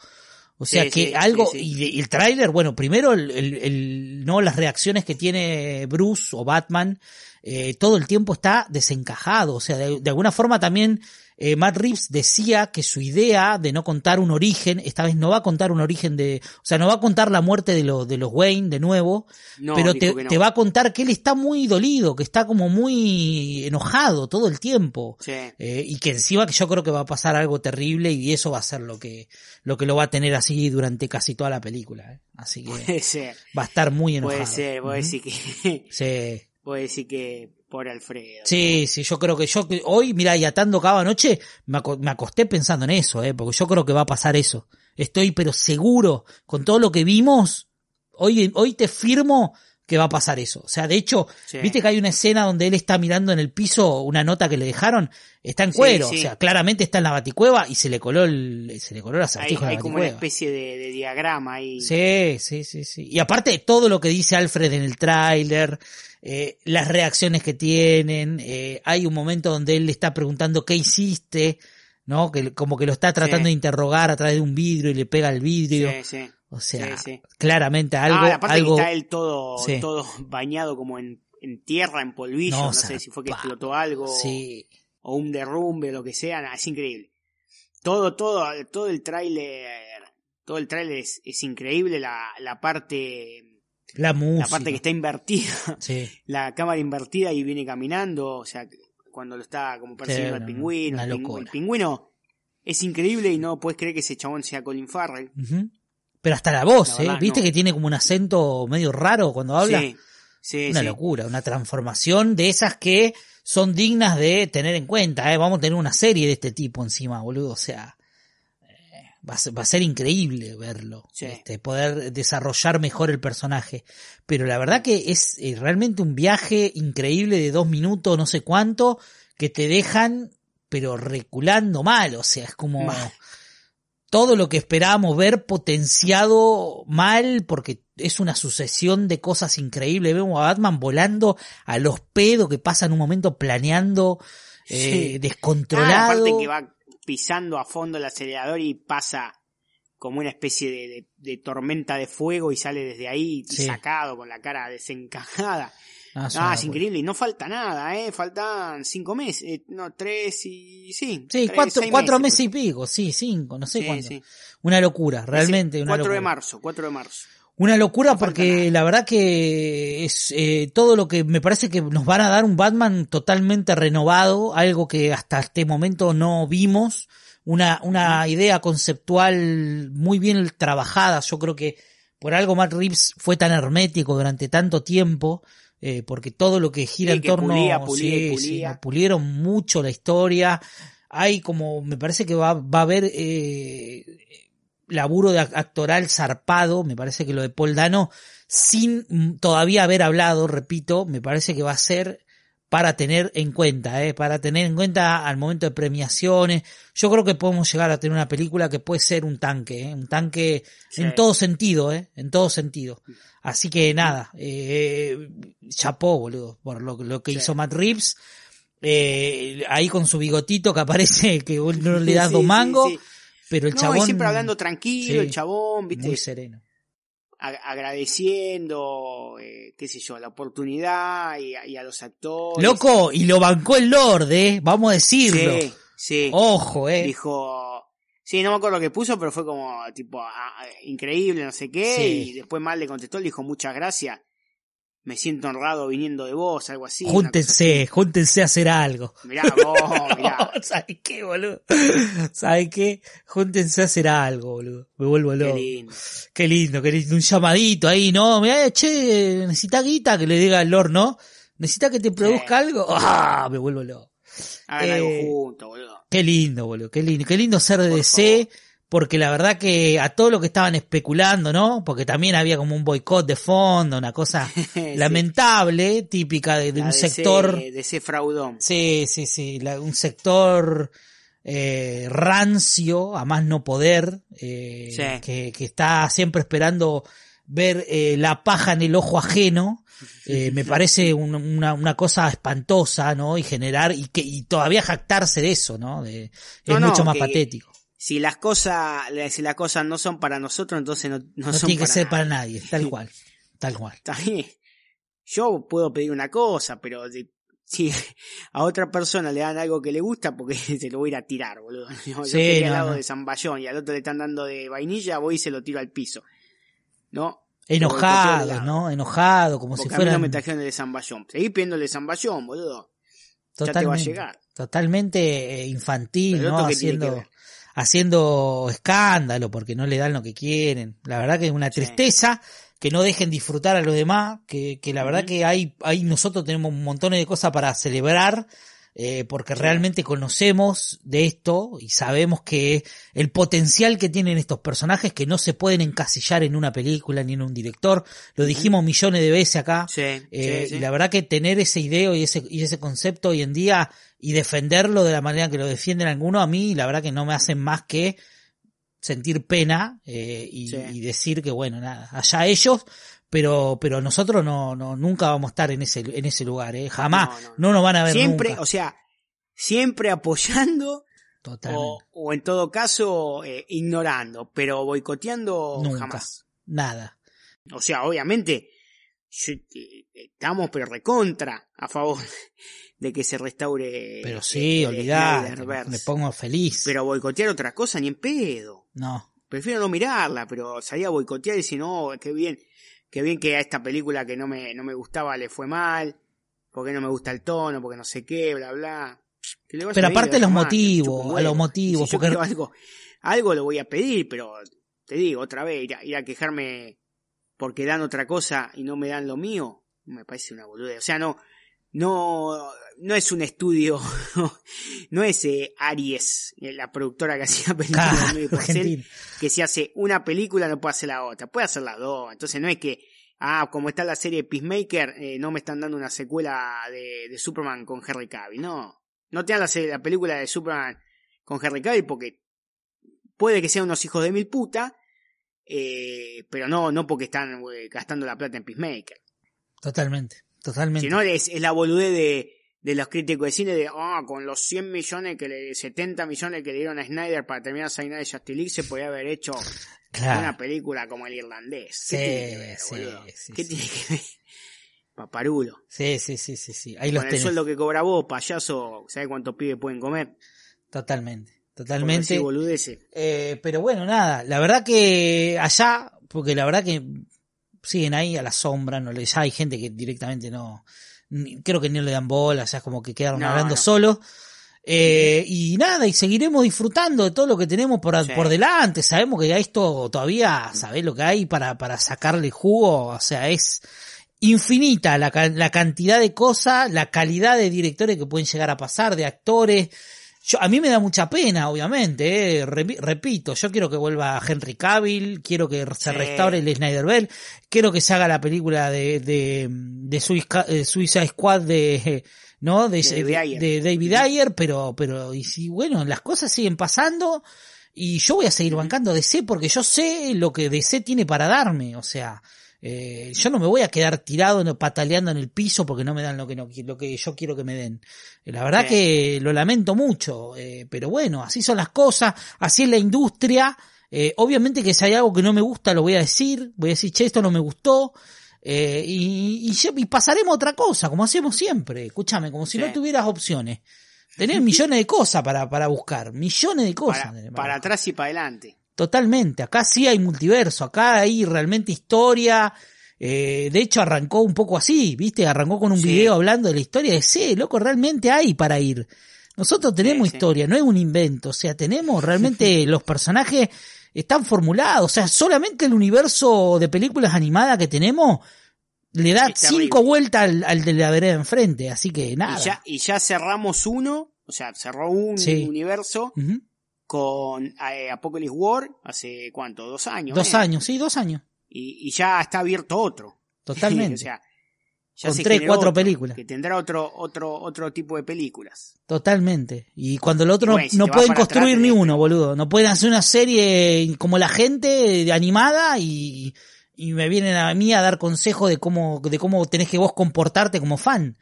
O sea Sí, que algo, y, el tráiler, bueno, primero el, el- el- no las reacciones que tiene Bruce o Batman, eh, todo el tiempo está desencajado. O sea, de, de alguna forma también eh, Matt Reeves decía que su idea de no contar un origen, esta vez no va a contar un origen de, o sea, no va a contar la muerte de, los de los Wayne de nuevo, No, pero te, que no. te va a contar que él está muy dolido, que está como muy enojado todo el tiempo. Sí. Eh, y que encima que yo creo que va a pasar algo terrible y eso va a ser lo que, lo que lo va a tener así durante casi toda la película. ¿eh? Así que Puede ser, va a estar muy enojado. puede ser, puede Ujú. decir que, Sí. puede decir que por Alfredo. Sí, sí, yo creo que yo hoy, mira, y atando cada anoche, me, aco- me acosté pensando en eso, eh, porque yo creo que va a pasar eso. Estoy pero seguro, con todo lo que vimos, hoy, hoy te firmo que va a pasar eso. O sea, de hecho, Sí. viste que hay una escena donde él está mirando en el piso una nota que le dejaron, está en cuero, sí. o sea, claramente está en la baticueva y se le coló el, se le coló el Hay, hay la como una especie de, de diagrama ahí. Sí, sí, sí, sí. Y aparte todo lo que dice Alfred en el tráiler, eh, las reacciones que tienen, eh, hay un momento donde él le está preguntando qué hiciste, ¿no? Que como que lo está tratando Sí. de interrogar a través de un vidrio y le pega el vidrio. Sí, sí. O sea, claramente algo, ah, aparte algo. que está él todo, todo bañado como en, en tierra, en polvillo, No, no, sé si fue que explotó algo Sí, o un derrumbe, lo que sea, es increíble. Todo, todo, todo el tráiler, todo el tráiler es, es increíble, la, la parte, la música. la parte que está invertida, Sí, la cámara invertida y viene caminando, o sea, cuando lo está como persiguiendo al no, pingüino, el, pingüino locura. el pingüino es increíble y no puedes creer que ese chabón sea Colin Farrell. Pero hasta la voz, La ¿eh? ¿Viste no. que tiene como un acento medio raro cuando habla? Sí, sí, una sí. locura, una transformación de esas que son dignas de tener en cuenta, ¿eh? Vamos a tener una serie de este tipo encima, boludo. O sea, va a ser, va a ser increíble verlo, Sí. este, poder desarrollar mejor el personaje. Pero la verdad que es eh, realmente un viaje increíble de dos minutos, no sé cuánto, que te dejan, pero reculando mal. O sea, es como todo lo que esperábamos ver potenciado mal porque es una sucesión de cosas increíbles. Vemos a Batman volando a los pedos que pasa en un momento planeando, eh. Ah, descontrolado. aparte que va pisando a fondo el acelerador y pasa como una especie de, de- de tormenta de fuego y sale desde ahí Sí. sacado con la cara desencajada. Ah, es locura. increíble. Y no falta nada, ¿eh? Faltan cinco meses. eh, no, tres y... Sí, Sí, tres, cuatro, cuatro meses, meses y pico, sí, cinco, no sé Sí, cuándo. sí. Una locura, realmente una 4 de locura. marzo, 4 de marzo. Una locura porque la verdad que es eh, todo lo que me parece que nos van a dar un Batman totalmente renovado, algo que hasta este momento no vimos, una, una idea conceptual muy bien trabajada, yo creo que por algo Matt Reeves fue tan hermético durante tanto tiempo, eh, porque todo lo que gira Sí, en que torno pulía, pulía y sí, sí, pulía. pulieron mucho la historia, hay como, me parece que va, va a haber eh, laburo de ac- actoral zarpado, me parece que lo de Paul Dano, sin todavía haber hablado, repito, me parece que va a ser para tener en cuenta, ¿eh? para tener en cuenta al momento de premiaciones. Yo creo que podemos llegar a tener una película que puede ser un tanque, ¿eh? un tanque Sí. en todo sentido, ¿eh? en todo sentido. Así que nada, eh, chapó, boludo, por lo, lo que Sí. hizo Matt Reeves. Eh, ahí con su bigotito que aparece, que no le das Sí, dos mangos. Pero el No, chabón y siempre hablando tranquilo, Sí. el chabón, viste, muy sereno. Agradeciendo, eh, qué sé yo, la oportunidad y, a- y a los actores. Loco, y lo bancó el Lord, eh, vamos a decirlo. Sí, sí. Ojo, eh. Dijo, sí, no me acuerdo lo que puso, pero fue como, tipo, ah, increíble, no sé qué, Sí. y después mal le contestó, le dijo, muchas gracias, me siento honrado viniendo de vos, algo así. júntense, júntense a hacer algo. Mirá vos, mirá, ¿Sabes qué, boludo? ¿Sabes qué? Júntense a hacer algo, boludo. Me vuelvo qué loco. lindo. Qué lindo, qué lindo. Un llamadito ahí, ¿no? Mirá, che, necesita guita que le diga al Lord, ¿no? ¿Necesita que te produzca algo? ¡Ah! Me vuelvo loco. Hagan Eh, algo juntos, boludo. Qué lindo, boludo, qué lindo. Qué lindo ser de Por DC, porque la verdad que a todo lo que estaban especulando, ¿no? Porque también había como un boicot de fondo, una cosa Sí. lamentable, típica de, un sector. De ese fraudón. Sí, sí, sí, la- un sector eh, rancio, a más no poder, eh, Sí. que, que está siempre esperando ver eh, la paja en el ojo ajeno. Eh, me parece un- una, una cosa espantosa, ¿no? Y generar, y que, y todavía jactarse de eso, ¿no? De- es No, no, mucho más que- patético. Si las cosas, si las cosas no son para nosotros, entonces no, no, No son tiene que para ser nadie. para nadie, tal cual, tal cual. Yo puedo pedir una cosa, pero si a otra persona le dan algo que le gusta, porque se lo voy a ir a tirar, boludo. Yo, Sí, quería no, al lado de Zamballón y al otro le están dando de vainilla, voy y se lo tiro al piso. ¿No? Enojado. ¿no? Enojado, como Porque si a mí no me trajeron el de Zamballón. Seguí pidiéndole Zamballón, boludo. Ya te va a totalmente, llegar. totalmente eh, infantil, ¿no? que que Haciendo. Haciendo escándalo porque no le dan lo que quieren. La verdad que es una Sí. tristeza que no dejen disfrutar a los demás, que, que la verdad que hay, hay nosotros tenemos un montón de cosas para celebrar, eh, porque realmente conocemos de esto y sabemos que el potencial que tienen estos personajes que no se pueden encasillar en una película ni en un director, lo dijimos millones de veces acá, Sí, eh, sí, sí. Y la verdad que tener ese ideo y ese, y ese concepto hoy en día y defenderlo de la manera que lo defienden algunos, a mí la verdad que no me hacen más que sentir pena eh, y, y decir que bueno, nada, allá ellos, pero, pero nosotros no, no, nunca vamos a estar en ese, en ese lugar, eh, jamás, No, no, no, nos van a ver Siempre, nunca. o sea, siempre apoyando Totalmente. o, o en todo caso eh, ignorando, pero boicoteando Nunca. jamás. Nada. O sea, obviamente eh, estamos pero recontra a favor de que se restaure. Pero sí, Snyderverse. me pongo feliz. Pero boicotear otra cosa ni en pedo. no, Prefiero no mirarla, pero salía a boicotear y decir, no, qué bien, qué bien que a esta película que no me, no me gustaba le fue mal, porque no me gusta el tono, porque no sé qué, bla, bla. que Pero bien, aparte los motivos, a los motivos, Si porque- algo lo voy a pedir, pero te digo otra vez, ir a, ir a quejarme porque dan otra cosa y no me dan lo mío, me parece una boludez. O sea, no, no, no es un estudio, no es eh, Aries, eh, la productora que hacía películas de Porcel, que si hace una película no puede hacer la otra, puede hacer las dos. Entonces no es que, ah, como está la serie Peacemaker, eh, no me están dando una secuela de, de Superman con Henry Cavill. No, no te dan la, película de Superman con Henry Cavill porque puede que sean unos hijos de mil puta, eh, pero no, no porque están gastando la plata en Peacemaker. Totalmente, totalmente. Si no, es, es la boludez de, de los críticos de cine de, ah, con los 100 millones que le, 70 millones que le dieron a Snyder para terminar Snyder de Justice League, se podía haber hecho Claro. una película como el irlandés. Sí, ¿Qué tiene que ver, sí, sí, ¿Qué sí. tiene que ver? Paparulo. Sí, sí, sí, sí, sí. Ahí los Con el tenés. sueldo que cobra vos, payaso, ¿sabes cuántos pibes pueden comer? Totalmente, totalmente. Eh, pero bueno, nada, la verdad que allá, porque la verdad que siguen ahí a la sombra, no ya hay gente que directamente no, creo que no le dan bola, ya es como que quedaron No, hablando no. solos. Eh, y nada, y seguiremos disfrutando de todo lo que tenemos por, Sí. por delante. Sabemos que a esto todavía, sabés lo que hay para, para sacarle jugo, o sea, es infinita la, la cantidad de cosas, la calidad de directores que pueden llegar a pasar, de actores. Yo, a mí me da mucha pena, obviamente, eh. Repi- repito, yo quiero que vuelva Henry Cavill, quiero que se restaure el Snyder Bell, quiero que se haga la película de, de, de Suiza, eh, Suicide Squad de, ¿no? De, De David de- Ayer. de David Ayer, pero, pero, y si, bueno, las cosas siguen pasando, y yo voy a seguir bancando a DC porque yo sé lo que DC tiene para darme, o sea, eh, yo no me voy a quedar tirado, no, pataleando en el piso porque no me dan lo que, no, lo que yo quiero que me den. Eh, La verdad que lo lamento mucho, eh, pero bueno, así son las cosas, así es la industria. Eh, obviamente que si hay algo que no me gusta lo voy a decir, voy a decir, che, esto no me gustó. eh, y, y, pasaremos a otra cosa, como hacemos siempre. Escúchame, como si Sí. no tuvieras opciones. Tenés millones de cosas para, para buscar, millones de cosas. Para, atrás y para adelante. Totalmente, acá sí hay multiverso, acá hay realmente historia. eh, de hecho arrancó un poco así, ¿viste? Arrancó con un Sí. video hablando de la historia de sí, loco, realmente hay para ir. Nosotros tenemos Sí, sí. historia, no es un invento, o sea, tenemos realmente los personajes están formulados, o sea, solamente el universo de películas animadas que tenemos le da cinco vueltas al, al de la vereda enfrente, así que nada. Y ya, y ya cerramos uno, o sea, cerró un universo. Con eh, Apocalypse War hace cuánto, dos años. Dos eh? años, sí, dos años, Y, y ya está abierto otro. totalmente. o sea, ya Con se tres, cuatro otro, películas. Que tendrá otro, otro, otro tipo de películas. Totalmente. Y cuando el otro no- bueno, si no, te vas pueden construir ni uno, boludo. No pueden hacer una serie como la gente animada y, y me vienen a mí a dar consejos de cómo, de cómo tenés que vos comportarte como fan.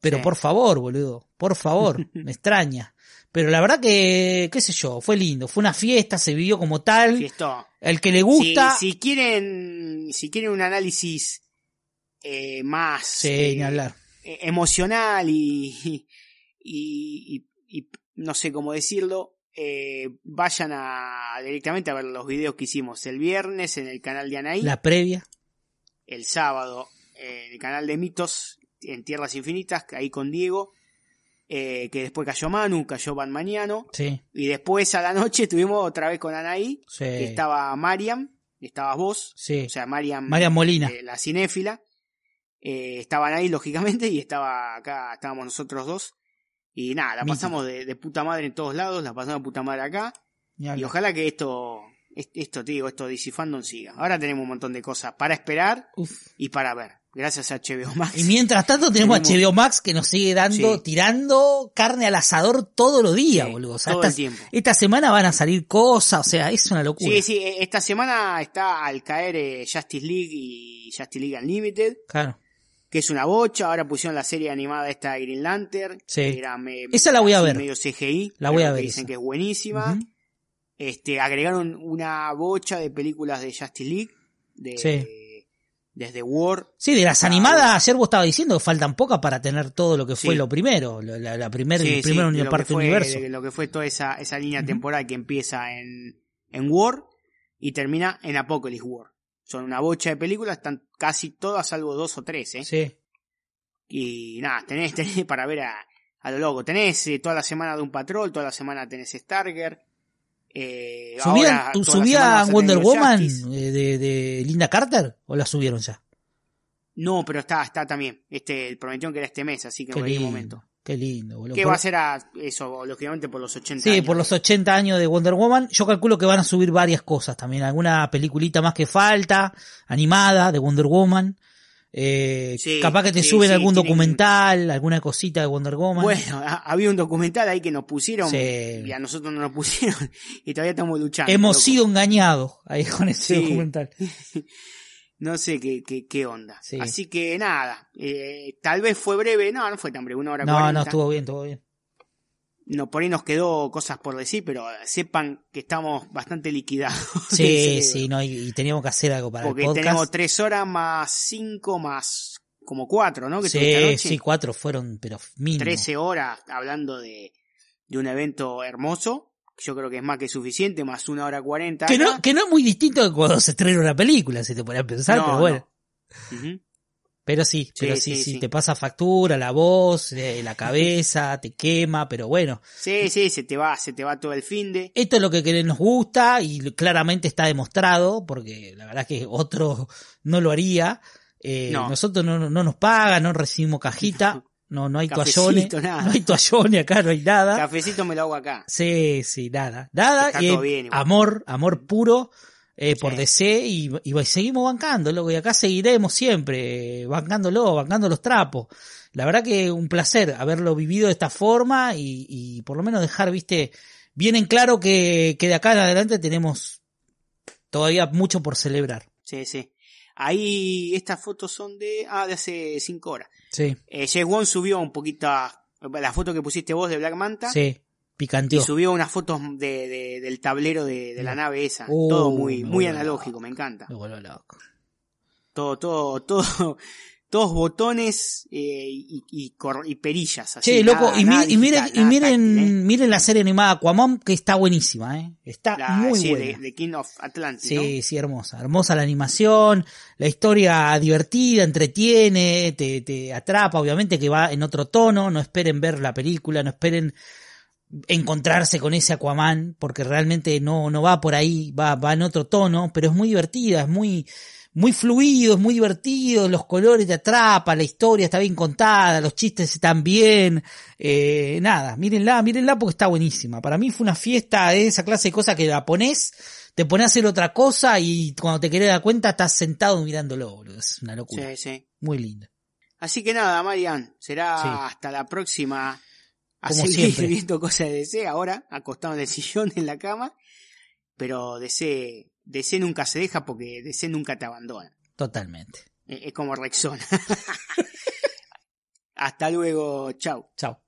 Pero Sí. por favor, boludo. Por favor. me extraña. Pero la verdad que, qué sé yo, fue lindo. Fue una fiesta, se vivió como tal. Fiestón. El que le Si, gusta. si quieren, si quieren un análisis eh, más Sí, eh, hablar. eh, emocional y, y, y- y no sé cómo decirlo, eh, vayan a directamente a ver los videos que hicimos el viernes en el canal de Anaí, La previa. el sábado en el canal de Mitos en Tierras Infinitas, ahí con Diego, eh, que después cayó Manu, cayó Van Maniano, Sí, y después a la noche estuvimos otra vez con Anaí, sí. que estaba Mariam, estabas vos, sí. o sea, Mariam, Marian Molina. eh, la cinéfila, eh, estaban ahí lógicamente y estaba acá, estábamos nosotros dos. Y nada, la Mítico. pasamos de, de puta madre en todos lados, la pasamos de puta madre acá. Y ojalá que esto, est- esto te digo, esto Fandom siga. Ahora tenemos un montón de cosas para esperar Uf. y para ver. Gracias a HBO Max. Y mientras tanto tenemos, Tenemos- HBO Max que nos sigue dando, Sí. tirando carne al asador todos los días, Sí, boludo. O sea, todo el tiempo. esta semana van a salir cosas, o sea, es una locura. Sí, sí, eh, esta semana está al caer eh, Justice League y Justice League Unlimited, Claro. que es una bocha. Ahora pusieron la serie animada esta de Green Lantern. Sí. que era me- Esa la voy a ver. medio CGI. La voy a que ver Dicen esa. que es buenísima. Este, agregaron una bocha de películas de Justice League. De, Sí. Desde War. Sí, de las animadas, ayer vos estabas diciendo que faltan pocas para tener todo lo que fue Sí. lo primero, la, la, primer, Sí, el sí, primer uni- lo que parte fue- universo. lo que fue toda esa, esa línea temporal que empieza en, en War y termina en Apocalypse War. Son una bocha de películas, están casi todas, salvo dos o tres, ¿eh? Sí. Y nada, tenés, tenés para ver a, a lo loco. Tenés eh, toda la semana de un patrol, toda la semana tenés Starger. Eh, ¿Subían, ahora, tú- toda la semana ¿Subía vas a Wonder Woman eh, de, de Linda Carter o la subieron ya? No, pero está, está también. Este, prometieron que era este mes, así que en Qué cualquier lindo, momento. qué lindo, boludo. Por- va a ser a eso, lógicamente por los 80 Sí, años. por los 80 años de Wonder Woman, yo calculo que van a subir varias cosas también, alguna peliculita más que falta, animada de Wonder Woman, eh, Sí, capaz que te sí, suben sí, algún tienen- alguna cosita de Wonder Woman. Bueno, ha- había un documental ahí que nos pusieron Sí. y a nosotros no nos pusieron y todavía estamos luchando. Hemos loco. sido engañados ahí con ese documental. No sé qué, qué, qué onda. Sí. Así que nada, eh, tal vez fue breve, no, no fue tan breve, una hora No, no, estuvo bien, estuvo bien. No, por ahí nos quedó cosas por decir, pero sepan que estamos bastante liquidados. Sí, sí, no, y, y teníamos que hacer algo para Porque el podcast. tenemos tres horas más cinco más como cuatro, ¿no? Que sí, anoche. sí, cuatro fueron, pero mínimo. 13 horas hablando de, de un evento hermoso. que Yo creo que es más que suficiente, más una hora cuarenta. Que no, que no es muy distinto de cuando se estrena una película, si te pones a pensar, No, pero bueno. no. Pero sí, pero sí, sí, te pasa factura, la voz, eh, la cabeza, te quema, pero bueno, Sí, sí, se te va, se te va todo el fin de. esto es lo que nos gusta y claramente está demostrado, porque la verdad que otro no lo haría. Eh, No. Nosotros no, no nos pagan, no recibimos cajita, no, no hay toallones, no hay toallones acá, no hay nada. Cafecito me lo hago acá. Sí, sí, nada, nada, Está y todo bien igual. amor, amor puro eh, por Sí. DC y, y seguimos bancando, loco, y acá seguiremos siempre, bancándolo, bancando los trapos. La verdad que un placer haberlo vivido de esta forma y, y por lo menos dejar, viste, bien en claro que, que de acá en adelante tenemos todavía mucho por celebrar. Sí, sí. Ahí estas fotos son de, ah, de hace cinco horas. Sí, Eh, Jay Won subió un poquito a- la foto que pusiste vos de Black Manta. sí, Y picanteó. subió unas fotos de, de- del tablero de, de la nave esa. Uh, todo muy, me muy vuelvo analógico, loco. me encanta. Me vuelvo loco. Todo, todo, todo, todos botones eh, y, y, y perillas. Así, Che, loco, nada- y, nada y miren, y miren, ¿eh? miren la serie animada Aquaman que está buenísima, eh. Está La- muy sí, buena. de, de King of Atlantis, Sí, ¿no? sí, hermosa. Hermosa la animación, la historia divertida, entretiene, te, te atrapa, obviamente que va en otro tono, no esperen ver la película, no esperen encontrarse con ese Aquaman, porque realmente no, no va por ahí, va, va en otro tono, pero es muy divertida, es muy, muy fluido, es muy divertido, los colores te atrapan, la historia está bien contada, los chistes están bien, eh, nada, mírenla, mírenla porque está buenísima. Para mí fue una fiesta de esa clase de cosas que la pones, te pones a hacer otra cosa y cuando te querés dar cuenta estás sentado mirándolo, boludo. Es una locura. Sí, sí. Muy linda. Así que nada, Marian, será Sí. hasta la próxima a Como seguir siempre. viendo cosas de DC ahora, acostado en el sillón en la cama. Pero DC, DC nunca se deja porque DC nunca te abandona. Totalmente. Es es como Rexona. hasta luego, chau. Chao.